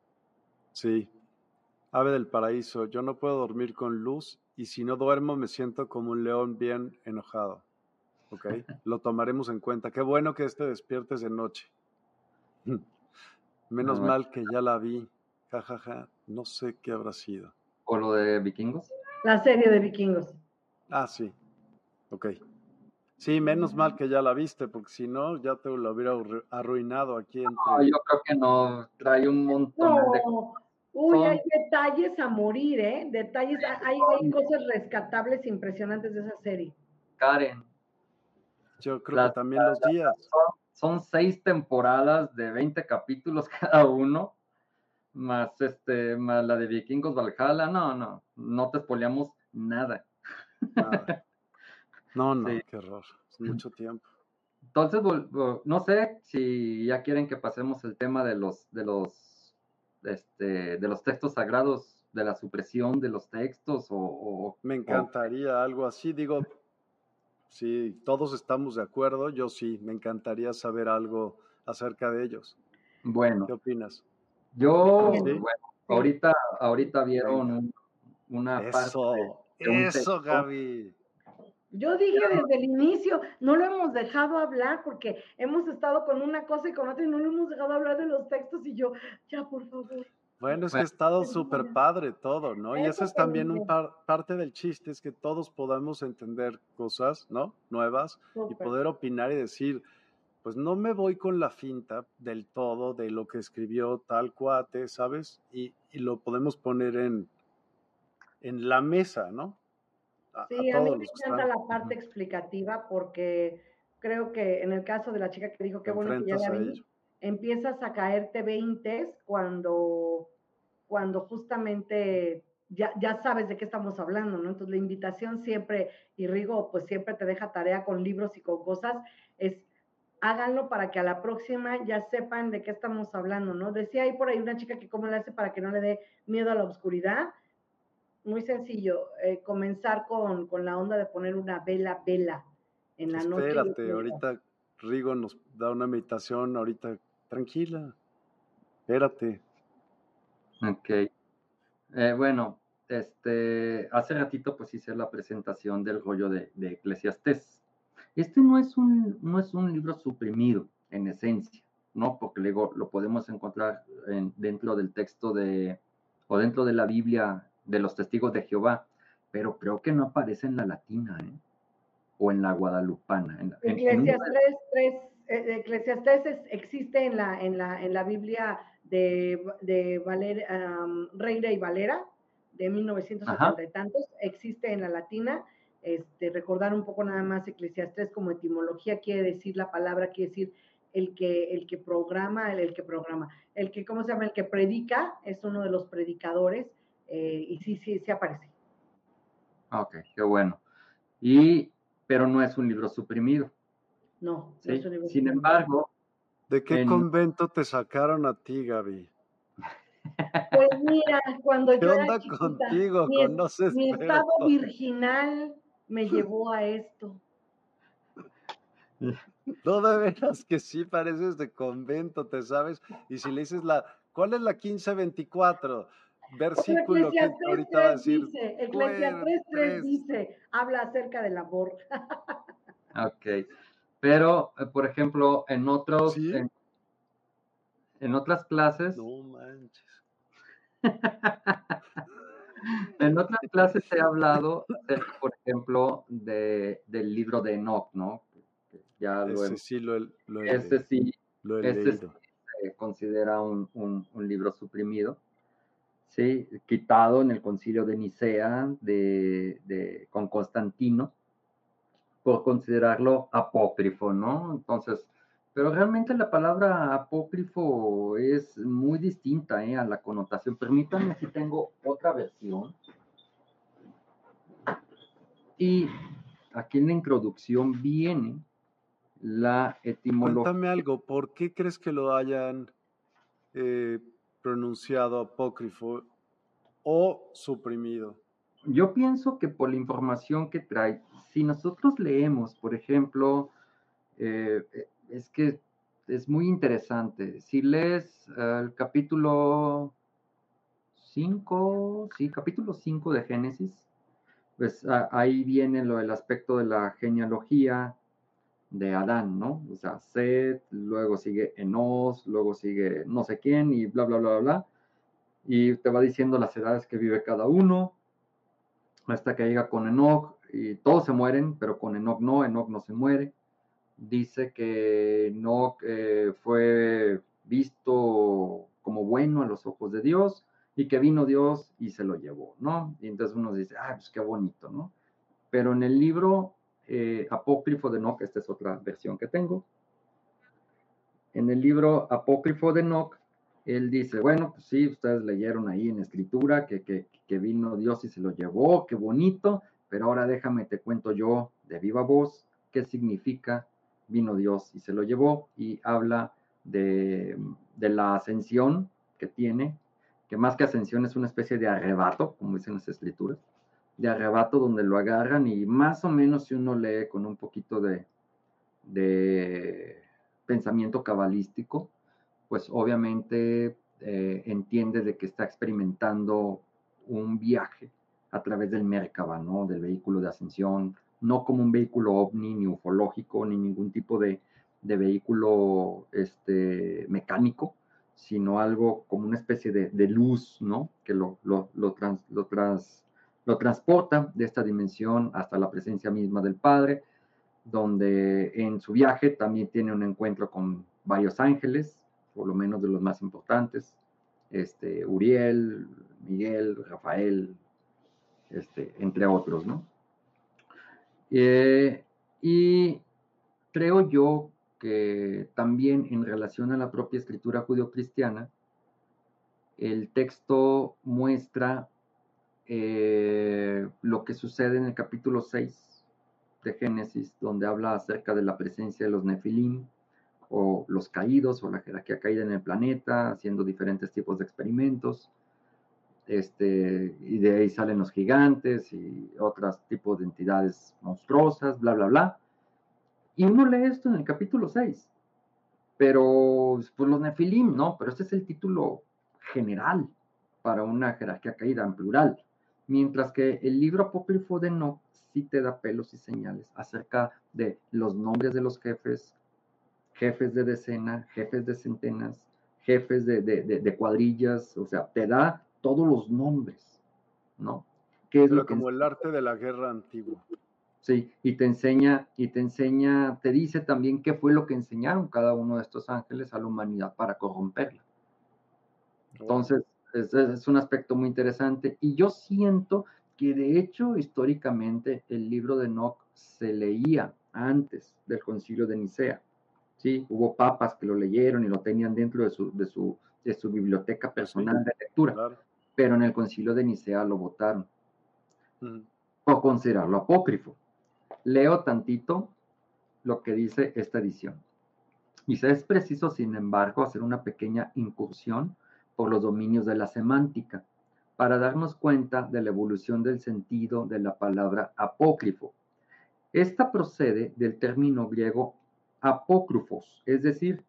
Sí. Ave del paraíso, yo no puedo dormir con luz y si no duermo me siento como un león bien enojado. ¿Ok? Lo tomaremos en cuenta. Qué bueno que este despiertes de noche. Menos mal que ya la vi. Jajaja, ja, ja. no sé qué habrá sido. ¿O lo de vikingos? La serie de vikingos. Ah, sí. Ok. Sí, menos mal que ya la viste, porque si no, ya te lo hubiera arruinado aquí. Entre... No, yo creo que no, trae un montón de... Uy, hay detalles a morir, ¿eh? Detalles, hay, hay cosas rescatables impresionantes de esa serie. Karen. Yo creo que también los días. Son, seis temporadas de 20 capítulos cada uno. más este, más la de Vikingos Valhalla, no, no, no te espoleamos nada. No, no, qué horror, es mucho tiempo. Entonces, no sé si ya quieren que pasemos el tema de los, de los, este, de los textos sagrados, de la supresión de los textos o... Me encantaría algo así, digo, si todos estamos de acuerdo, yo sí, me encantaría saber algo acerca de ellos. Bueno. ¿Qué opinas? Yo, bueno, ahorita, ahorita vieron una eso, parte. eso, Gaby. Yo dije desde el inicio, no lo hemos dejado hablar porque hemos estado con una cosa y con otra y no lo hemos dejado hablar de los textos y yo, ya, por favor. Bueno, es que ha estado súper padre todo, ¿no? y eso es también un parte del chiste, es que todos podamos entender cosas, ¿no? Nuevas y poder opinar y decir, pues no me voy con la finta del todo de lo que escribió tal cuate, ¿sabes? Y, lo podemos poner en, en la mesa, ¿no? Sí, a, mí me encanta la parte explicativa porque creo que en el caso de la chica que dijo, qué bueno que ya la vi, empiezas a caerte veintes cuando, cuando justamente ya, ya sabes de qué estamos hablando, ¿no? Entonces la invitación siempre, y Rigo pues siempre te deja tarea con libros y con cosas, es háganlo para que a la próxima ya sepan de qué estamos hablando, ¿no? Decía ahí por ahí una chica que cómo le hace para que no le dé miedo a la oscuridad. Muy sencillo, eh, comenzar con, la onda de poner una vela, vela en la noche. Espérate, ahorita Rigo nos da una meditación, ahorita tranquila, espérate. Ok. Eh, bueno, este, hace ratito pues hice la presentación del rollo de, de Eclesiastés. Este no es un, no es un libro suprimido en esencia, ¿no? Porque luego lo podemos encontrar dentro del texto de, o dentro de la Biblia de los testigos de Jehová, pero creo que no aparece en la latina, ¿eh? O en la guadalupana. En, Eclesiastes, 3, eh, Eclesiastes existe en la, en la, en la Biblia de, de Reina y Valera, de 1970 y tantos, existe en la latina, este, recordar un poco nada más Eclesiastes como etimología quiere decir la palabra, quiere decir el que, el que programa, el, que programa, el que, ¿cómo se llama? El que predica, es uno de los predicadores, eh, y sí, sí, sí aparece. Ok, qué bueno. Y, pero no es un libro suprimido. No, no es un libro Sin embargo. ¿De qué convento te sacaron a ti, Gaby? Pues mira, cuando ¿Qué yo onda contigo? Mi, ¿Conoces mi estado virginal me llevó a esto. No, de veras que sí pareces de convento, ¿te sabes? Y si le dices la, ¿cuál es la 1524? Versículo que ahorita va a decir. Dice, Eclesiastes 3 dice, habla acerca del amor. ok, pero, eh, por ejemplo, en otros, en, en, otras clases. No manches. en otras clases he hablado, por ejemplo, de, del libro de Enoch, ¿no? Ya lo ese sí lo, ese sí, se considera un, un, libro suprimido, ¿sí? Quitado en el concilio de Nicea de, de, con Constantino por considerarlo apócrifo, ¿no? Entonces, pero realmente la palabra apócrifo es muy distinta ¿eh? a la connotación. Permítanme si tengo otra versión. Y aquí en la introducción viene la etimología. Cuéntame algo, ¿por qué crees que lo hayan eh, pronunciado apócrifo o suprimido? Yo pienso que por la información que trae, si nosotros leemos, por ejemplo, eh, es que es muy interesante. Si lees el capítulo 5, sí, capítulo 5 de Génesis, pues ahí viene lo del aspecto de la genealogía de Adán, ¿no? O sea, Seth, luego sigue Enos, luego sigue no sé quién y bla, bla, bla, bla. Y te va diciendo las edades que vive cada uno, hasta que llega con Enoch y todos se mueren, pero con Enoch no, Enoch no se muere dice que no fue visto como bueno a los ojos de Dios y que vino Dios y se lo llevó, ¿no? Y entonces uno dice, ah, pues qué bonito, ¿no? Pero en el libro eh, apócrifo de Enoch, esta es otra versión que tengo, en el libro apócrifo de Enoch él dice, bueno, pues sí, ustedes leyeron ahí en escritura que, vino Dios y se lo llevó, qué bonito, pero ahora déjame, te cuento yo de viva voz qué significa vino Dios y se lo llevó y habla de, de la ascensión que tiene, que más que ascensión es una especie de arrebato, como dicen las escrituras, de arrebato donde lo agarran y más o menos si uno lee con un poquito de, de pensamiento cabalístico, pues obviamente eh, entiende de que está experimentando un viaje a través del Merkaba, ¿no? Del vehículo de ascensión, no como un vehículo ovni, ni ufológico, ni ningún tipo de, de vehículo este, mecánico, sino algo como una especie de, de luz, ¿no? Que lo, lo, lo, trans, lo, trans, lo transporta de esta dimensión hasta la presencia misma del Padre, donde en su viaje también tiene un encuentro con varios ángeles, por lo menos de los más importantes, este, Uriel, Miguel, Rafael, este, entre otros, ¿no? Eh, y creo yo que también en relación a la propia escritura judio-cristiana, el texto muestra eh, lo que sucede en el capítulo 6 de Génesis, donde habla acerca de la presencia de los nefilim, o los caídos, o la jerarquía caída en el planeta, haciendo diferentes tipos de experimentos. Este, y de ahí salen los gigantes y otros tipos de entidades monstruosas, bla, bla, bla. Y uno lee esto en el capítulo 6. Pero, pues los nefilim, ¿no? Pero este es el título general para una jerarquía caída en plural. Mientras que el libro apócrifo de No sí te da pelos y señales acerca de los nombres de los jefes, jefes de decena, jefes de centenas, jefes de, de, de, cuadrillas, o sea, te da todos los nombres, ¿no? ¿Qué es lo como el arte de la guerra antigua. Sí, y te enseña, y te enseña, te dice también qué fue lo que enseñaron cada uno de estos ángeles a la humanidad para corromperla. Entonces, es, es un aspecto muy interesante. Y yo siento que de hecho, históricamente, el libro de Enoch se leía antes del concilio de Nicea. ¿sí? Hubo papas que lo leyeron y lo tenían dentro de su, de su, de su biblioteca personal de lectura, claro. pero en el concilio de Nicea lo votaron mm. o considerarlo apócrifo. Leo tantito lo que dice esta edición. Dice, es preciso, sin embargo, hacer una pequeña incursión por los dominios de la semántica para darnos cuenta de la evolución del sentido de la palabra apócrifo. Esta procede del término griego apócrifos, es decir,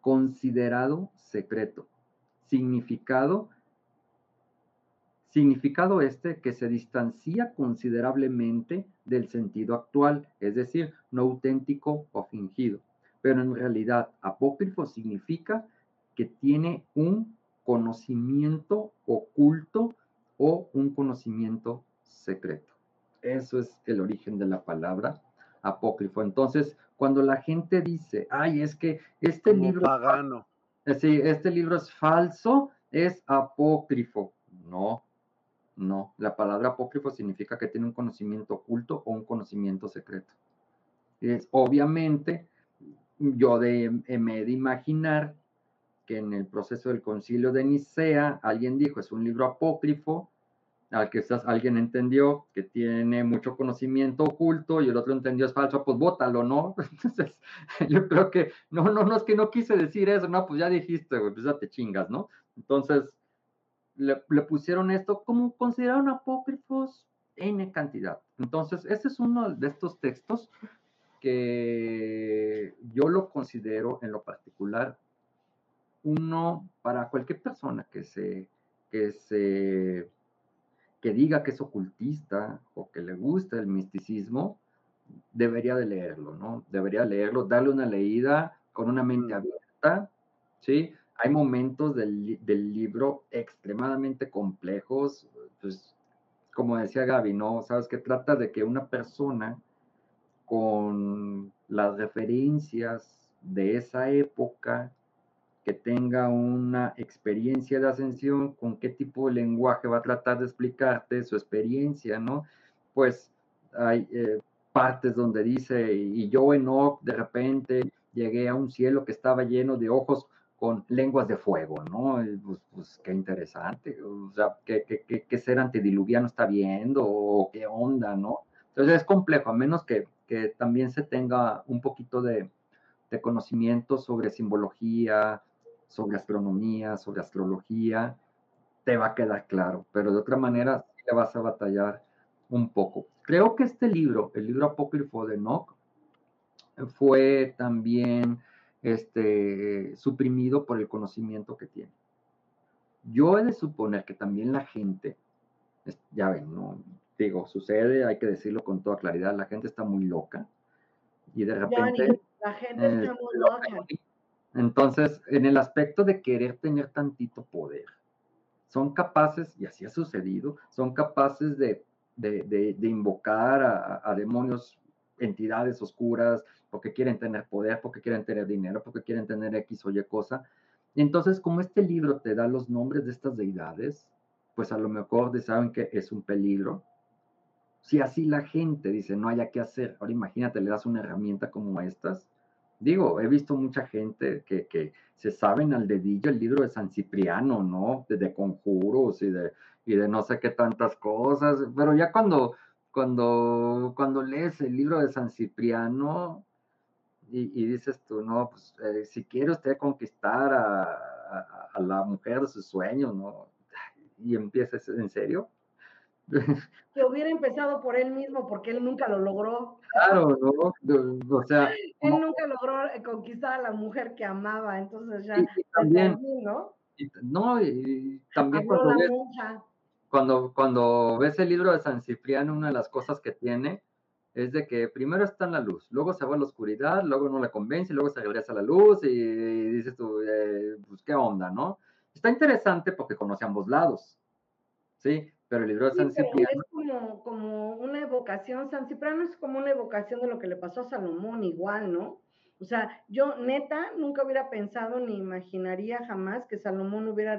considerado secreto. Significado, significado este que se distancia considerablemente del sentido actual, es decir, no auténtico o fingido. Pero en realidad, apócrifo significa que tiene un conocimiento oculto o un conocimiento secreto. Eso es el origen de la palabra apócrifo. Entonces, cuando la gente dice, ay, es que este Como libro... Pagano. Sí, este libro es falso, es apócrifo. No, no. La palabra apócrifo significa que tiene un conocimiento oculto o un conocimiento secreto. Es obviamente, yo de, me he de imaginar que en el proceso del concilio de Nicea alguien dijo es un libro apócrifo al que estás, alguien entendió que tiene mucho conocimiento oculto y el otro entendió es falso, pues bótalo, ¿no? Entonces, yo creo que, no, no, no es que no quise decir eso, no, pues ya dijiste, güey, pues ya te chingas, ¿no? Entonces, le, pusieron esto como consideraron apócrifos N cantidad. Entonces, este es uno de estos textos que yo lo considero en lo particular uno para cualquier persona que se, que se, que diga que es ocultista o que le gusta el misticismo, debería de leerlo, ¿no? Debería leerlo, darle una leída con una mente abierta, ¿sí? Hay momentos del, del libro extremadamente complejos, pues, como decía Gaby, ¿no? Sabes que trata de que una persona con las referencias de esa época, que tenga una experiencia de ascensión, con qué tipo de lenguaje va a tratar de explicarte su experiencia, ¿no? Pues hay eh, partes donde dice, y yo en de repente llegué a un cielo que estaba lleno de ojos con lenguas de fuego, ¿no? Pues, pues, qué interesante, o sea, ¿qué, qué, qué, ser antediluviano está viendo o qué onda, ¿no? Entonces es complejo, a menos que, que también se tenga un poquito de, de, conocimiento sobre simbología, sobre astronomía, sobre astrología, te va a quedar claro, pero de otra manera sí le vas a batallar un poco. Creo que este libro, el libro apócrifo de Enoch, fue también este, suprimido por el conocimiento que tiene. Yo he de suponer que también la gente, ya ven, ¿no? Digo, sucede, hay que decirlo con toda claridad, la gente está muy loca y de repente... la gente está muy loca. Entonces, en el aspecto de querer tener tantito poder, son capaces, y así ha sucedido, son capaces de, de, invocar a, demonios entidades oscuras, porque quieren tener poder, porque quieren tener dinero, porque quieren tener X o Y cosa. entonces, como este libro te da los nombres de estas deidades, pues a lo mejor saben que es un peligro. Si así la gente dice, no haya que hacer, ahora imagínate, le das una herramienta como estas. Digo, he visto mucha gente que, que se saben al dedillo el libro de San Cipriano, ¿no? De, conjuros y de, y de no sé qué tantas cosas, pero ya cuando cuando, cuando lees el libro de San Cipriano y, dices tú, no, pues eh, si quiere usted conquistar a, a, la mujer de sus sueños, ¿no? Y empiezas, ¿en serio? Que hubiera empezado por él mismo, porque él nunca lo logró. Claro, ¿no? O sea. él nunca logró eh, conquistar a la mujer que amaba, entonces ya. también, ¿no? Y, no, y también cuando, cuando ves el libro de San Cipriano, una de las cosas que tiene es de que primero está en la luz, luego se va a la oscuridad, luego no le convence, luego se regresa a la luz y, dices tú, eh, pues qué onda, ¿no? Está interesante porque conoce ambos lados, ¿sí? Pero el libro de San Cipriano... Es como, como una evocación, San Cipriano es como una evocación de lo que le pasó a Salomón igual, ¿no? O sea, yo neta nunca hubiera pensado ni imaginaría jamás que Salomón hubiera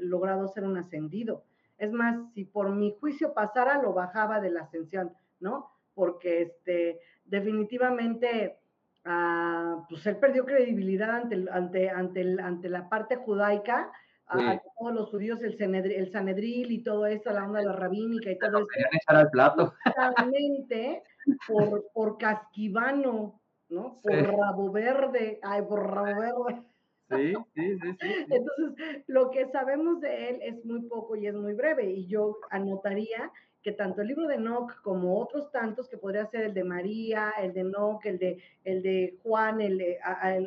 logrado ser un ascendido. Es más, si por mi juicio pasara, lo bajaba de la ascensión, ¿no? Porque este, definitivamente, ah, pues él perdió credibilidad ante, ante, ante, ante la parte judaica, a todos los judíos, el, el Sanedril y todo eso, la onda de la rabínica y todo eso. echar al plato. Totalmente por, por Casquivano, ¿no? Por Rabo Verde, ay, por Rabo Verde. Sí, sí, sí, Entonces, lo que sabemos de él es muy poco y es muy breve. Y yo anotaría que tanto el libro de Enoch como otros tantos, que podría ser el de María, el de Enoch, el de, el de Juan, el de,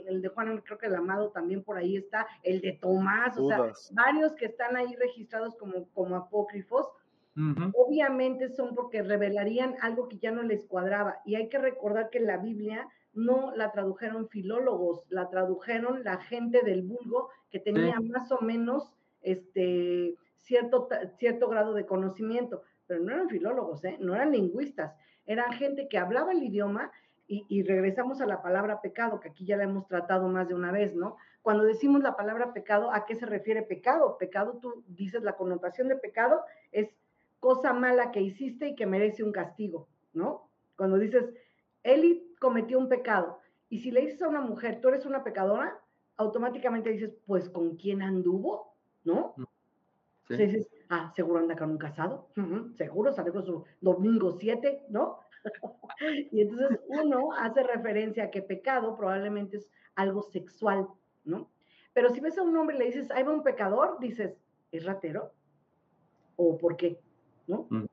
el, de Juan, creo que el amado también por ahí está, el de Tomás, o sea, varios que están ahí registrados como, como apócrifos, obviamente son porque revelarían algo que ya no les cuadraba. Y hay que recordar que la Biblia no la tradujeron filólogos, la tradujeron la gente del vulgo que tenía más o menos este, cierto, cierto grado de conocimiento, pero no eran filólogos, ¿eh? no eran lingüistas, eran gente que hablaba el idioma y, regresamos a la palabra pecado, que aquí ya la hemos tratado más de una vez, ¿no? Cuando decimos la palabra pecado, ¿a qué se refiere pecado? Pecado, tú dices, la connotación de pecado es cosa mala que hiciste y que merece un castigo, ¿no? Cuando dices, Eli cometió un pecado. Y si le dices a una mujer, tú eres una pecadora, automáticamente dices, pues con quién anduvo, ¿no? Sí. dices, ah, seguro anda con un casado, seguro sale con su domingo 7, ¿no? y entonces uno hace referencia a que pecado probablemente es algo sexual, ¿no? Pero si ves a un hombre y le dices, ahí va un pecador, dices, ¿es ratero? ¿O por qué? ¿No? Mm.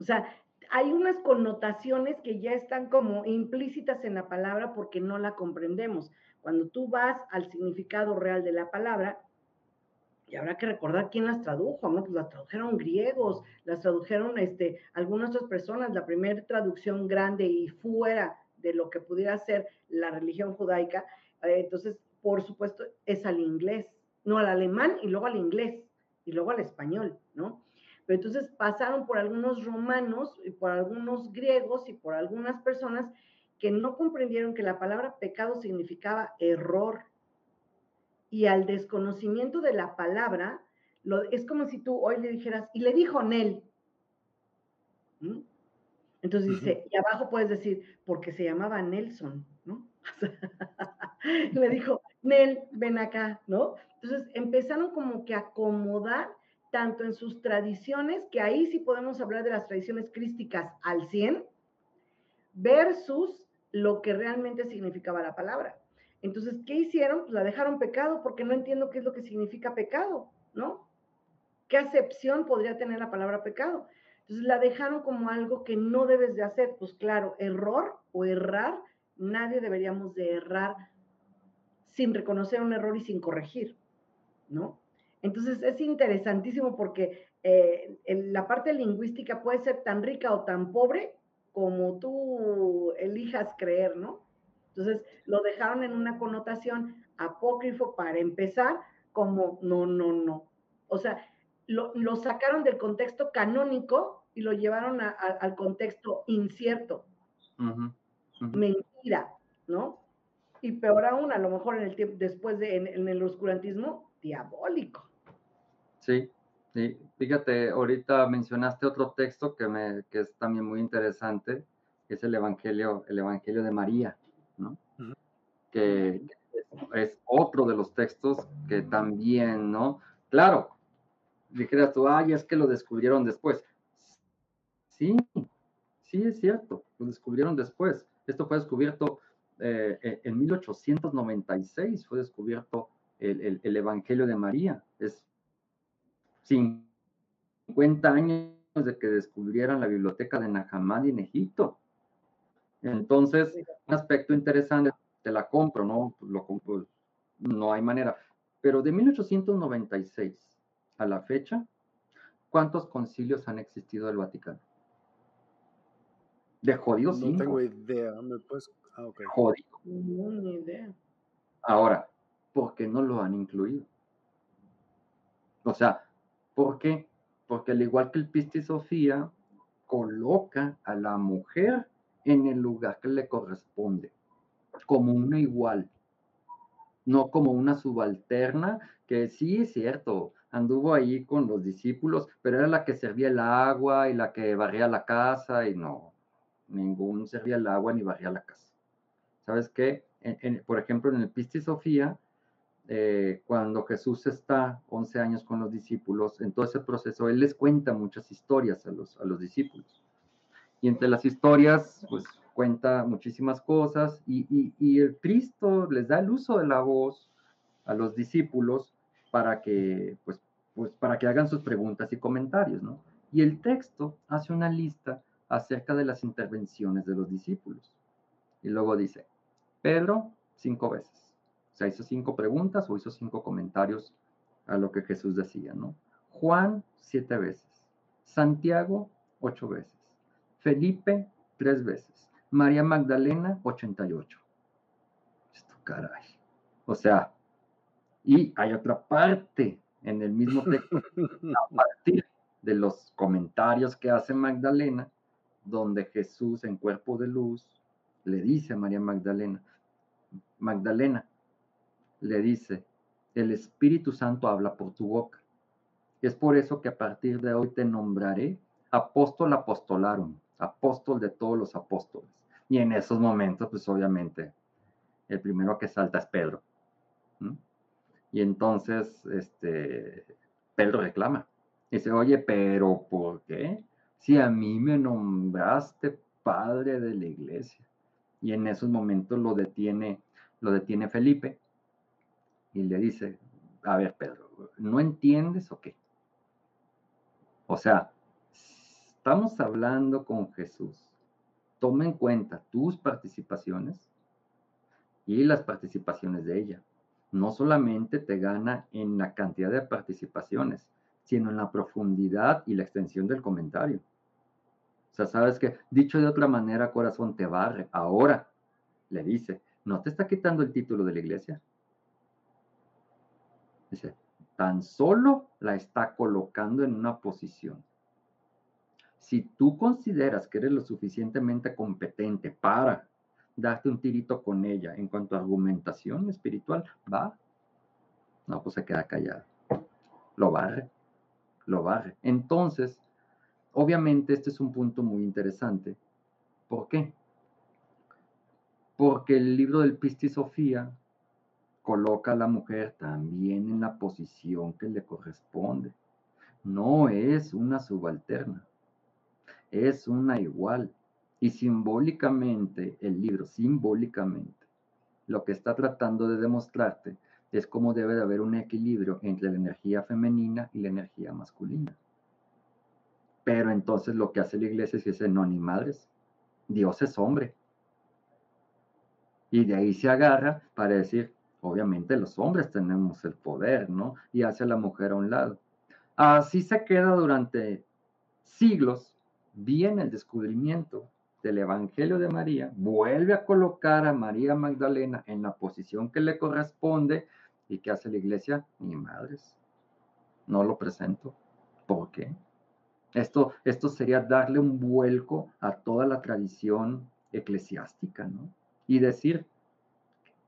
O sea, hay unas connotaciones que ya están como implícitas en la palabra porque no la comprendemos. Cuando tú vas al significado real de la palabra, y habrá que recordar quién las tradujo, ¿no? Pues las tradujeron griegos, las tradujeron este, algunas otras personas, la primera traducción grande y fuera de lo que pudiera ser la religión judaica, eh, entonces, por supuesto, es al inglés, no al alemán y luego al inglés y luego al español, ¿no? Pero entonces pasaron por algunos romanos y por algunos griegos y por algunas personas que no comprendieron que la palabra pecado significaba error. Y al desconocimiento de la palabra, lo, es como si tú hoy le dijeras, y le dijo Nel. ¿Mm? Entonces dice, y abajo puedes decir, porque se llamaba Nelson, ¿no? le dijo, Nel, ven acá, ¿no? Entonces empezaron como que a acomodar tanto en sus tradiciones, que ahí sí podemos hablar de las tradiciones crísticas al 100, versus lo que realmente significaba la palabra. Entonces, ¿qué hicieron? Pues la dejaron pecado porque no entiendo qué es lo que significa pecado, ¿no? ¿Qué acepción podría tener la palabra pecado? Entonces la dejaron como algo que no debes de hacer. Pues claro, error o errar, nadie deberíamos de errar sin reconocer un error y sin corregir, ¿no? Entonces es interesantísimo porque eh, la parte lingüística puede ser tan rica o tan pobre como tú elijas creer, ¿no? Entonces lo dejaron en una connotación apócrifo para empezar como no, no, no. O sea, lo, sacaron del contexto canónico y lo llevaron al contexto incierto. Mentira, ¿no? Y peor aún, a lo mejor en el tiempo, después de, en, el oscurantismo, diabólico. Sí, sí. Fíjate, ahorita mencionaste otro texto que, me, que es también muy interesante, que es el Evangelio, el Evangelio de María, ¿no? Que es, otro de los textos que también, ¿no? Claro, dijeras tú, ay, es que lo descubrieron después. Sí, sí es cierto, lo descubrieron después. Esto fue descubierto eh, eh, en 1896 fue descubierto el, Evangelio de María. Es 50 años de que descubrieran la biblioteca de Nahamadi en Egipto. Entonces, un aspecto interesante, te la compro, ¿no? Lo compro, no hay manera. Pero de 1896 a la fecha, ¿cuántos concilios han existido del Vaticano? De jodidos No tengo idea, ¿me puedes Ah, Jodido. No, idea. Ahora, ¿por qué no lo han incluido? O sea, ¿por qué? Porque al igual que el Pisti Sofía, coloca a la mujer en el lugar que le corresponde, como una igual, no como una subalterna, que sí es cierto, anduvo ahí con los discípulos, pero era la que servía el agua y la que barría la casa y no, ningún servía el agua ni barría la casa. ¿Sabes qué? por ejemplo, en el Pisti Sofía, eh, cuando Jesús está 11 años con los discípulos, en todo ese proceso, Él les cuenta muchas historias a los, a los discípulos. Y entre las historias, pues cuenta muchísimas cosas y, el Cristo les da el uso de la voz a los discípulos para que, pues, pues, para que hagan sus preguntas y comentarios, ¿no? Y el texto hace una lista acerca de las intervenciones de los discípulos. Y luego dice, Pedro cinco veces. O sea, hizo cinco preguntas o hizo cinco comentarios a lo que Jesús decía, ¿no? Juan siete veces. Santiago ocho veces. Felipe tres veces. María Magdalena 88. Esto caray. O sea, y hay otra parte en el mismo texto, a partir de los comentarios que hace Magdalena, donde Jesús en cuerpo de luz le dice a María Magdalena, Magdalena, le dice, el Espíritu Santo habla por tu boca. Es por eso que a partir de hoy te nombraré apóstol apostolarum, apóstol de todos los apóstoles. Y en esos momentos, pues obviamente, el primero que salta es Pedro. Y entonces, este, Pedro reclama. Dice, oye, pero ¿por qué? Si a mí me nombraste padre de la iglesia y en esos momentos lo detiene, lo detiene Felipe y le dice, a ver Pedro, ¿no entiendes o qué? O sea, estamos hablando con Jesús. Toma en cuenta tus participaciones y las participaciones de ella. No solamente te gana en la cantidad de participaciones, sino en la profundidad y la extensión del comentario. O sea, sabes que, dicho de otra manera, corazón te barre. Ahora, le dice, no te está quitando el título de la iglesia. Dice, tan solo la está colocando en una posición. Si tú consideras que eres lo suficientemente competente para darte un tirito con ella en cuanto a argumentación espiritual, va. No, pues se queda callado. Lo barre. Lo barre. Entonces, Obviamente este es un punto muy interesante. ¿Por qué? Porque el libro del Pisti Sofía coloca a la mujer también en la posición que le corresponde. No es una subalterna, es una igual. Y simbólicamente, el libro, simbólicamente, lo que está tratando de demostrarte es cómo debe de haber un equilibrio entre la energía femenina y la energía masculina. Pero entonces lo que hace la iglesia es que no, ni madres, Dios es hombre. Y de ahí se agarra para decir, obviamente los hombres tenemos el poder, ¿no? Y hace a la mujer a un lado. Así se queda durante siglos. Viene el descubrimiento del Evangelio de María, vuelve a colocar a María Magdalena en la posición que le corresponde y que hace la iglesia, ni madres. No lo presento. ¿Por qué? Esto, esto sería darle un vuelco a toda la tradición eclesiástica, ¿no? Y decir,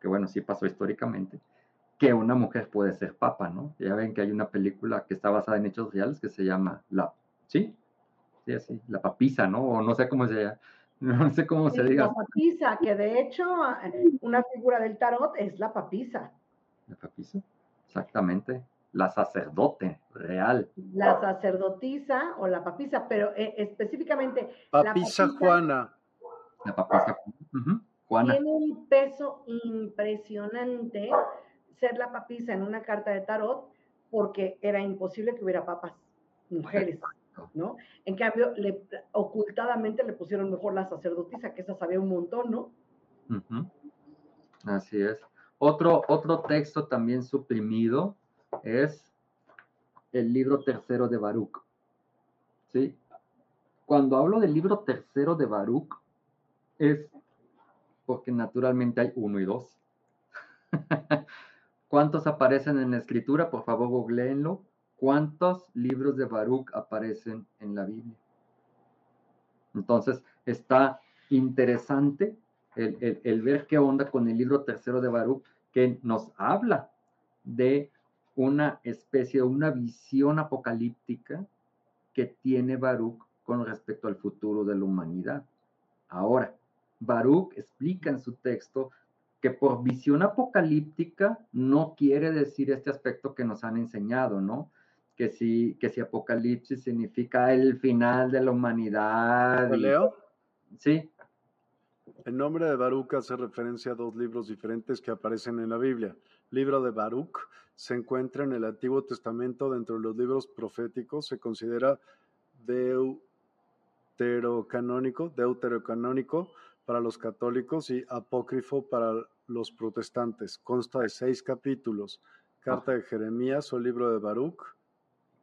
que bueno, sí pasó históricamente, que una mujer puede ser papa, ¿no? Ya ven que hay una película que está basada en hechos reales que se llama La, ¿sí? Sí, así, La papisa, ¿no? O no sé cómo se llama. No sé cómo se diga. La papisa, que de hecho una figura del tarot es la papisa. La papisa, exactamente. La sacerdote real. La sacerdotisa o la papisa, pero eh, específicamente. Papisa, Juana. La papisa Juana. Tiene un peso impresionante ser la papisa en una carta de tarot porque era imposible que hubiera papas mujeres. ¿No? En cambio, le, ocultadamente le pusieron mejor la sacerdotisa, que esa sabía un montón, ¿no? Así es. Otro, otro texto también suprimido es el libro tercero de Baruch. ¿Sí? Cuando hablo del libro tercero de Baruch, es porque naturalmente hay uno y dos. ¿Cuántos aparecen en la escritura? Por favor, googleenlo. ¿Cuántos libros de Baruch aparecen en la Biblia? Entonces, está interesante el, ver qué onda con el libro tercero de Baruch, que nos habla de una especie, una visión apocalíptica que tiene Baruch con respecto al futuro de la humanidad. Ahora, Baruch explica en su texto que por visión apocalíptica no quiere decir este aspecto que nos han enseñado, ¿no? Que si, que si Apocalipsis significa el final de la humanidad. leo? Sí. El nombre de Baruch hace referencia a dos libros diferentes que aparecen en la Biblia. Libro de Baruch se encuentra en el Antiguo Testamento dentro de los libros proféticos, se considera deuterocanónico, deuterocanónico para los católicos y apócrifo para los protestantes. Consta de seis capítulos. Carta de Jeremías o libro de Baruch,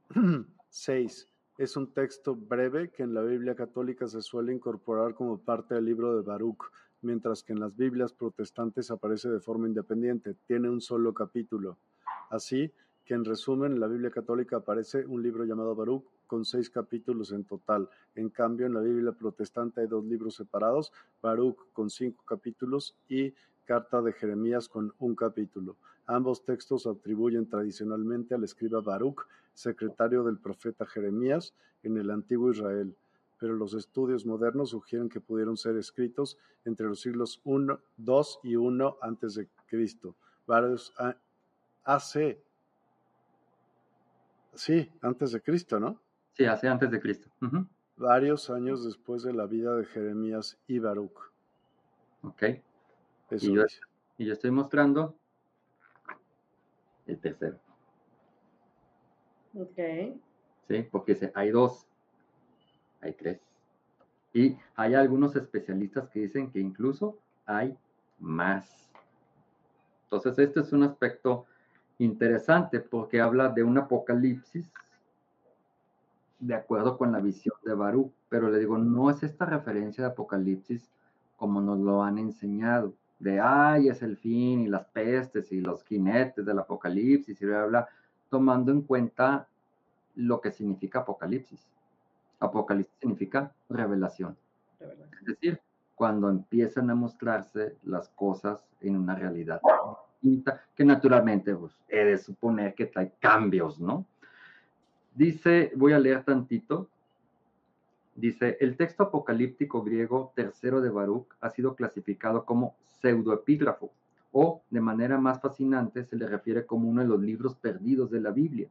6. Es un texto breve que en la Biblia católica se suele incorporar como parte del libro de Baruch, mientras que en las Biblias protestantes aparece de forma independiente, tiene un solo capítulo. Así que en resumen, en la Biblia católica aparece un libro llamado Baruch con seis capítulos en total. En cambio, en la Biblia protestante hay dos libros separados, Baruch con cinco capítulos y Carta de Jeremías con un capítulo. Ambos textos atribuyen tradicionalmente al escriba Baruch, secretario del profeta Jeremías en el antiguo Israel, pero los estudios modernos sugieren que pudieron ser escritos entre los siglos 1, 2 y 1 antes de Cristo. Varios hace Sí, antes de Cristo, ¿no? Sí, hace antes de Cristo. Varios años después de la vida de Jeremías y Baruch. Ok. y, yo, y yo estoy mostrando el tercero. Ok. Sí, porque hay dos, hay tres. Y hay algunos especialistas que dicen que incluso hay más. Entonces, este es un aspecto interesante porque habla de un apocalipsis de acuerdo con la visión de Baruch, pero le digo, no es esta referencia de apocalipsis como nos lo han enseñado de, ay, es el fin y las pestes y los jinetes del apocalipsis y bla, bla, tomando en cuenta lo que significa apocalipsis. Apocalipsis significa revelación. Es decir, cuando empiezan a mostrarse las cosas en una realidad que naturalmente pues, he de suponer que trae cambios, ¿no? Dice, voy a leer tantito, Dice, el texto apocalíptico griego tercero de Baruch ha sido clasificado como pseudoepígrafo o, de manera más fascinante, se le refiere como uno de los libros perdidos de la Biblia.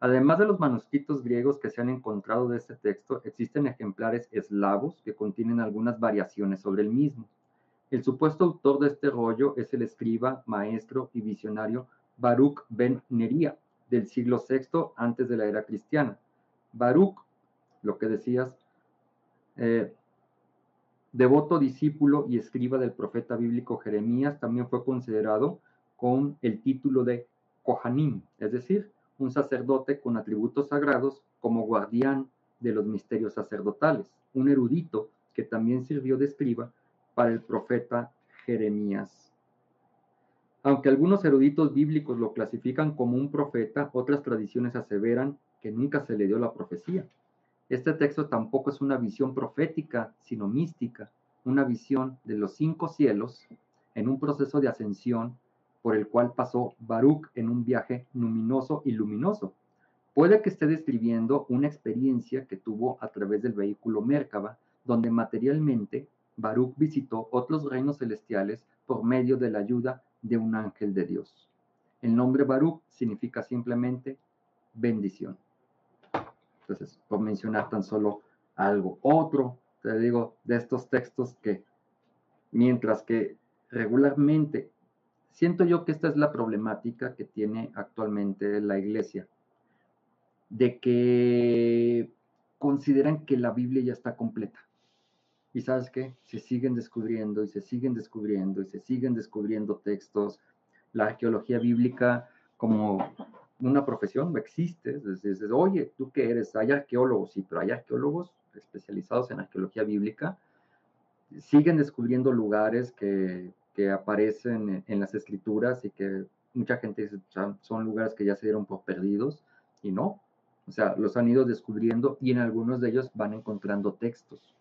Además de los manuscritos griegos que se han encontrado de este texto, existen ejemplares eslavos que contienen algunas variaciones sobre el mismo. El supuesto autor de este rollo es el escriba, maestro y visionario Baruch ben Nería, del siglo VI antes de la era cristiana. Baruch, lo que decías, eh, devoto discípulo y escriba del profeta bíblico Jeremías, también fue considerado con el título de Kohanim, es decir, un sacerdote con atributos sagrados como guardián de los misterios sacerdotales, un erudito que también sirvió de escriba para el profeta Jeremías. Aunque algunos eruditos bíblicos lo clasifican como un profeta, otras tradiciones aseveran que nunca se le dio la profecía. Este texto tampoco es una visión profética, sino mística, una visión de los cinco cielos en un proceso de ascensión por el cual pasó Baruch en un viaje luminoso y luminoso. Puede que esté describiendo una experiencia que tuvo a través del vehículo Merkaba, donde materialmente Baruch visitó otros reinos celestiales por medio de la ayuda de un ángel de Dios. El nombre Baruch significa simplemente bendición. Entonces, por mencionar tan solo algo. Otro, te digo, de estos textos que, mientras que regularmente, siento yo que esta es la problemática que tiene actualmente la iglesia, de que consideran que la Biblia ya está completa. Y sabes qué, se siguen descubriendo y se siguen descubriendo y se siguen descubriendo textos. La arqueología bíblica como una profesión, existe. Dices, oye, ¿tú qué eres? Hay arqueólogos, sí, pero hay arqueólogos especializados en arqueología bíblica. Siguen descubriendo lugares que, que aparecen en, las escrituras y que mucha gente dice, son lugares que ya se dieron por perdidos y no. O sea, los han ido descubriendo y en algunos de ellos van encontrando textos.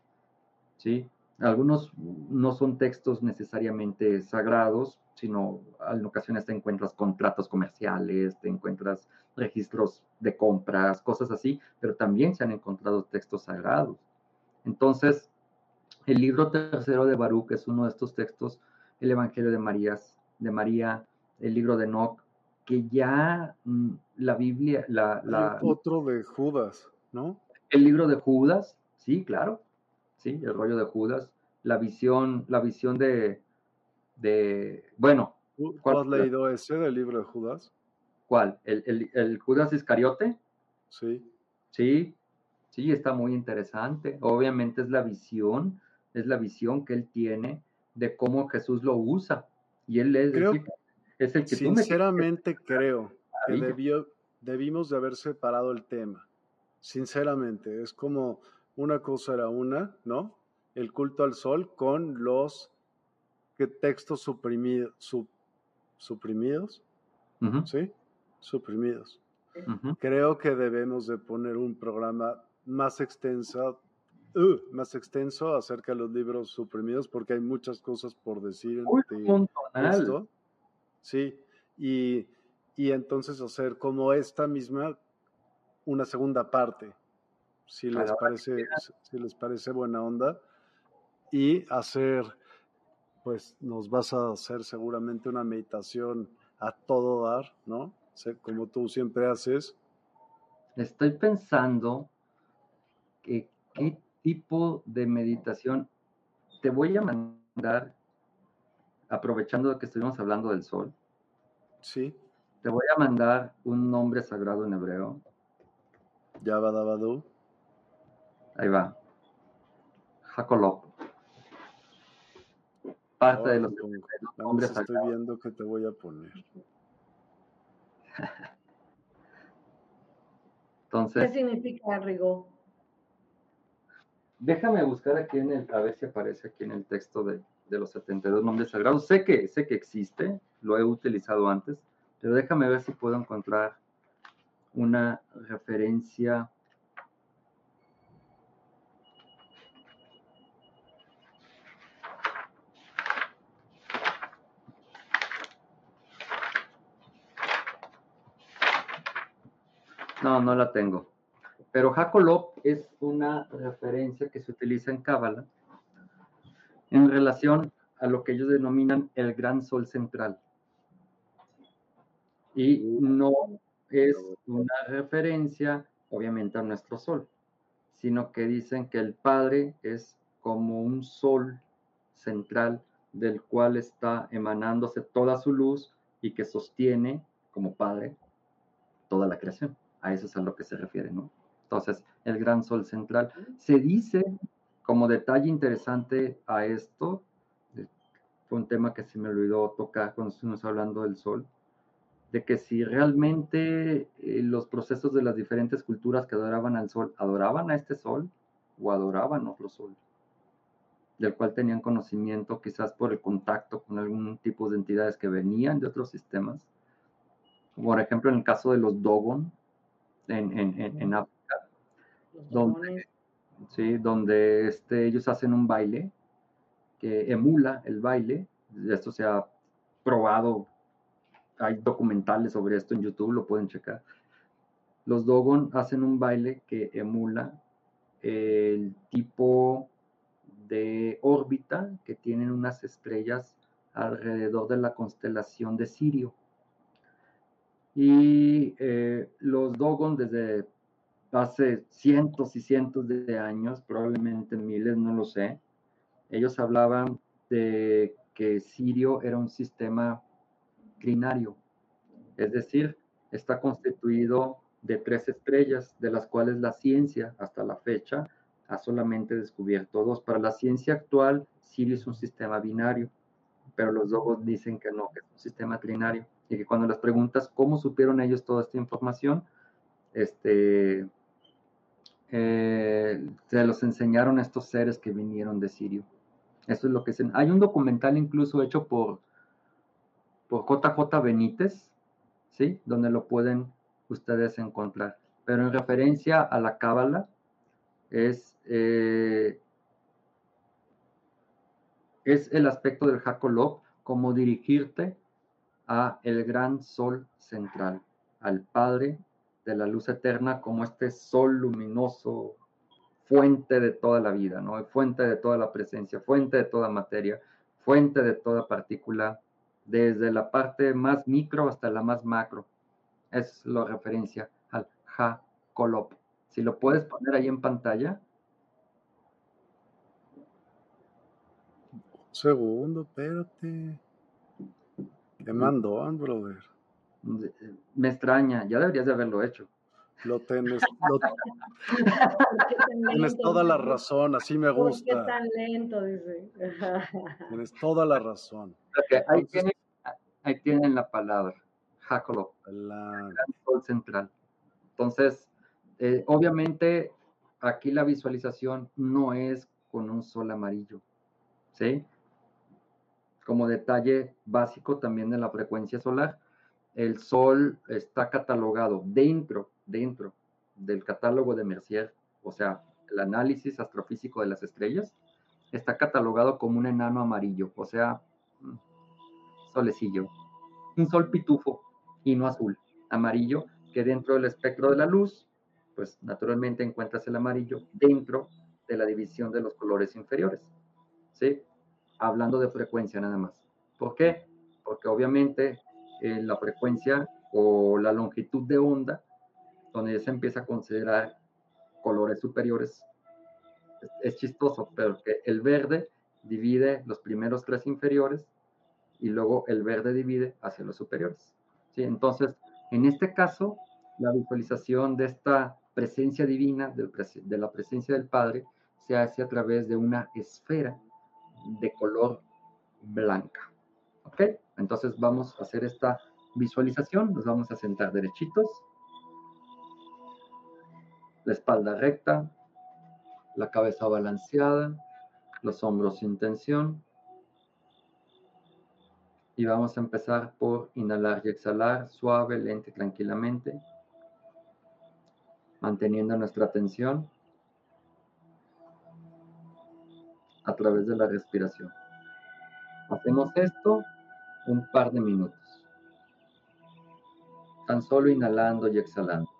¿sí? Algunos no son textos necesariamente sagrados, sino en ocasiones te encuentras contratos comerciales, te encuentras registros de compras, cosas así, pero también se han encontrado textos sagrados. Entonces, el libro tercero de Baruch es uno de estos textos, el Evangelio de María, de María, el libro de Enoch, que ya mm, la Biblia, la, la, otro de Judas, ¿no? El libro de Judas, sí, claro, ¿sí? El rollo de Judas, la visión, la visión de, de bueno. ¿Cuál has leído ese del libro de Judas? ¿Cuál? ¿El, el, Judas Iscariote? Sí. Sí, sí, está muy interesante. Obviamente es la visión, es la visión que él tiene de cómo Jesús lo usa. Y él es, es el que Sinceramente creo que debió, debimos de haber separado el tema. Sinceramente, es como una cosa era una, ¿no? El culto al sol con los textos suprimidos, suprimidos, ¿sí? Suprimidos. Creo que debemos de poner un programa más extensa, uh, más extenso acerca de los libros suprimidos, porque hay muchas cosas por decir en esto. Sí, y, y entonces hacer como esta misma una segunda parte si les parece, si les parece buena onda, y hacer, pues nos vas a hacer seguramente una meditación a todo dar, ¿no? Como tú siempre haces. Estoy pensando que qué tipo de meditación te voy a mandar, aprovechando que estuvimos hablando del sol. Sí. Te voy a mandar un nombre sagrado en hebreo. Yabadabadu. Ahí va. Jacolop. Parte de los nombres Estoy viendo que te voy a poner. Entonces. ¿Qué significa Rigo? Déjame buscar aquí en el, a ver si aparece aquí en el texto de, de los 72 nombres sagrados. Sé que, sé que existe, lo he utilizado antes, pero déjame ver si puedo encontrar una referencia No, no la tengo. Pero Jacolop es una referencia que se utiliza en Cábala en relación a lo que ellos denominan el gran sol central. Y no es una referencia, obviamente, a nuestro sol, sino que dicen que el Padre es como un sol central del cual está emanándose toda su luz y que sostiene como Padre toda la creación. A eso es a lo que se refiere, ¿no? Entonces, el gran sol central. Se dice, como detalle interesante a esto, fue un tema que se me olvidó tocar cuando estuvimos hablando del sol, de que si realmente eh, los procesos de las diferentes culturas que adoraban al sol, adoraban a este sol o adoraban otro sol, del cual tenían conocimiento quizás por el contacto con algún tipo de entidades que venían de otros sistemas. Por ejemplo, en el caso de los Dogon en, en, en, África, donde, ¿sí? donde este, ellos hacen un baile que emula el baile. Esto se ha probado hay documentales sobre esto en YouTube, lo pueden checar. Los Dogon hacen un baile que emula el tipo de órbita que tienen unas estrellas alrededor de la constelación de Sirio. Y eh, los Dogon desde hace cientos y cientos de años, probablemente miles, no lo sé, ellos hablaban de que Sirio era un sistema trinario, es decir, está constituido de tres estrellas, de las cuales la ciencia hasta la fecha ha solamente descubierto dos. Para la ciencia actual, Sirio es un sistema binario, pero los dogos dicen que no, que es un sistema trinario. Y que cuando les preguntas cómo supieron ellos toda esta información, este, eh, se los enseñaron a estos seres que vinieron de Sirio. Eso es lo que. Hay un documental incluso hecho por por JJ Benítez, ¿sí? Donde lo pueden ustedes encontrar. Pero en referencia a la cábala, es, eh, es el aspecto del Jacolop, como dirigirte a el gran sol central, al Padre de la luz eterna, como este sol luminoso, fuente de toda la vida, ¿no? Fuente de toda la presencia, fuente de toda materia, fuente de toda partícula desde la parte más micro hasta la más macro. Es la referencia al Ja-Kolop. Si lo puedes poner ahí en pantalla. segundo, espérate. ¿Qué mandó, brother? Me extraña, ya deberías de haberlo hecho. Lo tienes, tienes toda la razón, así me gusta. ¿Por qué tan lento? Dice. Tienes toda la razón. ahí, tienen, la palabra, Jacob, la... sol central. Entonces, eh, obviamente, aquí la visualización no es con un sol amarillo, ¿sí? Como detalle básico también de la frecuencia solar, el sol está catalogado dentro dentro del catálogo de Mercier, o sea, el análisis astrofísico de las estrellas, está catalogado como un enano amarillo, o sea, mm, solecillo, un sol pitufo y no azul, amarillo, que dentro del espectro de la luz, pues naturalmente encuentras el amarillo dentro de la división de los colores inferiores, ¿sí? Hablando de frecuencia nada más. ¿Por qué? Porque obviamente eh, la frecuencia o la longitud de onda donde se empieza a considerar colores superiores. Es, chistoso, pero que el verde divide los primeros tres inferiores y luego el verde divide hacia los superiores. ¿sí? Entonces, en este caso, la visualización de esta presencia divina, de la presencia del Padre, se hace a través de una esfera de color blanca. ¿Ok? Entonces vamos a hacer esta visualización, nos vamos a sentar derechitos la espalda recta, la cabeza balanceada, los hombros sin tensión. Y vamos a empezar por inhalar y exhalar suave, lento y tranquilamente, manteniendo nuestra atención a través de la respiración. Hacemos esto un par de minutos. Tan solo inhalando y exhalando.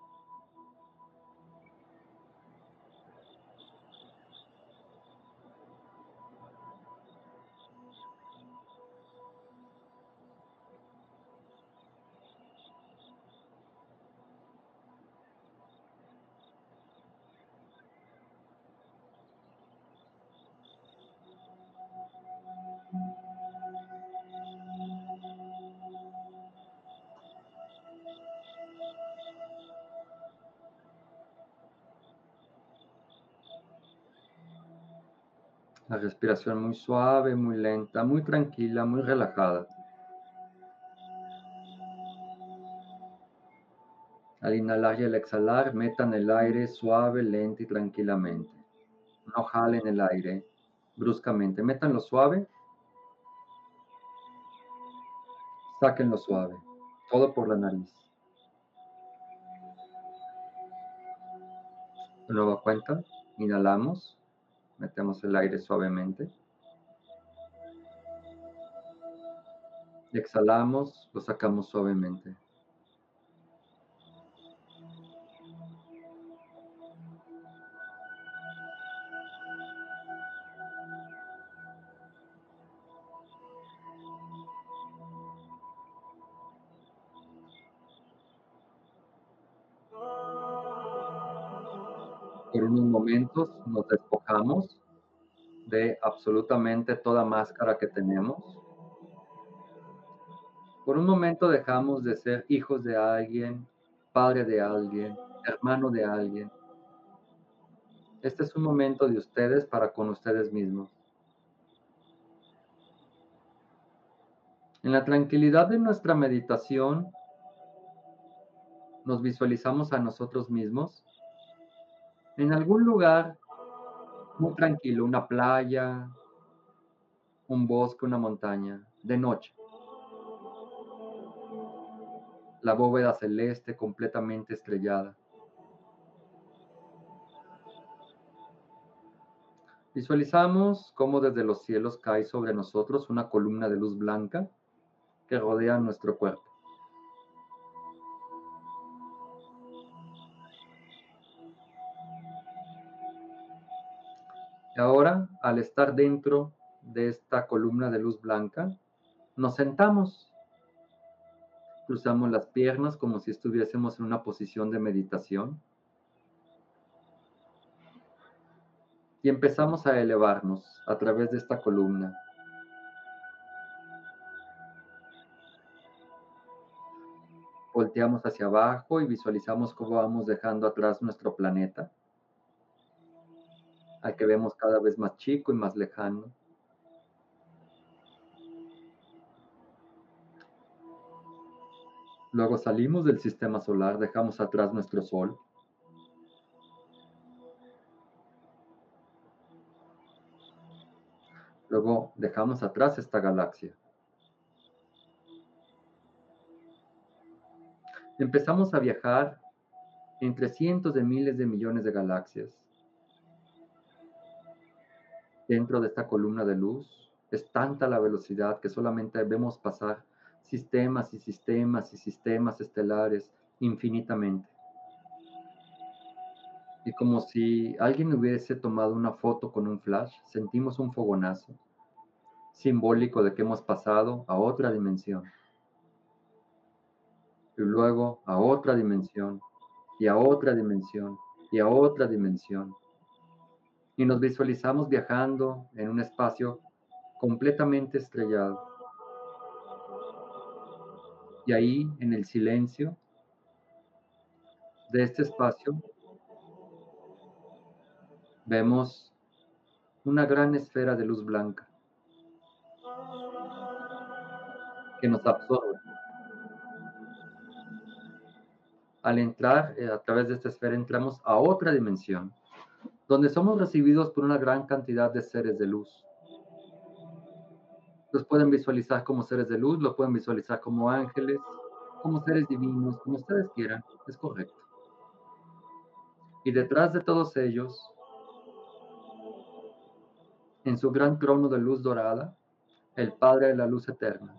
Respiración muy suave, muy lenta, muy tranquila, muy relajada. Al inhalar y al exhalar, metan el aire suave, lento y tranquilamente. No jalen el aire bruscamente. Métanlo suave. Sáquenlo suave. Todo por la nariz. De nueva cuenta, inhalamos. Metemos el aire suavemente. Y exhalamos, lo sacamos suavemente. Nos despojamos de absolutamente toda máscara que tenemos. Por un momento dejamos de ser hijos de alguien, padre de alguien, hermano de alguien. Este es un momento de ustedes para con ustedes mismos. En la tranquilidad de nuestra meditación, nos visualizamos a nosotros mismos en algún lugar muy tranquilo, una playa, un bosque, una montaña, de noche. La bóveda celeste completamente estrellada. Visualizamos cómo desde los cielos cae sobre nosotros una columna de luz blanca que rodea nuestro cuerpo. Ahora, al estar dentro de esta columna de luz blanca, nos sentamos. Cruzamos las piernas como si estuviésemos en una posición de meditación. Y empezamos a elevarnos a través de esta columna. Volteamos hacia abajo y visualizamos cómo vamos dejando atrás nuestro planeta al que vemos cada vez más chico y más lejano. Luego salimos del sistema solar, dejamos atrás nuestro Sol. Luego dejamos atrás esta galaxia. Empezamos a viajar entre cientos de miles de millones de galaxias dentro de esta columna de luz. Es tanta la velocidad que solamente vemos pasar sistemas y sistemas y sistemas estelares infinitamente. Y como si alguien hubiese tomado una foto con un flash, sentimos un fogonazo simbólico de que hemos pasado a otra dimensión. Y luego a otra dimensión, y a otra dimensión, y a otra dimensión y nos visualizamos viajando en un espacio completamente estrellado. Y ahí, en el silencio de este espacio, vemos una gran esfera de luz blanca que nos absorbe. Al entrar eh, a través de esta esfera entramos a otra dimensión donde somos recibidos por una gran cantidad de seres de luz. Los pueden visualizar como seres de luz, lo pueden visualizar como ángeles, como seres divinos, como ustedes quieran, es correcto. Y detrás de todos ellos, en su gran trono de luz dorada, el Padre de la Luz Eterna.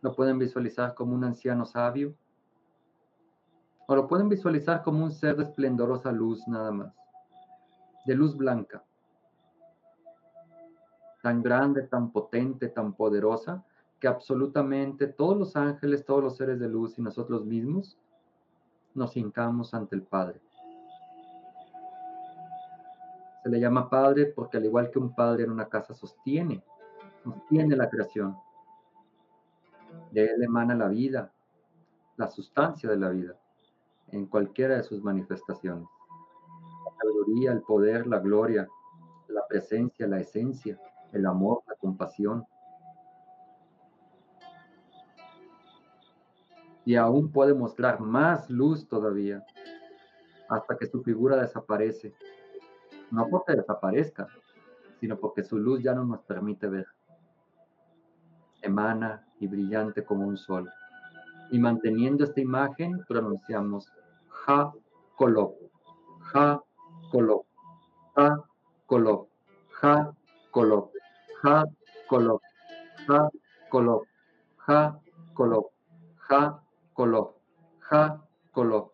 Lo pueden visualizar como un anciano sabio, o lo pueden visualizar como un ser de esplendorosa luz nada más, de luz blanca, tan grande, tan potente, tan poderosa, que absolutamente todos los ángeles, todos los seres de luz y nosotros mismos nos hincamos ante el Padre. Se le llama Padre porque al igual que un padre en una casa sostiene, sostiene la creación. De él emana la vida, la sustancia de la vida en cualquiera de sus manifestaciones. sabiduría, el poder, la gloria, la presencia, la esencia, el amor, la compasión. Y aún puede mostrar más luz todavía hasta que su figura desaparece. No porque desaparezca, sino porque su luz ya no nos permite ver. Emana y brillante como un sol. Y manteniendo esta imagen, pronunciamos Ja Kolop, Ja Kolop, Ja Kolop, Ja Kolop, Ja Kolop, Ja Kolop, Ja Kolop, Ja Kolop, Ja Kolop,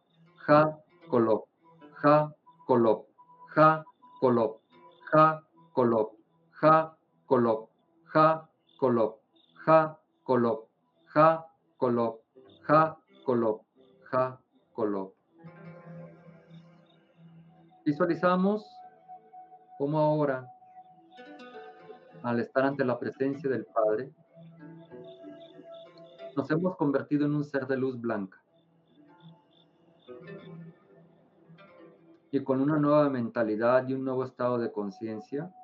Ja Kolop, Ja Kolop, Ja Kolop, Ja Kolop, Ja Kolop, Ja Kolop, Ja Kolop, Ja Kolop, Ja Kolop, Ja Kolop. Visualizamos cómo ahora, al estar ante la presencia del Padre, nos hemos convertido en un ser de luz blanca. Y con una nueva mentalidad y un nuevo estado de conciencia,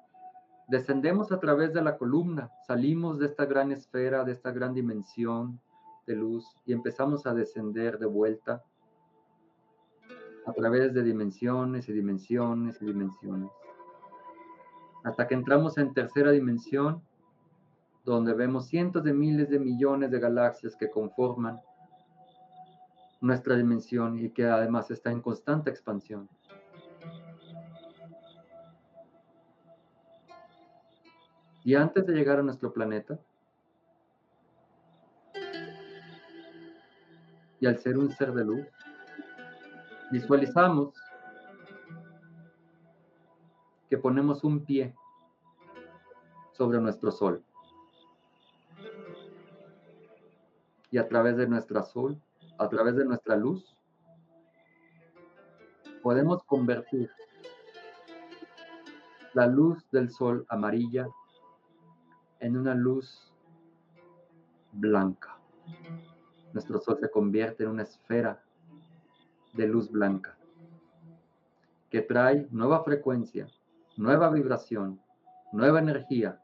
descendemos a través de la columna, salimos de esta gran esfera, de esta gran dimensión de luz y empezamos a descender de vuelta a través de dimensiones y dimensiones y dimensiones. Hasta que entramos en tercera dimensión, donde vemos cientos de miles de millones de galaxias que conforman nuestra dimensión y que además está en constante expansión. Y antes de llegar a nuestro planeta, y al ser un ser de luz, Visualizamos que ponemos un pie sobre nuestro sol. Y a través de nuestra sol, a través de nuestra luz, podemos convertir la luz del sol amarilla en una luz blanca. Nuestro sol se convierte en una esfera de luz blanca, que trae nueva frecuencia, nueva vibración, nueva energía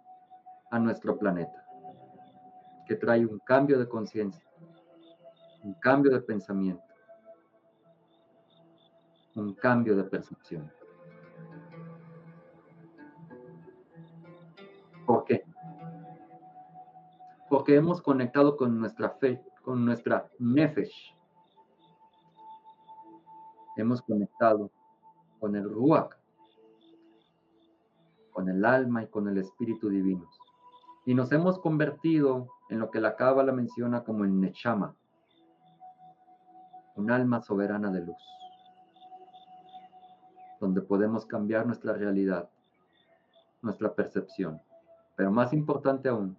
a nuestro planeta, que trae un cambio de conciencia, un cambio de pensamiento, un cambio de percepción. ¿Por qué? Porque hemos conectado con nuestra fe, con nuestra nefesh, hemos conectado con el Ruach, con el alma y con el espíritu divino. Y nos hemos convertido en lo que la Cábala menciona como el Nechama, un alma soberana de luz, donde podemos cambiar nuestra realidad, nuestra percepción, pero más importante aún,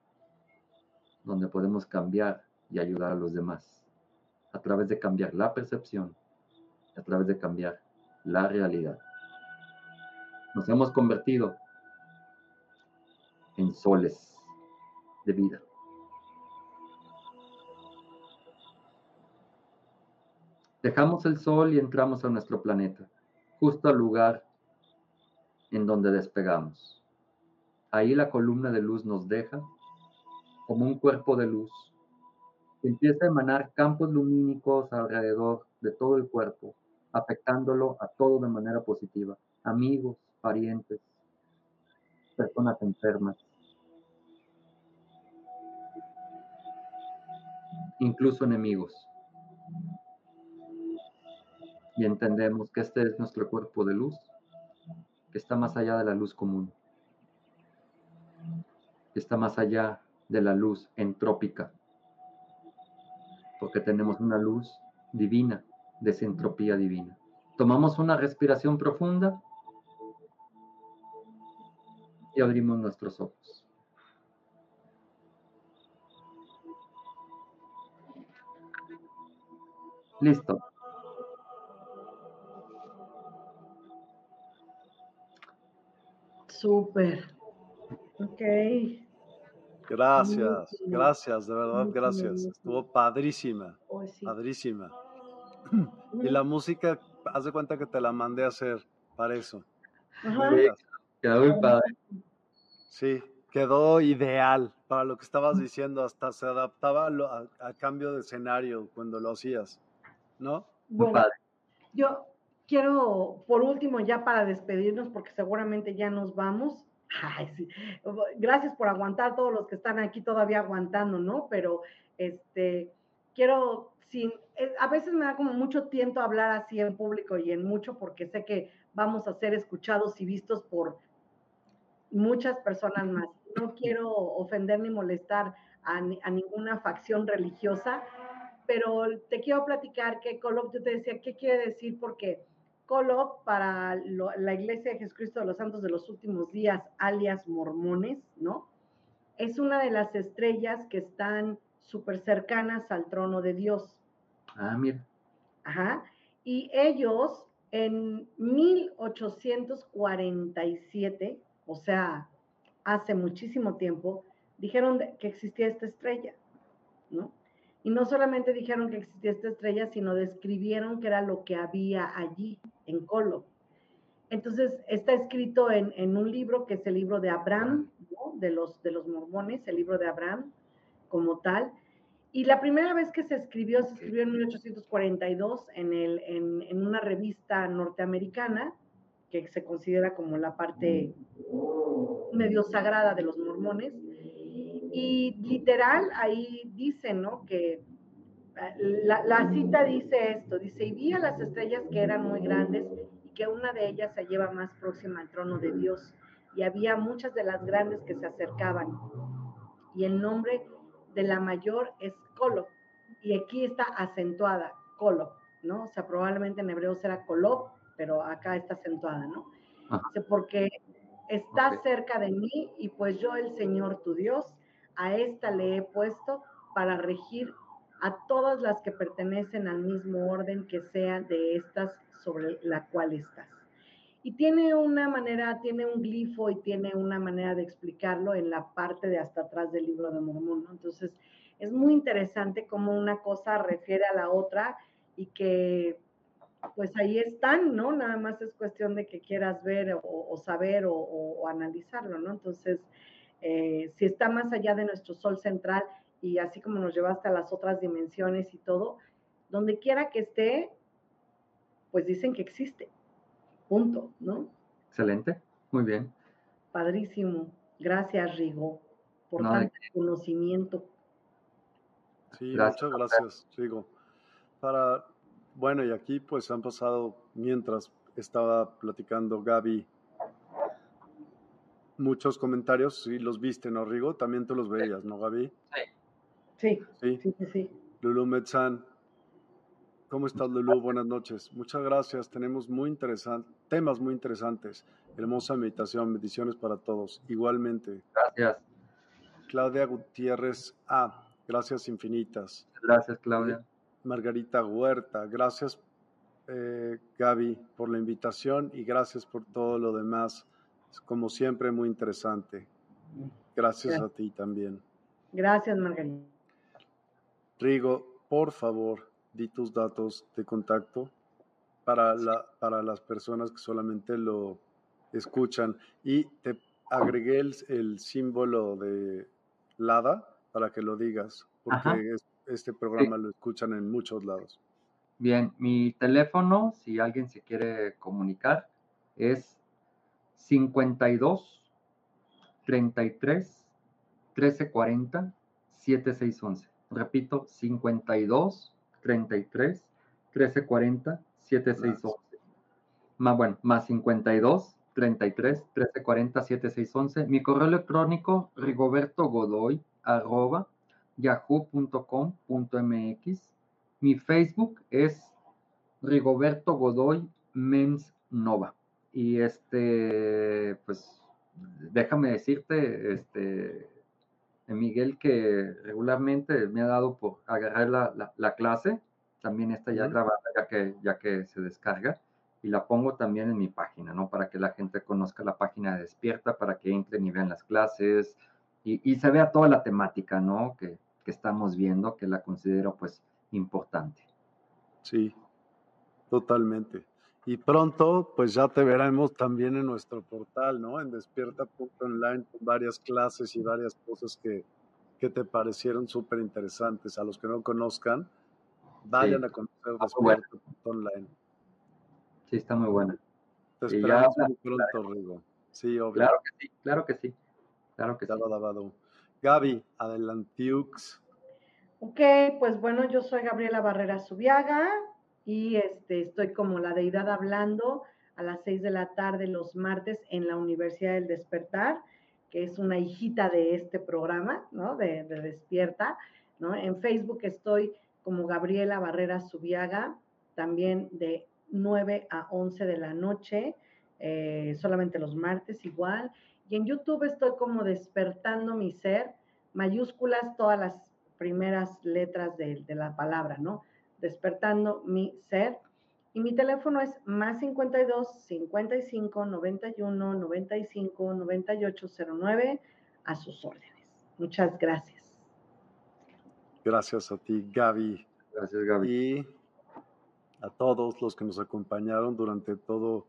donde podemos cambiar y ayudar a los demás a través de cambiar la percepción a través de cambiar la realidad. Nos hemos convertido en soles de vida. Dejamos el sol y entramos a nuestro planeta, justo al lugar en donde despegamos. Ahí la columna de luz nos deja como un cuerpo de luz que empieza a emanar campos lumínicos alrededor de todo el cuerpo afectándolo a todo de manera positiva, amigos, parientes, personas enfermas, incluso enemigos. Y entendemos que este es nuestro cuerpo de luz, que está más allá de la luz común, que está más allá de la luz entrópica, porque tenemos una luz divina de divina. Tomamos una respiración profunda y abrimos nuestros ojos. Listo. Súper. Ok. Gracias, gracias, de verdad, gracias. Estuvo padrísima, padrísima. Y la música, haz de cuenta que te la mandé a hacer para eso. quedó muy padre. Sí, quedó ideal para lo que estabas diciendo, hasta se adaptaba a, cambio de escenario cuando lo hacías, ¿no? Bueno, padre. yo quiero, por último, ya para despedirnos, porque seguramente ya nos vamos. Ay, sí. Gracias por aguantar todos los que están aquí todavía aguantando, ¿no? Pero este, quiero, sin, a veces me da como mucho tiento hablar así en público y en mucho, porque sé que vamos a ser escuchados y vistos por muchas personas más. No quiero ofender ni molestar a, ninguna facción religiosa, pero te quiero platicar que Colob, yo te decía, ¿qué quiere decir? Porque Colob para la Iglesia de Jesucristo de los Santos de los Últimos Días, alias mormones, ¿no? Es una de las estrellas que están súper cercanas al trono de Dios. Ah, mira. Ajá. Y ellos en 1847 o sea, hace muchísimo tiempo, dijeron que existía esta estrella, ¿no? Y no solamente dijeron que existía esta estrella, sino describieron que era lo que había allí, en Colo. Entonces, está escrito en, un libro que es el libro de Abraham, ¿no? de, los, de los mormones, el libro de Abraham como tal. Y la primera vez que se escribió, se escribió en 1842 en, el, en, en una revista norteamericana que se considera como la parte medio sagrada de los mormones. Y literal, ahí dice, ¿no? Que eh, la, la, cita dice esto, dice, y vi a las estrellas que eran muy grandes y que una de ellas se lleva más próxima al trono de Dios. Y había muchas de las grandes que se acercaban. Y el nombre de la mayor es Colo. Y aquí está acentuada, Colo, ¿no? O sea, probablemente en hebreo será Colob pero acá está acentuada, ¿no? Porque está cerca de mí y pues yo, el Señor tu Dios, a esta le he puesto para regir a todas las que pertenecen al mismo orden que sea de estas sobre la cual estás. Y tiene una manera, tiene un glifo y tiene una manera de explicarlo en la parte de hasta atrás del libro de Mormón, ¿no? Entonces, es muy interesante cómo una cosa refiere a la otra y que pues ahí están, ¿no? Nada más es cuestión de que quieras ver o, saber o, analizarlo, ¿no? Entonces, eh, si está más allá de nuestro sol central y así como nos llevaste a las otras dimensiones y todo, donde quiera que esté, pues dicen que existe. Punto, ¿no? Excelente, muy bien. Padrísimo. Gracias, Rigo, por tanto conocimiento. Sí, muchas gracias, Rigo. Para bueno, y aquí pues han pasado, mientras estaba platicando Gaby, muchos comentarios, sí los viste, ¿no, Rigo? También tú los veías, ¿no, Gaby? Sí. Sí, sí, sí. Lulu Metzán, ¿cómo estás, Lulu? Buenas noches. Muchas gracias, tenemos muy interesantes, temas muy interesantes. Hermosa meditación, bendiciones para todos. Igualmente. Gracias. Claudia Gutiérrez A, gracias infinitas. Gracias, Claudia. Margarita Huerta. Gracias, eh, Gaby, por la invitación y gracias por todo lo demás. Como siempre, muy interesante. Gracias, a ti también. Gracias, Margarita. Rigo, por favor, di tus datos de contacto para, la, para las personas que solamente lo escuchan. Y te agregué el, símbolo de LADA para que lo digas, porque es este programa lo escuchan en muchos lados. Bien, mi teléfono, si alguien se quiere comunicar, es 52 33 1340 7611. Repito, 52 33 1340 7611. Más bueno, más 52 33 1340 7611. Mi correo electrónico rigoberto godoy arroba yahoo.com.mx. Mi Facebook es Rigoberto Godoy Mens Nova. Y este, pues, déjame decirte, este, Miguel, que regularmente me ha dado por agarrar la, clase. También está ya grabada, ya que, ya que se descarga. Y la pongo también en mi página, ¿no? Para que la gente conozca la página de Despierta, para que entren y vean las clases y, y se vea toda la temática, ¿no? Que, que estamos viendo, que la considero pues importante. Sí, totalmente. Y pronto, pues ya te veremos también en nuestro portal, ¿no? En despierta.online con varias clases y varias cosas que, que te parecieron súper interesantes. A los que no conozcan, vayan a conocer despierta.online. Sí, está muy buena. Te esperamos muy pronto, Rigo. Sí, obvio. Claro que sí, claro que sí. Claro que sí. Gaby, adelantiux. Ok, pues bueno, yo soy Gabriela Barrera Subiaga y este, estoy como la deidad hablando a las seis de la tarde los martes en la Universidad del Despertar, que es una hijita de este programa, ¿no? De, Despierta, ¿no? En Facebook estoy como Gabriela Barrera Subiaga, también de 9 a 11 de la noche, eh, solamente los martes igual. Y en YouTube estoy como Despertando mi Ser, mayúsculas todas las primeras letras de, la palabra, ¿no? Despertando mi ser. Y mi teléfono es más 52 55 91 95 98 09 a sus órdenes. Muchas gracias. Gracias a ti, Gaby. Gracias, Gaby. Y a todos los que nos acompañaron durante todo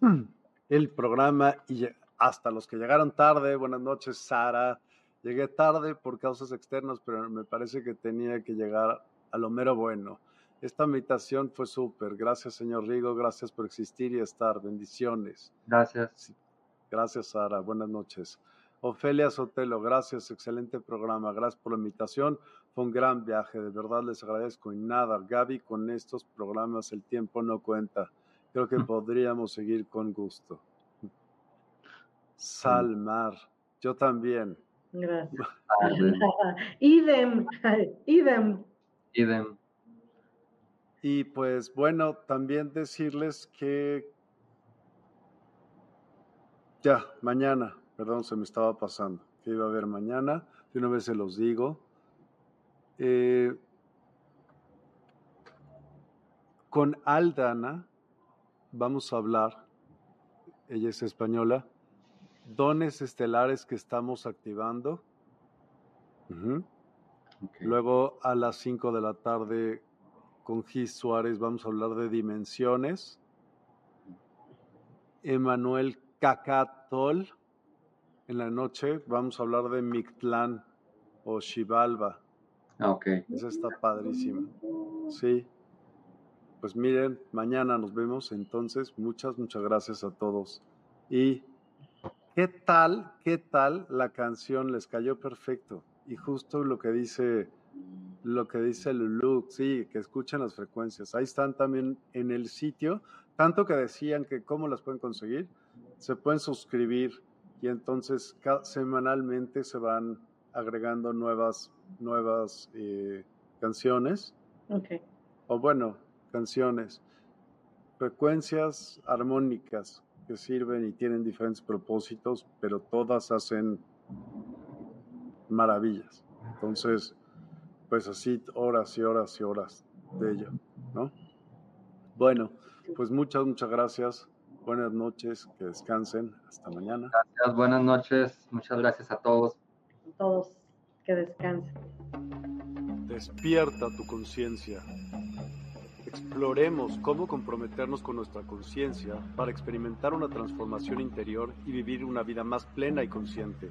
el programa y hasta los que llegaron tarde. Buenas noches, Sara. Llegué tarde por causas externas, pero me parece que tenía que llegar a lo mero bueno. Esta meditación fue súper. Gracias, señor Rigo. Gracias por existir y estar. Bendiciones. Gracias. Gracias, Sara. Buenas noches. Ofelia Sotelo, gracias. Excelente programa. Gracias por la invitación. Fue un gran viaje. De verdad les agradezco. Y nada, Gaby, con estos programas el tiempo no cuenta. Creo que podríamos seguir con gusto. Salmar, yo también. Gracias. idem, idem. Y pues bueno, también decirles que ya, mañana, perdón, se me estaba pasando, que iba a haber mañana, de una vez se los digo. Eh, con Aldana vamos a hablar, ella es española, dones estelares que estamos activando. Luego a las 5 de la tarde con Gis Suárez vamos a hablar de dimensiones. Emanuel Cacatol en la noche vamos a hablar de Mictlán o Xibalba. Ah, ok. Esa está padrísima. Sí. Pues miren, mañana nos vemos. Entonces, muchas, muchas gracias a todos. Y ¿Qué tal, qué tal la canción? Les cayó perfecto. Y justo lo que dice, lo que dice Lulu, sí, que escuchen las frecuencias. Ahí están también en el sitio, tanto que decían que cómo las pueden conseguir. Se pueden suscribir y entonces semanalmente se van agregando nuevas, nuevas eh, canciones. Okay. O bueno, canciones. Frecuencias armónicas que sirven y tienen diferentes propósitos, pero todas hacen maravillas. Entonces, pues así horas y horas y horas de ello, ¿no? Bueno, pues muchas, muchas gracias. Buenas noches, que descansen. Hasta mañana. Gracias, buenas noches. Muchas gracias a todos. todos, que descansen. Despierta tu conciencia. Exploremos cómo comprometernos con nuestra conciencia para experimentar una transformación interior y vivir una vida más plena y consciente.